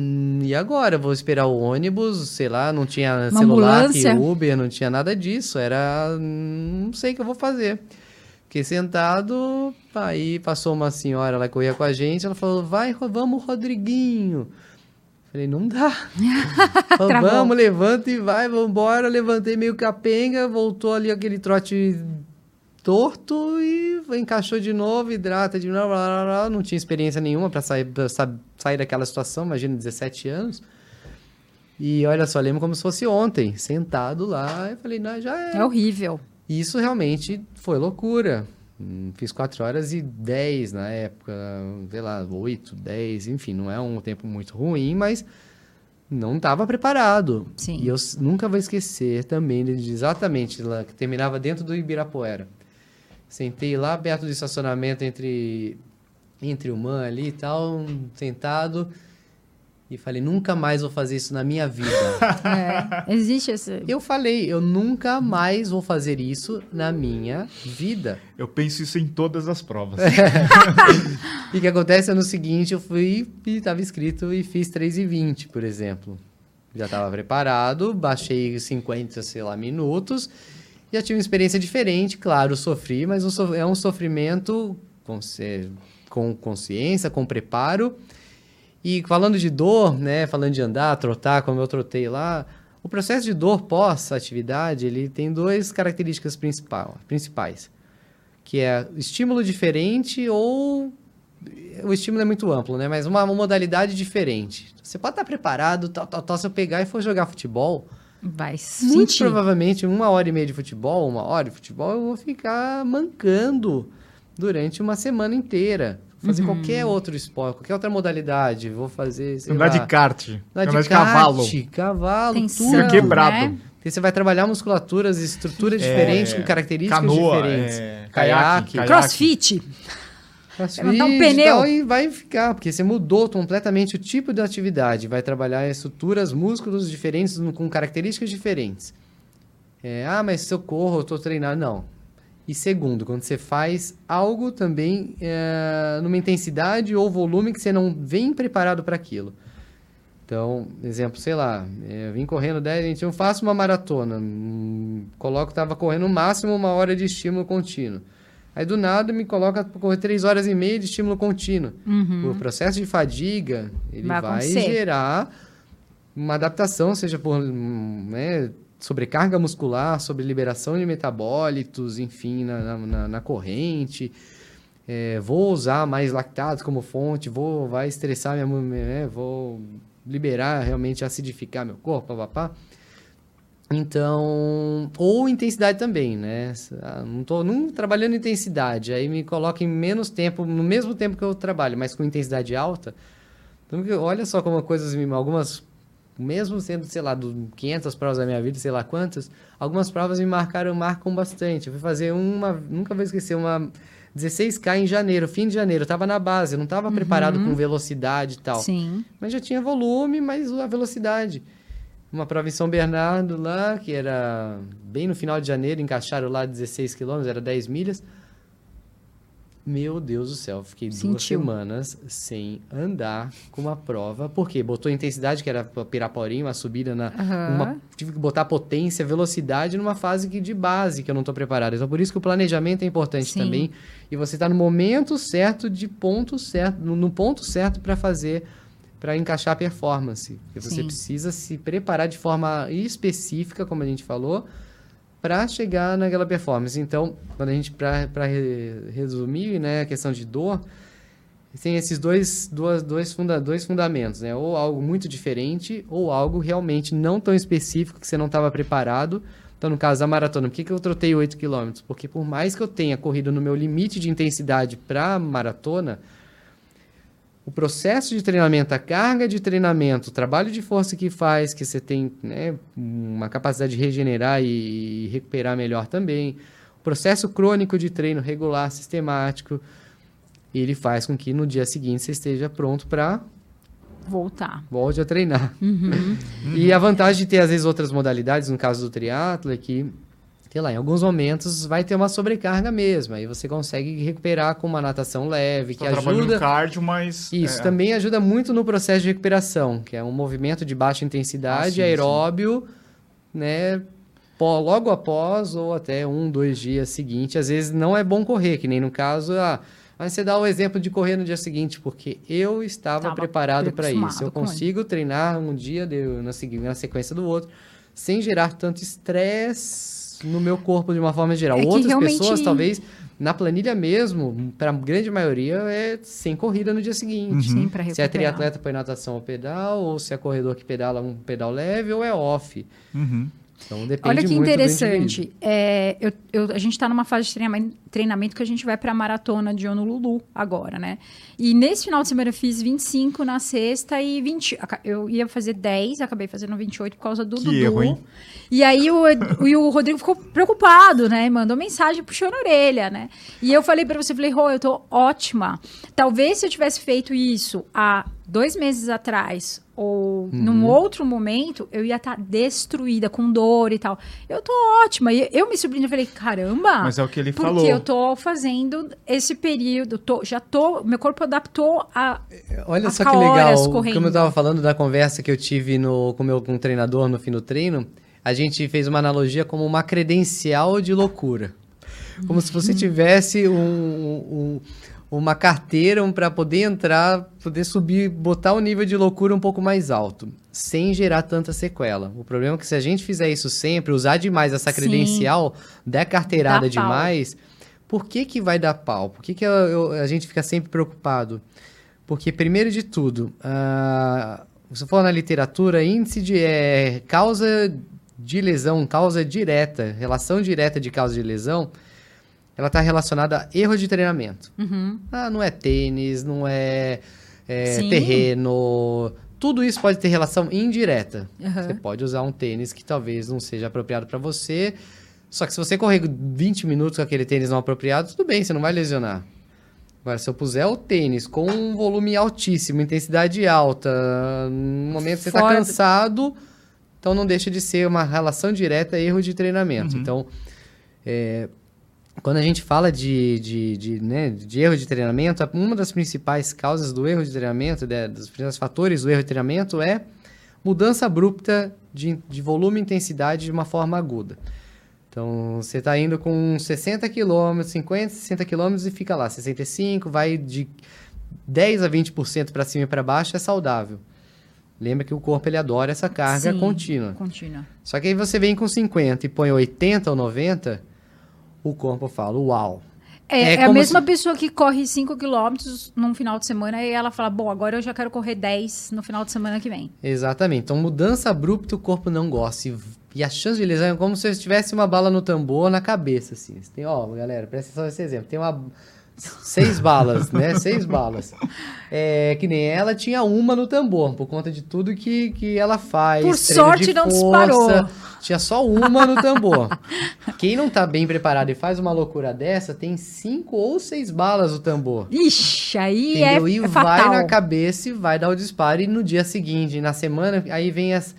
Speaker 3: e agora? Vou esperar o ônibus, sei lá, não tinha
Speaker 2: Uma
Speaker 3: celular? Uber, não tinha nada disso. Era, não sei o que eu vou fazer. Fiquei sentado, aí passou uma senhora, ela corria com a gente, ela falou, vai, vamos, Rodriguinho. Falei, não dá.
Speaker 2: Travou.
Speaker 3: vamos, levanta e vai, vamos embora. Levantei meio capenga, voltou ali aquele trote torto e encaixou de novo, hidrata de novo. Blá, blá, blá. Não tinha experiência nenhuma para sair, pra sa- sair daquela situação, imagina, 17 anos. E olha só, lembro como se fosse ontem, sentado lá, eu falei, não, já é.
Speaker 2: É horrível.
Speaker 3: Isso realmente foi loucura. Hum, Fiz 4 horas e 10 na época, sei lá, 8, 10, enfim, não é um tempo muito ruim, mas não estava preparado.
Speaker 2: Sim.
Speaker 3: E eu nunca vou esquecer também de exatamente lá, que terminava dentro do Ibirapuera. Sentei lá perto do estacionamento entre entre o man ali e tal, sentado. E falei, nunca mais vou fazer isso na minha vida.
Speaker 2: É, existe esse.
Speaker 3: eu falei, eu nunca mais vou fazer isso na minha vida.
Speaker 1: Eu penso isso em todas as provas.
Speaker 3: E o que acontece é no seguinte, eu fui e estava escrito e fiz 3,20, por exemplo. Já estava preparado, baixei 50, sei lá, minutos. Já tive uma experiência diferente, claro, sofri, mas é um sofrimento com, com consciência, com preparo. E falando de dor, né, falando de andar, trotar, como eu trotei lá, o processo de dor pós-atividade, ele tem duas características principais, que é estímulo diferente ou o estímulo é muito amplo, né? Mas uma, uma modalidade diferente. Você pode estar preparado, tal, tal, tal. Se eu pegar e for jogar futebol,
Speaker 2: Vai
Speaker 3: muito
Speaker 2: sentir.
Speaker 3: provavelmente uma hora e meia de futebol, uma hora de futebol, eu vou ficar mancando durante uma semana inteira. Vou Fazer qualquer outro esporte, qualquer outra modalidade. Vou fazer. sei
Speaker 1: Andar
Speaker 3: lá,
Speaker 1: de kart.
Speaker 3: andar de
Speaker 1: de cavalo.
Speaker 3: Cavalo,
Speaker 2: Tensão,
Speaker 3: tudo.
Speaker 1: quebrado.
Speaker 2: né?
Speaker 3: Porque você vai trabalhar musculaturas, estruturas diferentes, com características
Speaker 1: canoa,
Speaker 3: diferentes.
Speaker 1: é,
Speaker 3: caiaque,
Speaker 1: caiaque.
Speaker 2: Crossfit.
Speaker 3: Crossfit
Speaker 2: levantar um
Speaker 3: e
Speaker 2: pneu.
Speaker 3: tal, E vai ficar, porque você mudou completamente o tipo de atividade. Vai trabalhar estruturas, músculos diferentes, com características diferentes. É, ah, mas se eu corro, eu tô treinando. Não. E segundo, quando você faz algo também é, numa intensidade ou volume que você não vem preparado para aquilo. Então, exemplo, sei lá, é, eu vim correndo 10, gente, eu faço uma maratona, hum, coloco, tava correndo no máximo uma hora de estímulo contínuo. Aí do nada me coloca para correr 3 horas e meia de estímulo contínuo. O processo de fadiga, ele
Speaker 2: Vai
Speaker 3: vai, gerar uma adaptação, seja por hum, né, sobrecarga muscular, sobre liberação de metabólitos, enfim, na, na- na- corrente. É, vou usar mais lactatos como fonte, vou vai estressar minha, né, vou liberar realmente acidificar meu corpo, papapá. Então, ou intensidade também, né? Ah, Não tô não trabalhando intensidade, aí me coloca em menos tempo, no mesmo tempo que eu trabalho, mas com intensidade alta. Então, olha só como coisas, algumas, mesmo sendo, sei lá, do 500 provas da minha vida, sei lá quantas, algumas provas me marcaram, marcam bastante. Eu fui fazer uma, nunca vou esquecer, uma 16K em janeiro, fim de janeiro. Eu tava na base, eu não tava preparado com velocidade e tal.
Speaker 2: Sim.
Speaker 3: Mas já tinha volume, mas a velocidade. Uma prova em São Bernardo lá, que era bem no final de janeiro, encaixaram lá 16 quilômetros, era 10 milhas. Meu Deus do céu, fiquei duas
Speaker 2: Sentiu.
Speaker 3: semanas sem andar com uma prova. Por quê? Botou intensidade, que era Piraporinho, uma subida na.
Speaker 2: Aham.
Speaker 3: uma- tive que botar potência, velocidade numa fase que, de base que eu não estou preparado. Então, por isso que o planejamento é importante
Speaker 2: Sim.
Speaker 3: também. E você está no momento certo, de ponto certo, no, ponto certo para fazer, para encaixar a performance. Porque você precisa se preparar de forma específica, como a gente falou, para chegar naquela performance. Então, quando a gente, para resumir, né, a questão de dor, tem esses dois, duas, dois, funda, dois fundamentos, né? Ou algo muito diferente, ou algo realmente não tão específico que você não estava preparado. Então, no caso da maratona, por que, que eu trotei 8 km? Porque por mais que eu tenha corrido no meu limite de intensidade para maratona, o processo de treinamento, a carga de treinamento, o trabalho de força que faz, que você tem né, uma capacidade de regenerar e recuperar melhor também, o processo crônico de treino regular, sistemático, ele faz com que no dia seguinte você esteja pronto para
Speaker 2: Voltar.
Speaker 3: volte a treinar.
Speaker 2: Uhum.
Speaker 3: E a vantagem de ter, às vezes, outras modalidades, no caso do triatlo, é que, sei lá, em alguns momentos vai ter uma sobrecarga mesmo. Aí você consegue recuperar com uma natação leve, que
Speaker 1: Só trabalho no
Speaker 3: ajuda.
Speaker 1: cardio, mas...
Speaker 3: Isso
Speaker 1: é,
Speaker 3: também ajuda muito no processo de recuperação, que é um movimento de baixa intensidade,
Speaker 1: Ah, sim,
Speaker 3: aeróbio, né? pó- Logo após ou até um, dois dias seguintes. Às vezes não é bom correr, que nem no caso, ah, mas você dá o exemplo de correr no dia seguinte, porque eu estava
Speaker 2: Tava
Speaker 3: preparado para isso. Eu
Speaker 2: com ele.
Speaker 3: consigo treinar um dia de- na, na sequência do outro, sem gerar tanto estresse no meu corpo de uma forma geral.
Speaker 2: É
Speaker 3: Outras
Speaker 2: realmente-
Speaker 3: pessoas, talvez, na planilha mesmo, para a grande maioria, é sem corrida no dia seguinte.
Speaker 2: Sim, pra
Speaker 3: Se é triatleta, põe natação ou pedal, ou se é corredor que pedala um pedal leve, ou é off.
Speaker 1: Uhum.
Speaker 3: Então depende
Speaker 2: Olha que
Speaker 3: muito do indivíduo.
Speaker 2: interessante. É, eu- eu- a gente está numa fase de treinamento, treinamento que a gente vai para a maratona de Honolulu agora, né? E nesse final de semana eu fiz 25 na sexta e 20. aca- Eu ia fazer 10, acabei fazendo 28 por causa do
Speaker 1: Que
Speaker 2: Dudu.
Speaker 1: erro, hein?
Speaker 2: E aí o, e o Rodrigo ficou preocupado, né? Mandou mensagem puxando a orelha, né? E eu falei para você, falei, Rô, eu tô ótima. Talvez se eu tivesse feito isso há dois meses atrás ou
Speaker 3: Uhum.
Speaker 2: num outro momento, eu ia estar destruída, com dor e tal. Eu tô ótima. E eu me surpreendi, eu falei, caramba.
Speaker 1: Mas é o que ele
Speaker 2: porque
Speaker 1: falou.
Speaker 2: eu tô fazendo esse período, tô- já tô, meu corpo adaptou a
Speaker 3: Olha
Speaker 2: a
Speaker 3: só que legal,
Speaker 2: correndo.
Speaker 3: como eu tava falando da conversa que eu tive no, com, meu, com o treinador no fim do treino, a gente fez uma analogia como uma credencial de loucura. Como se
Speaker 2: Uhum.
Speaker 3: você tivesse um- um- uma carteira para poder entrar, poder subir, botar o nível de loucura um pouco mais alto, sem gerar tanta sequela. O problema é que se a gente fizer isso sempre, usar demais essa
Speaker 2: Sim.
Speaker 3: credencial, der carteirada demais, por que que vai dar pau? Por que que eu- eu- a gente fica sempre preocupado? Porque, primeiro de tudo, ah, se for na literatura, índice de é, causa de lesão, causa direta, relação direta de causa de lesão, ela está relacionada a erro de treinamento.
Speaker 2: Uhum.
Speaker 3: Ah, não é tênis, não é, é terreno. Tudo isso pode ter relação indireta.
Speaker 2: Aham.
Speaker 3: Você pode usar um tênis que talvez não seja apropriado para você. Só que se você correr 20 minutos com aquele tênis não apropriado, tudo bem, você não vai lesionar. Agora, se eu puser o tênis com um volume altíssimo, intensidade alta, no momento que você está cansado, então não deixa de ser uma relação direta erro de treinamento. Então, é, quando a gente fala de, de, de, né, de erro de treinamento, uma das principais causas do erro de treinamento, né, dos principais fatores do erro de treinamento é mudança abrupta de, de volume e intensidade de uma forma aguda. Então, você está indo com 60 km, 50, 60 km e fica lá, 65, vai de 10 a 20% para cima e para baixo, é saudável. Lembra que o corpo ele adora essa carga
Speaker 2: Sim.
Speaker 3: contínua.
Speaker 2: Contínua.
Speaker 3: Só que aí você vem com 50 e põe 80 ou 90, o corpo fala, uau.
Speaker 2: É,
Speaker 3: É
Speaker 2: é a mesma
Speaker 3: se-
Speaker 2: pessoa que corre 5 quilômetros num final de semana e ela fala, bom, agora eu já quero correr 10 no final de semana que vem.
Speaker 3: Exatamente. Então, mudança abrupta o corpo não gosta. E, e a chance de lesão é como se você tivesse uma bala no tambor na cabeça, assim. Você tem, ó, galera, presta atenção nesse exemplo. Tem uma... Seis balas, né? Seis balas. É, que nem ela tinha uma no tambor, por conta de tudo que, que ela faz.
Speaker 2: Por sorte, não
Speaker 3: força.
Speaker 2: disparou.
Speaker 3: Tinha só uma no tambor. Quem não tá bem preparado e faz uma loucura dessa, tem cinco ou seis balas no tambor.
Speaker 2: Ixi, aí
Speaker 3: Entendeu?
Speaker 2: é,
Speaker 3: e
Speaker 2: é
Speaker 3: vai
Speaker 2: fatal.
Speaker 3: na cabeça e vai dar o disparo. E no dia seguinte, na semana, aí vem as.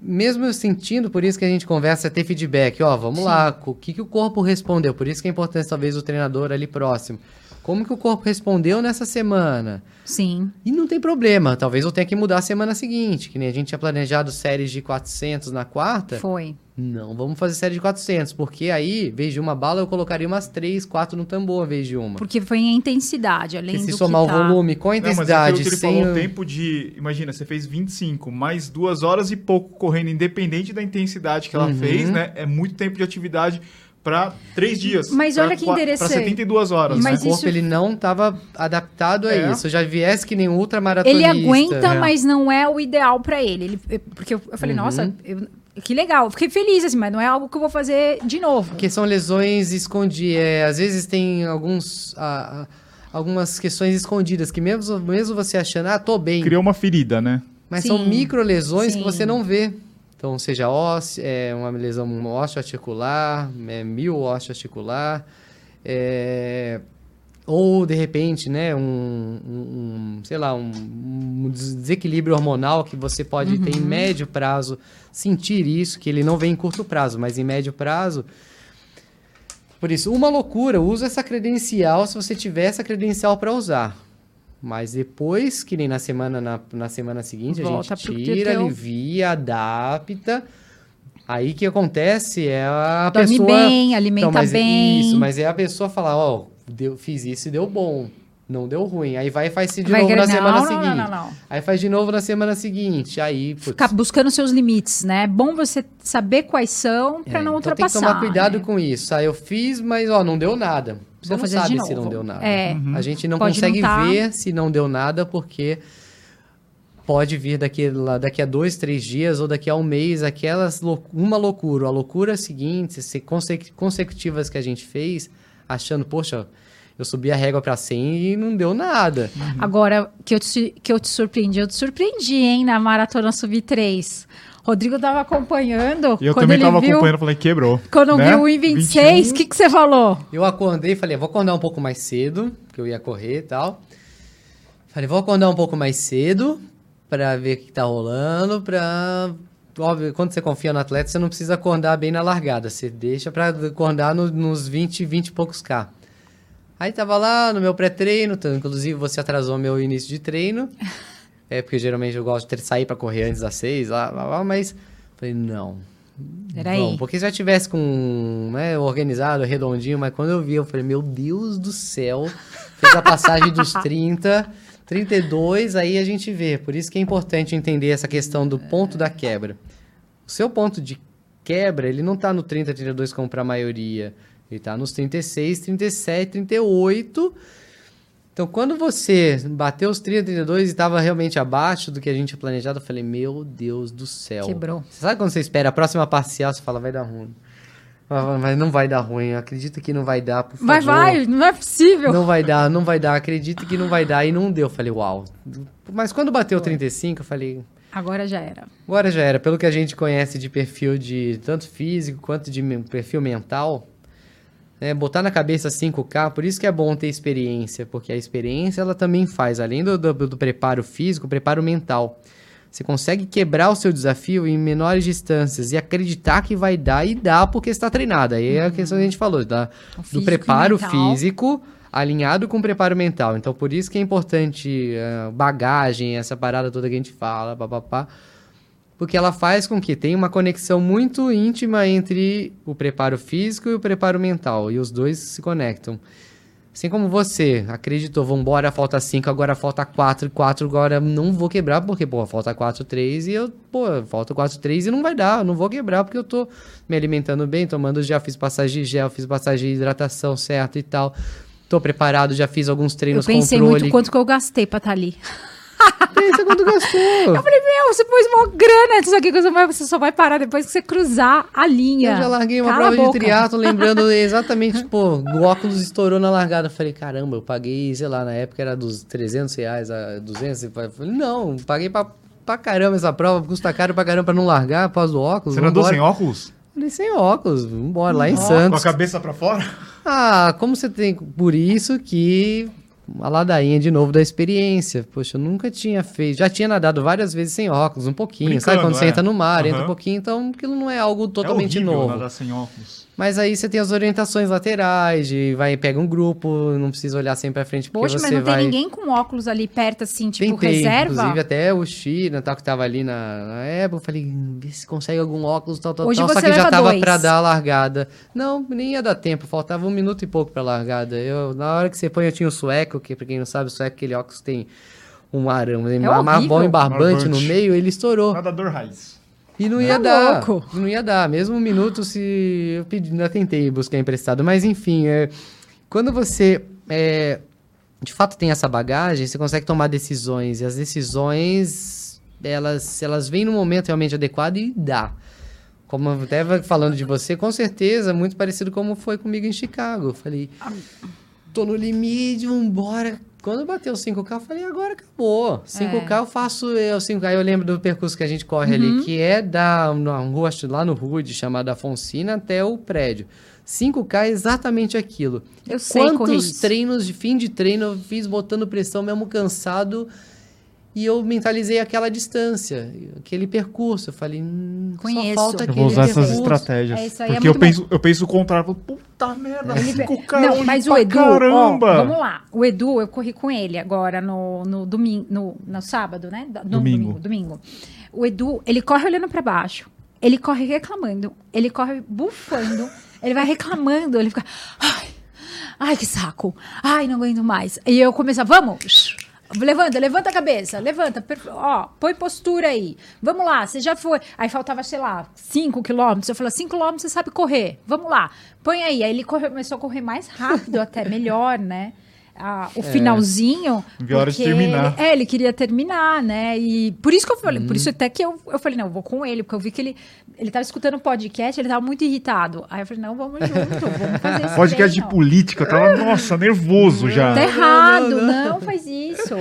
Speaker 3: Mesmo eu sentindo, por isso que a gente conversa, é ter feedback. Ó, vamos
Speaker 2: Sim.
Speaker 3: lá, o que, que o corpo respondeu? Por isso que é importante, talvez, o treinador ali próximo. Como que o corpo respondeu nessa semana?
Speaker 2: Sim.
Speaker 3: E não tem problema, talvez eu tenha que mudar a semana seguinte, que nem a gente tinha planejado séries de 400 na quarta.
Speaker 2: Foi.
Speaker 3: Não, vamos fazer série de 400, porque aí, em vez de uma bala, eu colocaria umas 3, 4 no tambor, em vez de uma.
Speaker 2: Porque foi em intensidade, além
Speaker 3: Porque se
Speaker 2: do
Speaker 3: somar
Speaker 2: que
Speaker 3: o
Speaker 2: tá...
Speaker 3: volume com a
Speaker 1: Não, mas é
Speaker 3: intensidade,
Speaker 1: aquilo que ele
Speaker 3: sem
Speaker 1: falou,
Speaker 3: o-
Speaker 1: tempo de... Imagina, você fez 25, mais duas horas e pouco correndo, independente da intensidade que ela
Speaker 3: Uhum.
Speaker 1: fez, né? É muito tempo de atividade para três dias.
Speaker 2: Mas
Speaker 1: pra
Speaker 2: olha que interessante.
Speaker 1: Pra 72 horas,
Speaker 3: Mas
Speaker 1: né?
Speaker 3: O corpo
Speaker 2: isso-
Speaker 3: ele não estava adaptado a
Speaker 1: É.
Speaker 3: isso. Eu já viesse que nem um ultramaratonista.
Speaker 2: Ele aguenta,
Speaker 1: é.
Speaker 2: mas não é o ideal pra ele. Ele- porque eu, eu falei,
Speaker 3: Uhum.
Speaker 2: nossa, eu- que legal. Eu Fiquei feliz, assim, mas não é algo que eu vou fazer de novo.
Speaker 3: Porque são lesões escondidas. É, às vezes tem alguns, ah, algumas questões escondidas que mesmo, mesmo você achando, ah, tô bem.
Speaker 1: Criou uma ferida, né?
Speaker 3: Mas
Speaker 2: Sim.
Speaker 3: são micro lesões que
Speaker 2: Sim.
Speaker 3: você não vê. Então, seja ósseo, é, uma lesão osteoarticular, é, mil osteoarticular, é, ou de repente, né, um, um- sei lá, um, um desequilíbrio hormonal que você pode ter em médio prazo, sentir isso, que ele não vem em curto prazo, mas em médio prazo. Por isso, uma loucura, usa essa credencial se você tiver essa credencial para usar. Mas depois, que nem na semana, na, na semana seguinte,
Speaker 2: Volta
Speaker 3: a gente tira,
Speaker 2: teu-
Speaker 3: alivia, adapta. Aí que acontece é a
Speaker 2: Dorme
Speaker 3: pessoa.
Speaker 2: bem, alimenta
Speaker 3: Então, mas
Speaker 2: bem.
Speaker 3: Isso, mas é a pessoa falar, ó, deu, fiz isso e deu bom. Não deu ruim. Aí vai e faz de
Speaker 2: Vai
Speaker 3: novo na
Speaker 2: não,
Speaker 3: semana
Speaker 2: não,
Speaker 3: seguinte.
Speaker 2: Não, não, não.
Speaker 3: Aí faz de novo na semana seguinte. Aí, putz,
Speaker 2: Ficar buscando seus limites, né? É bom você saber quais são pra
Speaker 3: é,
Speaker 2: não
Speaker 3: então tem que
Speaker 2: ultrapassar.
Speaker 3: tomar cuidado
Speaker 2: né?
Speaker 3: com isso. Aí eu fiz, mas ó, não deu nada. Você
Speaker 2: Vou
Speaker 3: não
Speaker 2: fazer de
Speaker 3: sabe se
Speaker 2: novo.
Speaker 3: não deu nada.
Speaker 2: É.
Speaker 3: A gente não
Speaker 2: Pode
Speaker 3: consegue
Speaker 2: não tá.
Speaker 3: ver se não deu nada, porque pode vir daqui, lá- daqui a dois, três dias ou daqui a um mês aquelas lou- uma loucura. A loucura seguinte, se consec- consecutivas que a gente fez, achando, poxa, eu subi a régua pra 100 e não deu nada.
Speaker 2: Agora, que eu, te, que eu te surpreendi, eu te surpreendi, hein, na Maratona Sub 3. Rodrigo tava acompanhando.
Speaker 1: E eu
Speaker 2: quando
Speaker 1: também
Speaker 2: ele
Speaker 1: tava
Speaker 2: viu,
Speaker 1: acompanhando, falei, quebrou.
Speaker 2: Quando
Speaker 1: né?
Speaker 2: viu o 1,26, o que, que você falou?
Speaker 3: Eu acordei e falei, vou acordar um pouco mais cedo, porque eu ia correr e tal. Falei, vou acordar um pouco mais cedo pra ver o que tá rolando, pra... Óbvio, quando você confia no atleta, você não precisa acordar bem na largada. Você deixa pra acordar no- nos 20, 20 e poucos K. Aí tava lá no meu pré-treino, inclusive você atrasou meu início de treino. É porque geralmente eu gosto de ter- sair pra correr antes das seis, lá, lá, lá, mas falei, não.
Speaker 2: Peraí.
Speaker 3: Bom, porque se já tivesse com, né, organizado, redondinho, mas quando eu vi, eu falei, meu Deus do céu, fez a passagem dos 30, 32, aí a gente vê. Por isso que é importante entender essa questão do ponto da quebra. O seu ponto de quebra, ele não tá no 30, 32 como para a maioria. Ele tá nos 36, 37, 38. Então, quando você bateu os 30, 32 e estava realmente abaixo do que a gente tinha planejado, eu falei, meu Deus do céu.
Speaker 2: Quebrou.
Speaker 3: Você sabe quando você espera a próxima parcial, você fala, vai dar ruim. Mas mas não vai dar ruim, acredita que não vai dar, por favor.
Speaker 2: Vai, vai, não é possível.
Speaker 3: Não vai dar, não vai dar, acredita que não vai dar. E não deu. Eu falei, uau. Mas quando bateu 35, eu falei,
Speaker 2: Agora já era.
Speaker 3: agora já era. Pelo que a gente conhece de perfil de tanto físico quanto de perfil mental, né, botar na cabeça 5K, por isso que é bom ter experiência, porque a experiência ela também faz, além do, do, do preparo físico, preparo mental. Você consegue quebrar o seu desafio em menores distâncias e acreditar que vai dar e dá porque está treinado. Aí é a questão que a gente falou, da, do preparo físico alinhado com o preparo mental. Então, por isso que é importante eh, bagagem, essa parada toda que a gente fala, papapá. Porque ela faz com que tenha uma conexão muito íntima entre o preparo físico e o preparo mental. E os dois se conectam. Assim como você acreditou, vambora, falta 5, agora falta 4, 4, agora não vou quebrar, porque, pô, falta 4, 3 e eu, pô, falta 4, 3 e não vai dar, não vou quebrar porque eu tô me alimentando bem, tomando gel, fiz passagem de gel, fiz passagem de hidratação certo e tal. Tô preparado, já fiz alguns
Speaker 2: Eu
Speaker 3: treinos
Speaker 2: pensei
Speaker 3: controle.
Speaker 2: muito quanto que eu gastei pra estar ali.
Speaker 3: Pensa quanto gastou.
Speaker 2: Eu falei, meu, você pôs uma grana nisso aqui, que você, vai- você só vai parar depois que você cruzar a linha.
Speaker 3: Eu já larguei uma
Speaker 2: Cala
Speaker 3: prova de triatlo lembrando exatamente, pô, o óculos estourou na largada. Eu falei, caramba, eu paguei, sei lá, na época era dos 300 reais a 200. Eu falei, não, paguei pra, pra caramba essa prova, custa caro pra caramba pra não largar após o óculos.
Speaker 1: Você não andou sem óculos?
Speaker 3: Falei, sem óculos, vambora, lá em
Speaker 1: Com a
Speaker 3: Santos.
Speaker 1: cabeça pra fora?
Speaker 3: Ah, como você tem. Por isso que. A ladainha de novo da experiência. Poxa, eu nunca tinha feito. Já tinha nadado várias vezes sem óculos, um pouquinho. sabe
Speaker 1: Brincando,
Speaker 3: quando você
Speaker 1: é.
Speaker 3: entra no mar, entra um pouquinho, então aquilo não é algo
Speaker 1: é
Speaker 3: totalmente
Speaker 1: horrível
Speaker 3: novo.
Speaker 1: nadar sem óculos.
Speaker 3: Mas aí você tem as orientações laterais, de vai, pega um grupo, não precisa olhar sempre pra frente,
Speaker 2: Poxa,
Speaker 3: você
Speaker 2: mas não
Speaker 3: vai...
Speaker 2: tem ninguém com óculos ali perto, assim, tipo,
Speaker 3: Tentei,
Speaker 2: reserva?
Speaker 3: inclusive até o China, tal, que tava ali na, na época, eu falei, "Hum, vê se consegue algum óculos, tal, tal,
Speaker 2: Hoje
Speaker 3: tal, só que já tava
Speaker 2: dois.
Speaker 3: pra dar a largada. Não, nem ia dar tempo, faltava um minuto e pouco pra largada. Eu, na hora que você põe, eu tinha o sueco, que pra quem não sabe, o sueco, aquele óculos tem um arame, um
Speaker 2: É
Speaker 3: e barbante no
Speaker 1: Barbante.
Speaker 3: meio, ele estourou.
Speaker 1: Nadador raiz.
Speaker 3: E não
Speaker 2: Tá
Speaker 3: ia dar.
Speaker 2: louco.
Speaker 3: Não ia dar. Mesmo um minuto se. Eu pedi, ainda tentei buscar emprestado. Mas enfim, é, quando você é, de fato tem essa bagagem, você consegue tomar decisões. E as decisões, elas, elas vêm no momento realmente adequado e dá. Como eu até falando de você, com certeza, muito parecido como foi comigo em Chicago. Eu falei, tô no limite, vambora. Quando bateu 5K, eu falei, agora acabou. 5K eu faço, eu 5K eu lembro do percurso que a gente corre ali, que é da uma rua lá no Rude, chamada Afonsina, até o prédio. 5K é exatamente aquilo.
Speaker 2: Eu sei correr
Speaker 3: Quantos treinos de fim de treino eu fiz botando pressão, mesmo cansado, e eu mentalizei aquela distância, aquele percurso. Eu falei, hum,
Speaker 2: Conheço.
Speaker 3: só falta
Speaker 1: Eu
Speaker 3: aquele
Speaker 1: vou usar essas
Speaker 3: percurso.
Speaker 1: estratégias.
Speaker 2: É, isso aí é
Speaker 1: porque eu
Speaker 2: muito bom.
Speaker 1: penso, eu penso o contrário. eu falo, Puta merda,
Speaker 2: Ele-
Speaker 1: 5K é
Speaker 2: Não, mas
Speaker 1: pra
Speaker 2: o Edu,
Speaker 1: caramba.
Speaker 2: ó, vamos lá. O Edu, eu corri com ele agora no, no domingo, no, no sábado, né? Não,
Speaker 1: Domingo.
Speaker 2: domingo. Domingo. O Edu, ele corre olhando pra baixo. Ele corre reclamando. Ele corre bufando. ele vai reclamando. Ele fica. Ai, ai, que saco. Ai, não aguento mais. E eu começo a, vamos. Levanta, levanta a cabeça, levanta, ó, põe postura aí. Vamos lá, você já foi. Aí faltava, sei lá, 5 quilômetros. Eu falei, 5 quilômetros você sabe correr. Vamos lá, põe aí. Aí ele corre- começou a correr mais rápido, até melhor, né? Ah, o finalzinho.
Speaker 1: Viu a hora de
Speaker 2: porque
Speaker 1: terminar.
Speaker 2: Ele, é, ele queria terminar, né? E por isso que eu falei,
Speaker 3: Uhum.
Speaker 2: por isso até que eu, eu falei, não, eu vou com ele, porque eu vi que ele, ele tava escutando o podcast, ele tava muito irritado. Aí eu falei, não, vamos junto, vamos fazer isso.
Speaker 1: Podcast de política, eu tava, nossa, nervoso já.
Speaker 2: Tá errado, não, faz isso.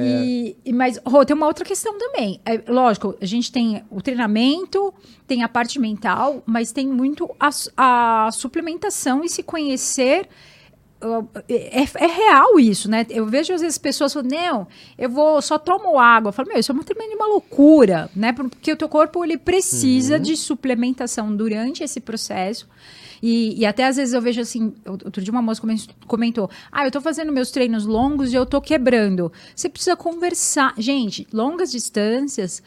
Speaker 2: E, e- mas, Rô, tem uma outra questão também. É, lógico, a gente tem o treinamento, tem a parte mental, mas tem muito a, a suplementação e se conhecer é, é, real isso, né? Eu vejo às vezes pessoas falando, não, eu vou só tomo água. Eu falo, meu, isso é uma tremenda uma loucura, né? Porque o teu corpo ele precisa uhum. de suplementação durante esse processo. E, e, até às vezes eu vejo assim, outro dia uma moça comentou, ah, eu tô fazendo meus treinos longos e eu tô quebrando. Você precisa conversar. Gente, longas distâncias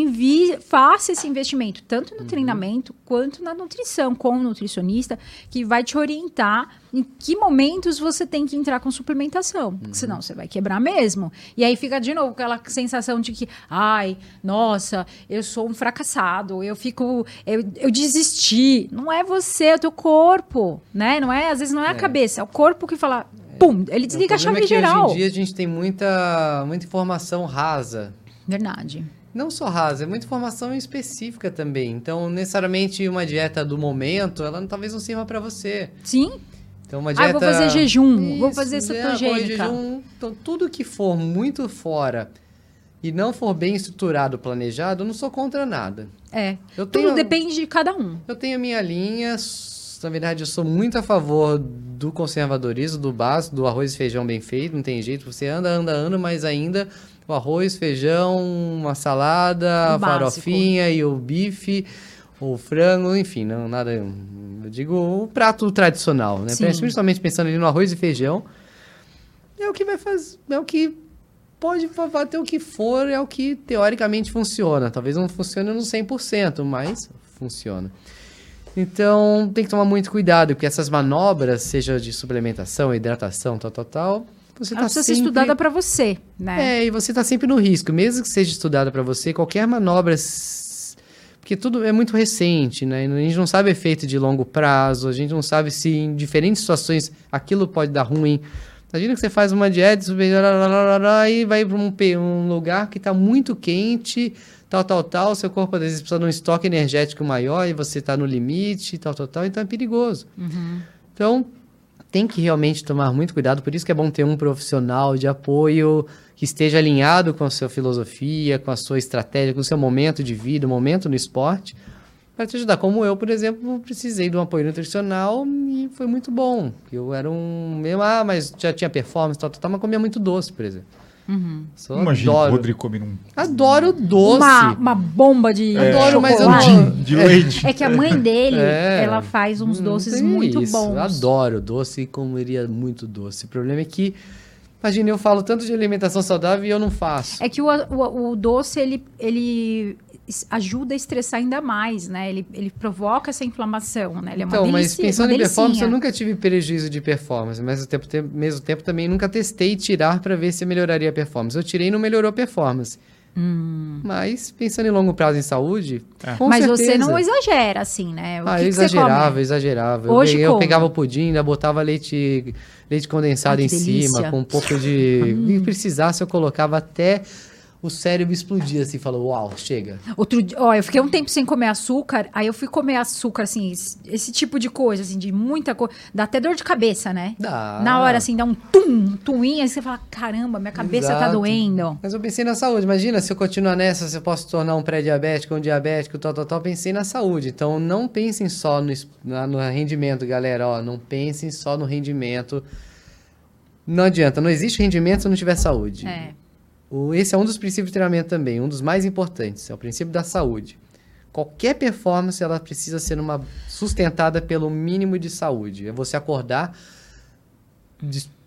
Speaker 2: envie, faça esse investimento, tanto no uhum. treinamento quanto na nutrição, com o nutricionista, que vai te orientar em que momentos você tem que entrar com suplementação. Uhum. Senão você vai quebrar mesmo. E aí fica de novo aquela sensação de que, ai, nossa, eu sou um fracassado, eu fico. Eu, eu desisti. Não é você, é o teu corpo, né? Não é, às vezes não é a é. cabeça, é o corpo que fala. Pum, ele desliga a chave
Speaker 3: é que
Speaker 2: geral.
Speaker 3: Hoje em dia a gente tem muita, muita informação rasa.
Speaker 2: Verdade.
Speaker 3: Não só rasa, é muita informação específica também. Então, necessariamente uma dieta do momento, ela talvez não sirva para você.
Speaker 2: Sim.
Speaker 3: Então, uma dieta...
Speaker 2: Ah, vou fazer jejum, Isso, vou fazer cetogênica.
Speaker 3: É, jejum. Então, tudo que for muito fora e não for bem estruturado, planejado, eu não sou contra nada.
Speaker 2: É, eu tudo tenho, depende de cada um.
Speaker 3: Eu tenho a minha linha, na verdade, eu sou muito a favor do conservadorismo, do básico, do arroz e feijão bem feito, não tem jeito. Você anda, anda, anda, mas ainda o arroz, feijão, uma salada, a farofinha e o bife, o frango, enfim, não nada. Eu digo o prato tradicional, né? Sim. Principalmente pensando ali no arroz e feijão. É o que vai fazer. É o que pode ter o que for, é o que teoricamente funciona. Talvez não funcione no 100%, mas funciona. Então, tem que tomar muito cuidado, porque essas manobras, seja de suplementação, hidratação, tal, tal, tal,
Speaker 2: você Ela tá precisa sempre... ser estudada para você, né?
Speaker 3: É, e você está sempre no risco. Mesmo que seja estudada para você, qualquer manobra... Porque tudo é muito recente, né? A gente não sabe efeito de longo prazo, a gente não sabe se em diferentes situações aquilo pode dar ruim. Imagina que você faz uma dieta e vai para um, um lugar que está muito quente, tal, tal, tal. Seu corpo às vezes precisa de um estoque energético maior e você está no limite, tal, tal, tal. Então é perigoso.
Speaker 2: Uhum.
Speaker 3: Então tem que realmente tomar muito cuidado, por isso que é bom ter um profissional de apoio que esteja alinhado com a sua filosofia, com a sua estratégia, com o seu momento de vida, momento no esporte, para te ajudar. Como eu, por exemplo, precisei de um apoio nutricional e foi muito bom. Eu era um. Ah, mas já tinha performance, tal, tal, tal, mas comia muito doce, por exemplo.
Speaker 2: Uhum.
Speaker 1: Só Imagina adoro. o Rodrigo comendo um...
Speaker 3: Adoro doce.
Speaker 2: Uma, uma bomba de
Speaker 3: é, adoro,
Speaker 2: mas
Speaker 3: eu
Speaker 1: não... de leite.
Speaker 2: É que a mãe dele, é. ela faz uns doces muito isso. bons. Eu
Speaker 3: adoro doce e comeria muito doce. O problema é que Imagina, eu falo tanto de alimentação saudável e eu não faço.
Speaker 2: É que o, o, o doce, ele, ele ajuda a estressar ainda mais, né? Ele, ele provoca essa inflamação, né? Ele é
Speaker 3: então,
Speaker 2: uma
Speaker 3: mas pensando em performance, eu nunca tive prejuízo de performance, mas ao tempo, mesmo tempo também nunca testei tirar para ver se melhoraria a performance. Eu tirei e não melhorou a performance.
Speaker 2: Hum.
Speaker 3: Mas pensando em longo prazo em saúde, é.
Speaker 2: Mas
Speaker 3: certeza.
Speaker 2: você não exagera assim, né?
Speaker 3: O ah, que eu exagerava, exagerava. Hoje eu, eu pegava o pudim, ainda botava leite, leite condensado em delícia. cima, com um pouco de. E precisasse, eu colocava até o cérebro explodia assim, falou, uau, chega.
Speaker 2: Outro dia, ó, eu fiquei um tempo sem comer açúcar, aí eu fui comer açúcar, assim, esse, esse tipo de coisa, assim, de muita coisa. Dá até dor de cabeça, né?
Speaker 3: Dá.
Speaker 2: Na hora, assim, dá um tum, um tumim, aí você fala, caramba, minha cabeça tá Exato. tá doendo.
Speaker 3: Mas eu pensei na saúde. Imagina, se eu continuar nessa, se eu posso tornar um pré-diabético, um diabético, tal, tal, tal. Pensei na saúde. Então, não pensem só no, no rendimento, galera, ó. Não pensem só no rendimento. Não adianta, não existe rendimento se não tiver saúde.
Speaker 2: É.
Speaker 3: O, esse é um dos princípios de treinamento também, um dos mais importantes, é o princípio da saúde. Qualquer performance ela precisa ser uma, sustentada pelo mínimo de saúde. É você acordar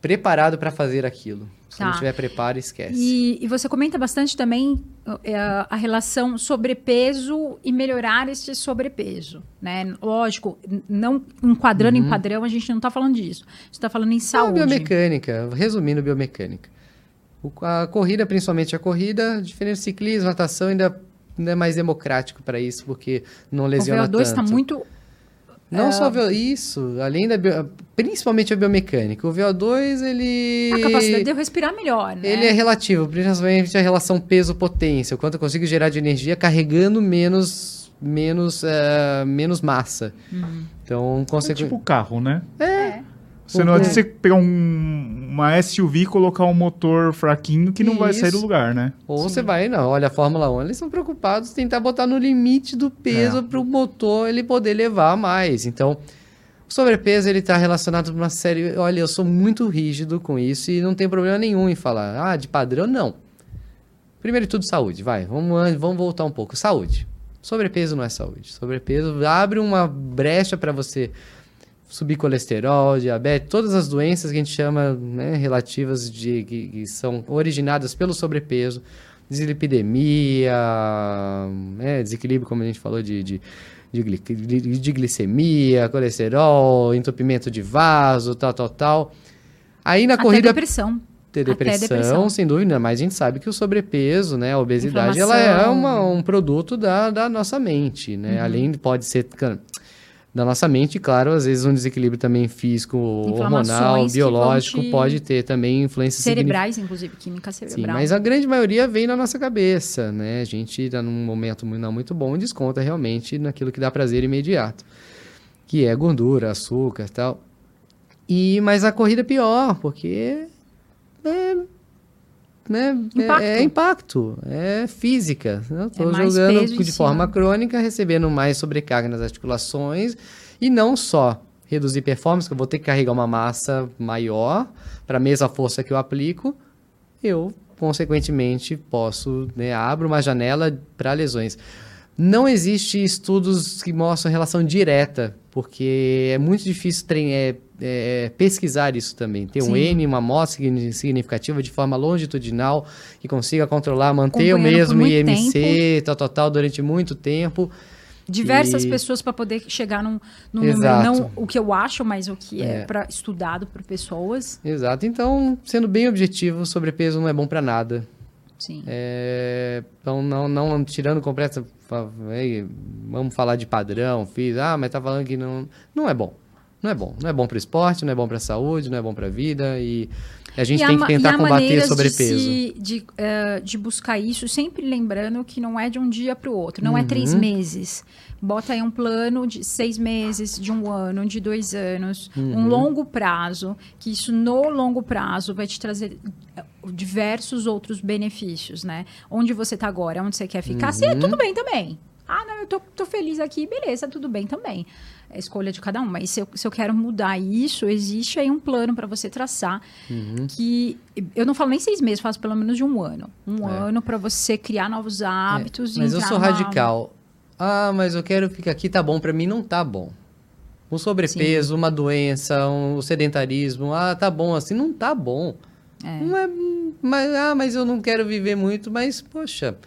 Speaker 3: preparado para fazer aquilo. Se tá. não tiver preparo, esquece.
Speaker 2: E, e você comenta bastante também a, é, a, relação sobrepeso e melhorar esse sobrepeso, né? Lógico, não enquadrando uhum. em padrão, a gente não está falando disso. A gente está falando em saúde.
Speaker 3: É biomecânica, resumindo biomecânica. A corrida, principalmente a corrida, diferente do ciclismo, natação ainda, ainda é mais democrático para isso, porque não lesiona tanto. O VO2 está
Speaker 2: muito...
Speaker 3: Não uh... só isso, além da bio... principalmente a biomecânica. O VO2, ele...
Speaker 2: A capacidade de eu respirar melhor, né?
Speaker 3: Ele é relativo, principalmente a relação peso-potência, o quanto eu consigo gerar de energia carregando menos menos uh, menos massa.
Speaker 2: Uhum.
Speaker 3: Então, consequentemente...
Speaker 1: É tipo carro, né?
Speaker 3: É.
Speaker 1: Você não adianta você pegar um, uma SUV e colocar um motor fraquinho que não Isso. vai sair do lugar, né?
Speaker 3: Ou Sim. você vai, não, olha a Fórmula 1, eles são preocupados em tentar botar no limite do peso é. para o motor ele poder levar mais. Então, O sobrepeso ele está relacionado com uma série. Olha, eu sou muito rígido com isso e não tem problema nenhum em falar. Ah, de padrão, não. Primeiro de tudo, saúde. Vai, vamos, vamos voltar um pouco. Saúde. Sobrepeso não é saúde. Sobrepeso abre uma brecha para você subir colesterol, diabetes, todas as doenças que a gente chama né, relativas de que, que, são originadas pelo sobrepeso, dislipidemia, né, desequilíbrio, como a gente falou, de, de, de, glicemia, colesterol, entupimento de vaso, tal, tal, tal. Aí na
Speaker 2: Até
Speaker 3: corrida.
Speaker 2: depressão.
Speaker 3: Ter depressão, depressão, sem dúvida, mas a gente sabe que o sobrepeso, né, a obesidade, ela é uma, um produto da, da nossa mente, né? Uhum. Além de pode ser da nossa mente, claro, às vezes um desequilíbrio também físico, hormonal, biológico, pode ter também influências
Speaker 2: cerebrais, inclusive química cerebral.
Speaker 3: Sim, mas a grande maioria vem na nossa cabeça, né? A gente está num momento não muito bom e desconta realmente naquilo que dá prazer imediato, que é gordura, açúcar, e tal. E mas a corrida é pior, porque é né? Impacto. É, é, impacto, é física. Eu estou é jogando de forma crônica, recebendo mais sobrecarga nas articulações e não só reduzir performance, que eu vou ter que carregar uma massa maior para a mesma força que eu aplico, eu, consequentemente, posso, né, abro uma janela para lesões. Não existe estudos que mostram relação direta, porque é muito difícil é, é, pesquisar isso também. Ter um N, uma amostra significativa de forma longitudinal que consiga controlar, manter o mesmo IMC, tal, tal, tal, durante muito tempo.
Speaker 2: Diversas e... pessoas para poder chegar num, num número, não o que eu acho, mas o que é, é para estudado por pessoas.
Speaker 3: Exato. Então, sendo bem objetivo, sobrepeso não é bom para nada.
Speaker 2: Sim.
Speaker 3: É, então, não, não tirando completo, vamos falar de padrão, fiz, ah, mas tá falando que não, não é bom. Não é bom. Não é bom para o esporte, não é bom para a saúde, não é bom para a vida e a gente e tem a, que tentar combater sobrepeso.
Speaker 2: De, de, uh, de, buscar isso, sempre lembrando que não é de um dia para o outro, não uhum. é três uhum. meses. Bota aí um plano de seis meses, de um ano, de dois anos, uhum. um longo prazo, que isso no longo prazo vai te trazer eh, diversos outros benefícios, né? Onde você está agora, onde você quer ficar, uhum. se, tudo bem também. Ah, não, eu tô, tô feliz aqui, beleza, tudo bem também. É a escolha de cada um. Mas se eu, se eu quero mudar isso, existe aí um plano para você traçar. Uhum. Que eu não falo nem seis meses, faço pelo menos de um ano. Um é. ano para você criar novos é, hábitos.
Speaker 3: É. Mas eu sou radical. Ah, mas eu quero ficar aqui, tá bom. Para mim não tá bom. Um sobrepeso, Sim. uma doença, um sedentarismo. Ah, tá bom assim. Não tá bom. É. Não é, mas, ah, mas eu não quero viver muito. Mas, poxa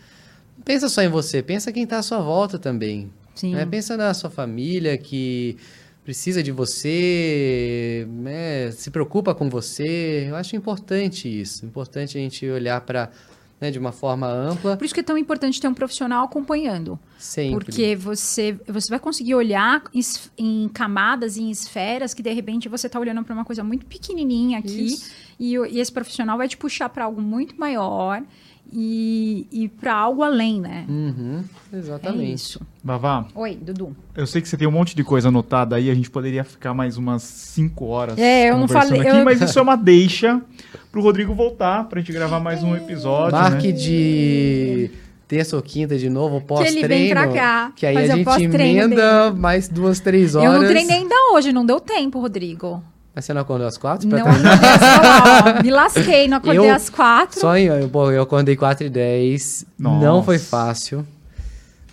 Speaker 3: pensa só em você, pensa quem está à sua volta também. Sim. Né? Pensa na sua família que precisa de você, né? se preocupa com você. Eu acho importante isso. Importante a gente olhar para né, de uma forma ampla.
Speaker 2: Por isso que é tão importante ter um profissional acompanhando.
Speaker 3: Sempre.
Speaker 2: Porque você, você vai conseguir olhar em camadas, em esferas, que de repente você está olhando para uma coisa muito pequenininha aqui, e, e, esse profissional vai te puxar para algo muito maior e, e para algo além, né?
Speaker 3: Uhum, exatamente. É
Speaker 2: isso.
Speaker 1: Vavá.
Speaker 2: Oi, Dudu.
Speaker 1: Eu sei que você tem um monte de coisa anotada aí, a gente poderia ficar mais umas 5 horas
Speaker 2: é, eu não falei,
Speaker 1: aqui, eu... mas isso é uma deixa pro Rodrigo voltar pra gente gravar mais um episódio.
Speaker 3: Marque
Speaker 1: né?
Speaker 3: de terça ou quinta de novo, pós-treino. Que ele vem
Speaker 2: pra cá.
Speaker 3: Que aí a gente emenda dele. mais duas, três horas.
Speaker 2: Eu não treinei ainda hoje, não deu tempo, Rodrigo.
Speaker 3: Mas você não acordou às quatro?
Speaker 2: Não acordei às Me lasquei, não acordei eu, às quatro.
Speaker 3: Só eu, eu acordei quatro e dez. Não foi fácil.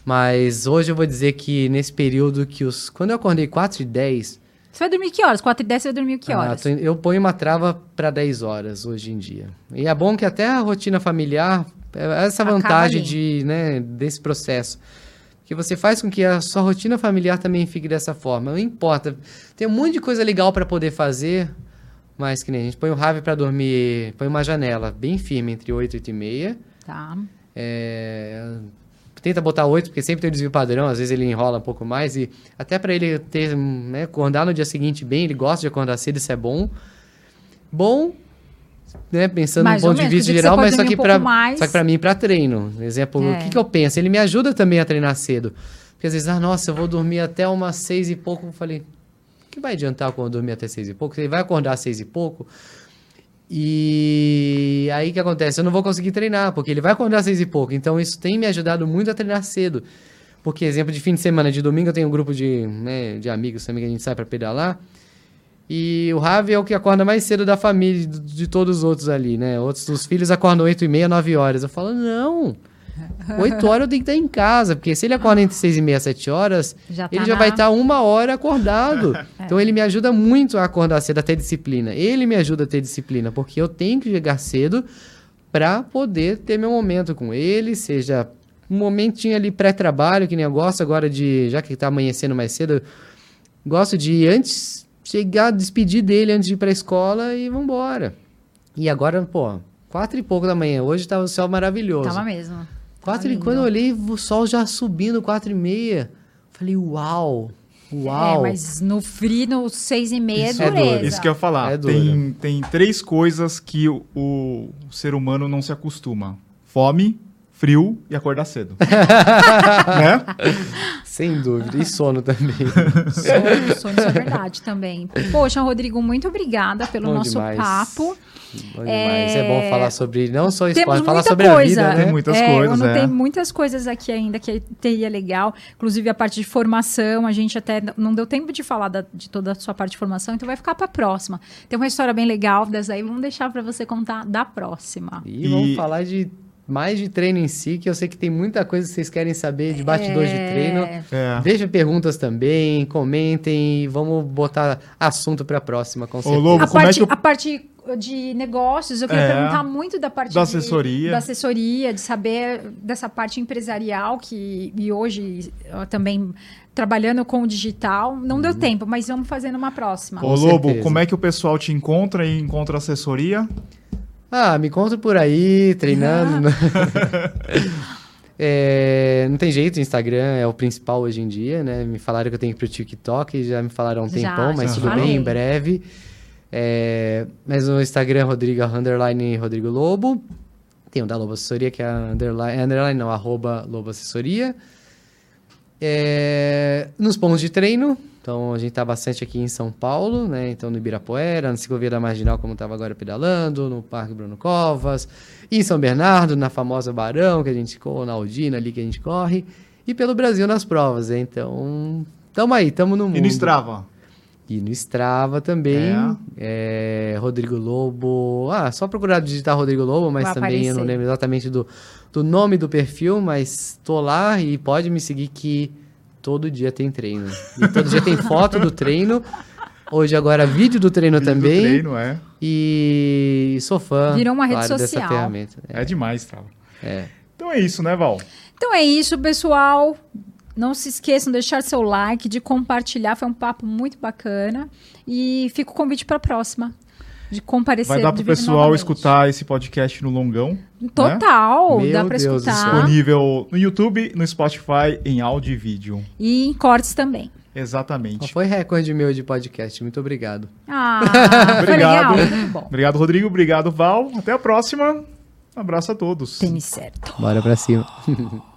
Speaker 3: Mas hoje eu vou dizer que nesse período que os... Quando eu acordei quatro e dez...
Speaker 2: Você vai dormir que horas? Quatro e dez você vai dormir que ah, horas?
Speaker 3: Ah, eu ponho uma trava para 10 horas hoje em dia. E é bom que até a rotina familiar... É essa vantagem de, né, desse processo que você faz com que a sua rotina familiar também fique dessa forma. Não importa, tem um monte de coisa legal para poder fazer, mas que nem a gente põe o Rave para dormir, põe uma janela bem firme entre 8 e 8 e meia.
Speaker 2: Tá.
Speaker 3: É, tenta botar 8, porque sempre tem o desvio padrão, às vezes ele enrola um pouco mais e até para ele ter, né, acordar no dia seguinte bem, ele gosta de acordar cedo, isso é bom. Bom, né, pensando mais no ponto de vista geral, mas só que, um para só que para mim para treino. Exemplo, é. o que, que eu penso? Ele me ajuda também a treinar cedo. Porque às vezes, ah, nossa, eu vou dormir até umas seis e pouco. Eu falei, o que vai adiantar quando eu dormir até seis e pouco? Ele vai acordar às seis e pouco. E aí o que acontece? Eu não vou conseguir treinar, porque ele vai acordar às seis e pouco. Então isso tem me ajudado muito a treinar cedo. Porque, exemplo, de fim de semana, de domingo, eu tenho um grupo de, né, de amigos também que a gente sai para pedalar. E o Ravi é o que acorda mais cedo da família, de, todos os outros ali, né? Outros dos filhos acordam 8 e meia, 9 horas. Eu falo, não, 8 horas eu tenho que estar em casa, porque se ele acorda entre 6 e meia, 7 horas,
Speaker 2: Já tá
Speaker 3: ele já
Speaker 2: na-
Speaker 3: vai estar uma hora acordado. Então ele me ajuda muito a acordar cedo, a ter disciplina. Ele me ajuda a ter disciplina, porque eu tenho que chegar cedo para poder ter meu momento com ele, seja um momentinho ali pré-trabalho, que nem eu gosto agora de, já que tá amanhecendo mais cedo, gosto de antes chegar, despedir dele antes de ir pra escola e vambora. E agora, pô, quatro e pouco da manhã, hoje tava o céu maravilhoso.
Speaker 2: Tava mesmo.
Speaker 3: Quatro
Speaker 2: Tá
Speaker 3: e
Speaker 2: lindo.
Speaker 3: quando eu olhei o sol já subindo, quatro e meia, falei, uau, uau.
Speaker 2: É, mas no frio, no seis e meia,
Speaker 1: Isso
Speaker 2: é dureza.
Speaker 1: Isso que eu ia falar.
Speaker 3: É
Speaker 1: tem, tem três coisas que o, o ser humano não se acostuma: fome, frio e acordar cedo. né?
Speaker 3: Sem dúvida. E sono também.
Speaker 2: Sono, sono, isso é verdade também. Poxa, Rodrigo, muito obrigada pelo
Speaker 3: Bom
Speaker 2: nosso
Speaker 3: demais.
Speaker 2: papo.
Speaker 3: Bom demais. É... bom falar sobre, não só
Speaker 2: Temos
Speaker 3: esporte, falar
Speaker 2: muita
Speaker 3: sobre
Speaker 2: coisa.
Speaker 3: a vida, né?
Speaker 1: Tem muitas
Speaker 2: é,
Speaker 1: coisas,
Speaker 2: Eu
Speaker 1: é.
Speaker 2: anotei muitas coisas aqui ainda que teria legal. Inclusive a parte de formação, a gente até não deu tempo de falar da- de toda a sua parte de formação, então vai ficar para próxima. Tem uma história bem legal dessa aí, vamos deixar para você contar da próxima.
Speaker 3: E, vamos
Speaker 1: E-
Speaker 3: falar de mais de treino em si, que eu sei que tem muita coisa que vocês querem saber de bastidores de treino.
Speaker 1: É.
Speaker 3: Deixa perguntas também, comentem e vamos botar assunto para a próxima, com certeza.
Speaker 1: Lobo,
Speaker 2: A
Speaker 1: como é
Speaker 2: parte,
Speaker 1: que eu-
Speaker 2: a parte de negócios, eu queria
Speaker 1: É.
Speaker 2: perguntar muito da parte
Speaker 1: Da
Speaker 2: de-
Speaker 1: assessoria.
Speaker 2: da assessoria, de saber dessa parte empresarial que e hoje também trabalhando com o digital, não deu tempo, mas vamos fazer numa próxima.
Speaker 1: Ô,
Speaker 3: Com
Speaker 1: Lobo,
Speaker 3: certeza.
Speaker 1: como é que o pessoal te encontra e encontra assessoria?
Speaker 3: Ah, me encontro por aí, treinando. É, não tem jeito, o Instagram é o principal hoje em dia, né? Me falaram que eu tenho que ir pro TikTok, já me falaram há um
Speaker 2: Já,
Speaker 3: tempão, mas tudo
Speaker 2: falei.
Speaker 3: bem, em breve. É, mas no Instagram, Rodrigo, underline Rodrigo Lobo. Tem o da Lobo Assessoria, que é underline, é underline não, arroba Lobo Assessoria. É, nos pontos de treino, então a gente tá bastante aqui em São Paulo, né? Então no Ibirapuera, na Ciclovia da Marginal, como estava agora pedalando, no Parque Bruno Covas, em São Bernardo, na famosa Barão, que a gente corre, na Aldina ali que a gente corre, e pelo Brasil nas provas, né? Então, tamo aí, tamo no mundo.
Speaker 1: E no Strava?
Speaker 3: E no Strava também, é, Rodrigo Lobo. Ah, só procurar digitar Rodrigo Lobo, mas
Speaker 2: Vai
Speaker 3: também eu não
Speaker 2: aparecer.
Speaker 3: lembro exatamente do, do nome do perfil, mas tô lá e pode me seguir que todo dia tem treino. E todo dia tem foto do treino. Hoje agora vídeo do treino
Speaker 1: Vídeo do
Speaker 3: também.
Speaker 1: treino, é.
Speaker 3: E sou fã.
Speaker 2: Virou uma rede
Speaker 1: É
Speaker 3: dessa
Speaker 2: social.
Speaker 3: ferramenta.
Speaker 1: É demais, Strava.
Speaker 3: É.
Speaker 1: Então é isso, né, Val?
Speaker 2: Então é isso, pessoal. Não se esqueçam de deixar seu like, de compartilhar. Foi um papo muito bacana. E fica o convite para a próxima. De comparecer.
Speaker 1: Vai dar pro
Speaker 2: vir
Speaker 1: pessoal
Speaker 2: novamente.
Speaker 1: escutar esse podcast no longão.
Speaker 2: Total,
Speaker 3: Meu
Speaker 2: dá para escutar.
Speaker 1: Disponível no YouTube, no Spotify, em áudio e vídeo.
Speaker 2: E em cortes também.
Speaker 1: Exatamente.
Speaker 3: Foi recorde meu de podcast. Muito obrigado.
Speaker 2: Ah, foi
Speaker 1: Obrigado.
Speaker 2: legal, muito bom.
Speaker 1: Obrigado, Rodrigo. Obrigado, Val. Até a próxima. Um abraço a todos.
Speaker 2: Tênis certo.
Speaker 3: Bora pra cima.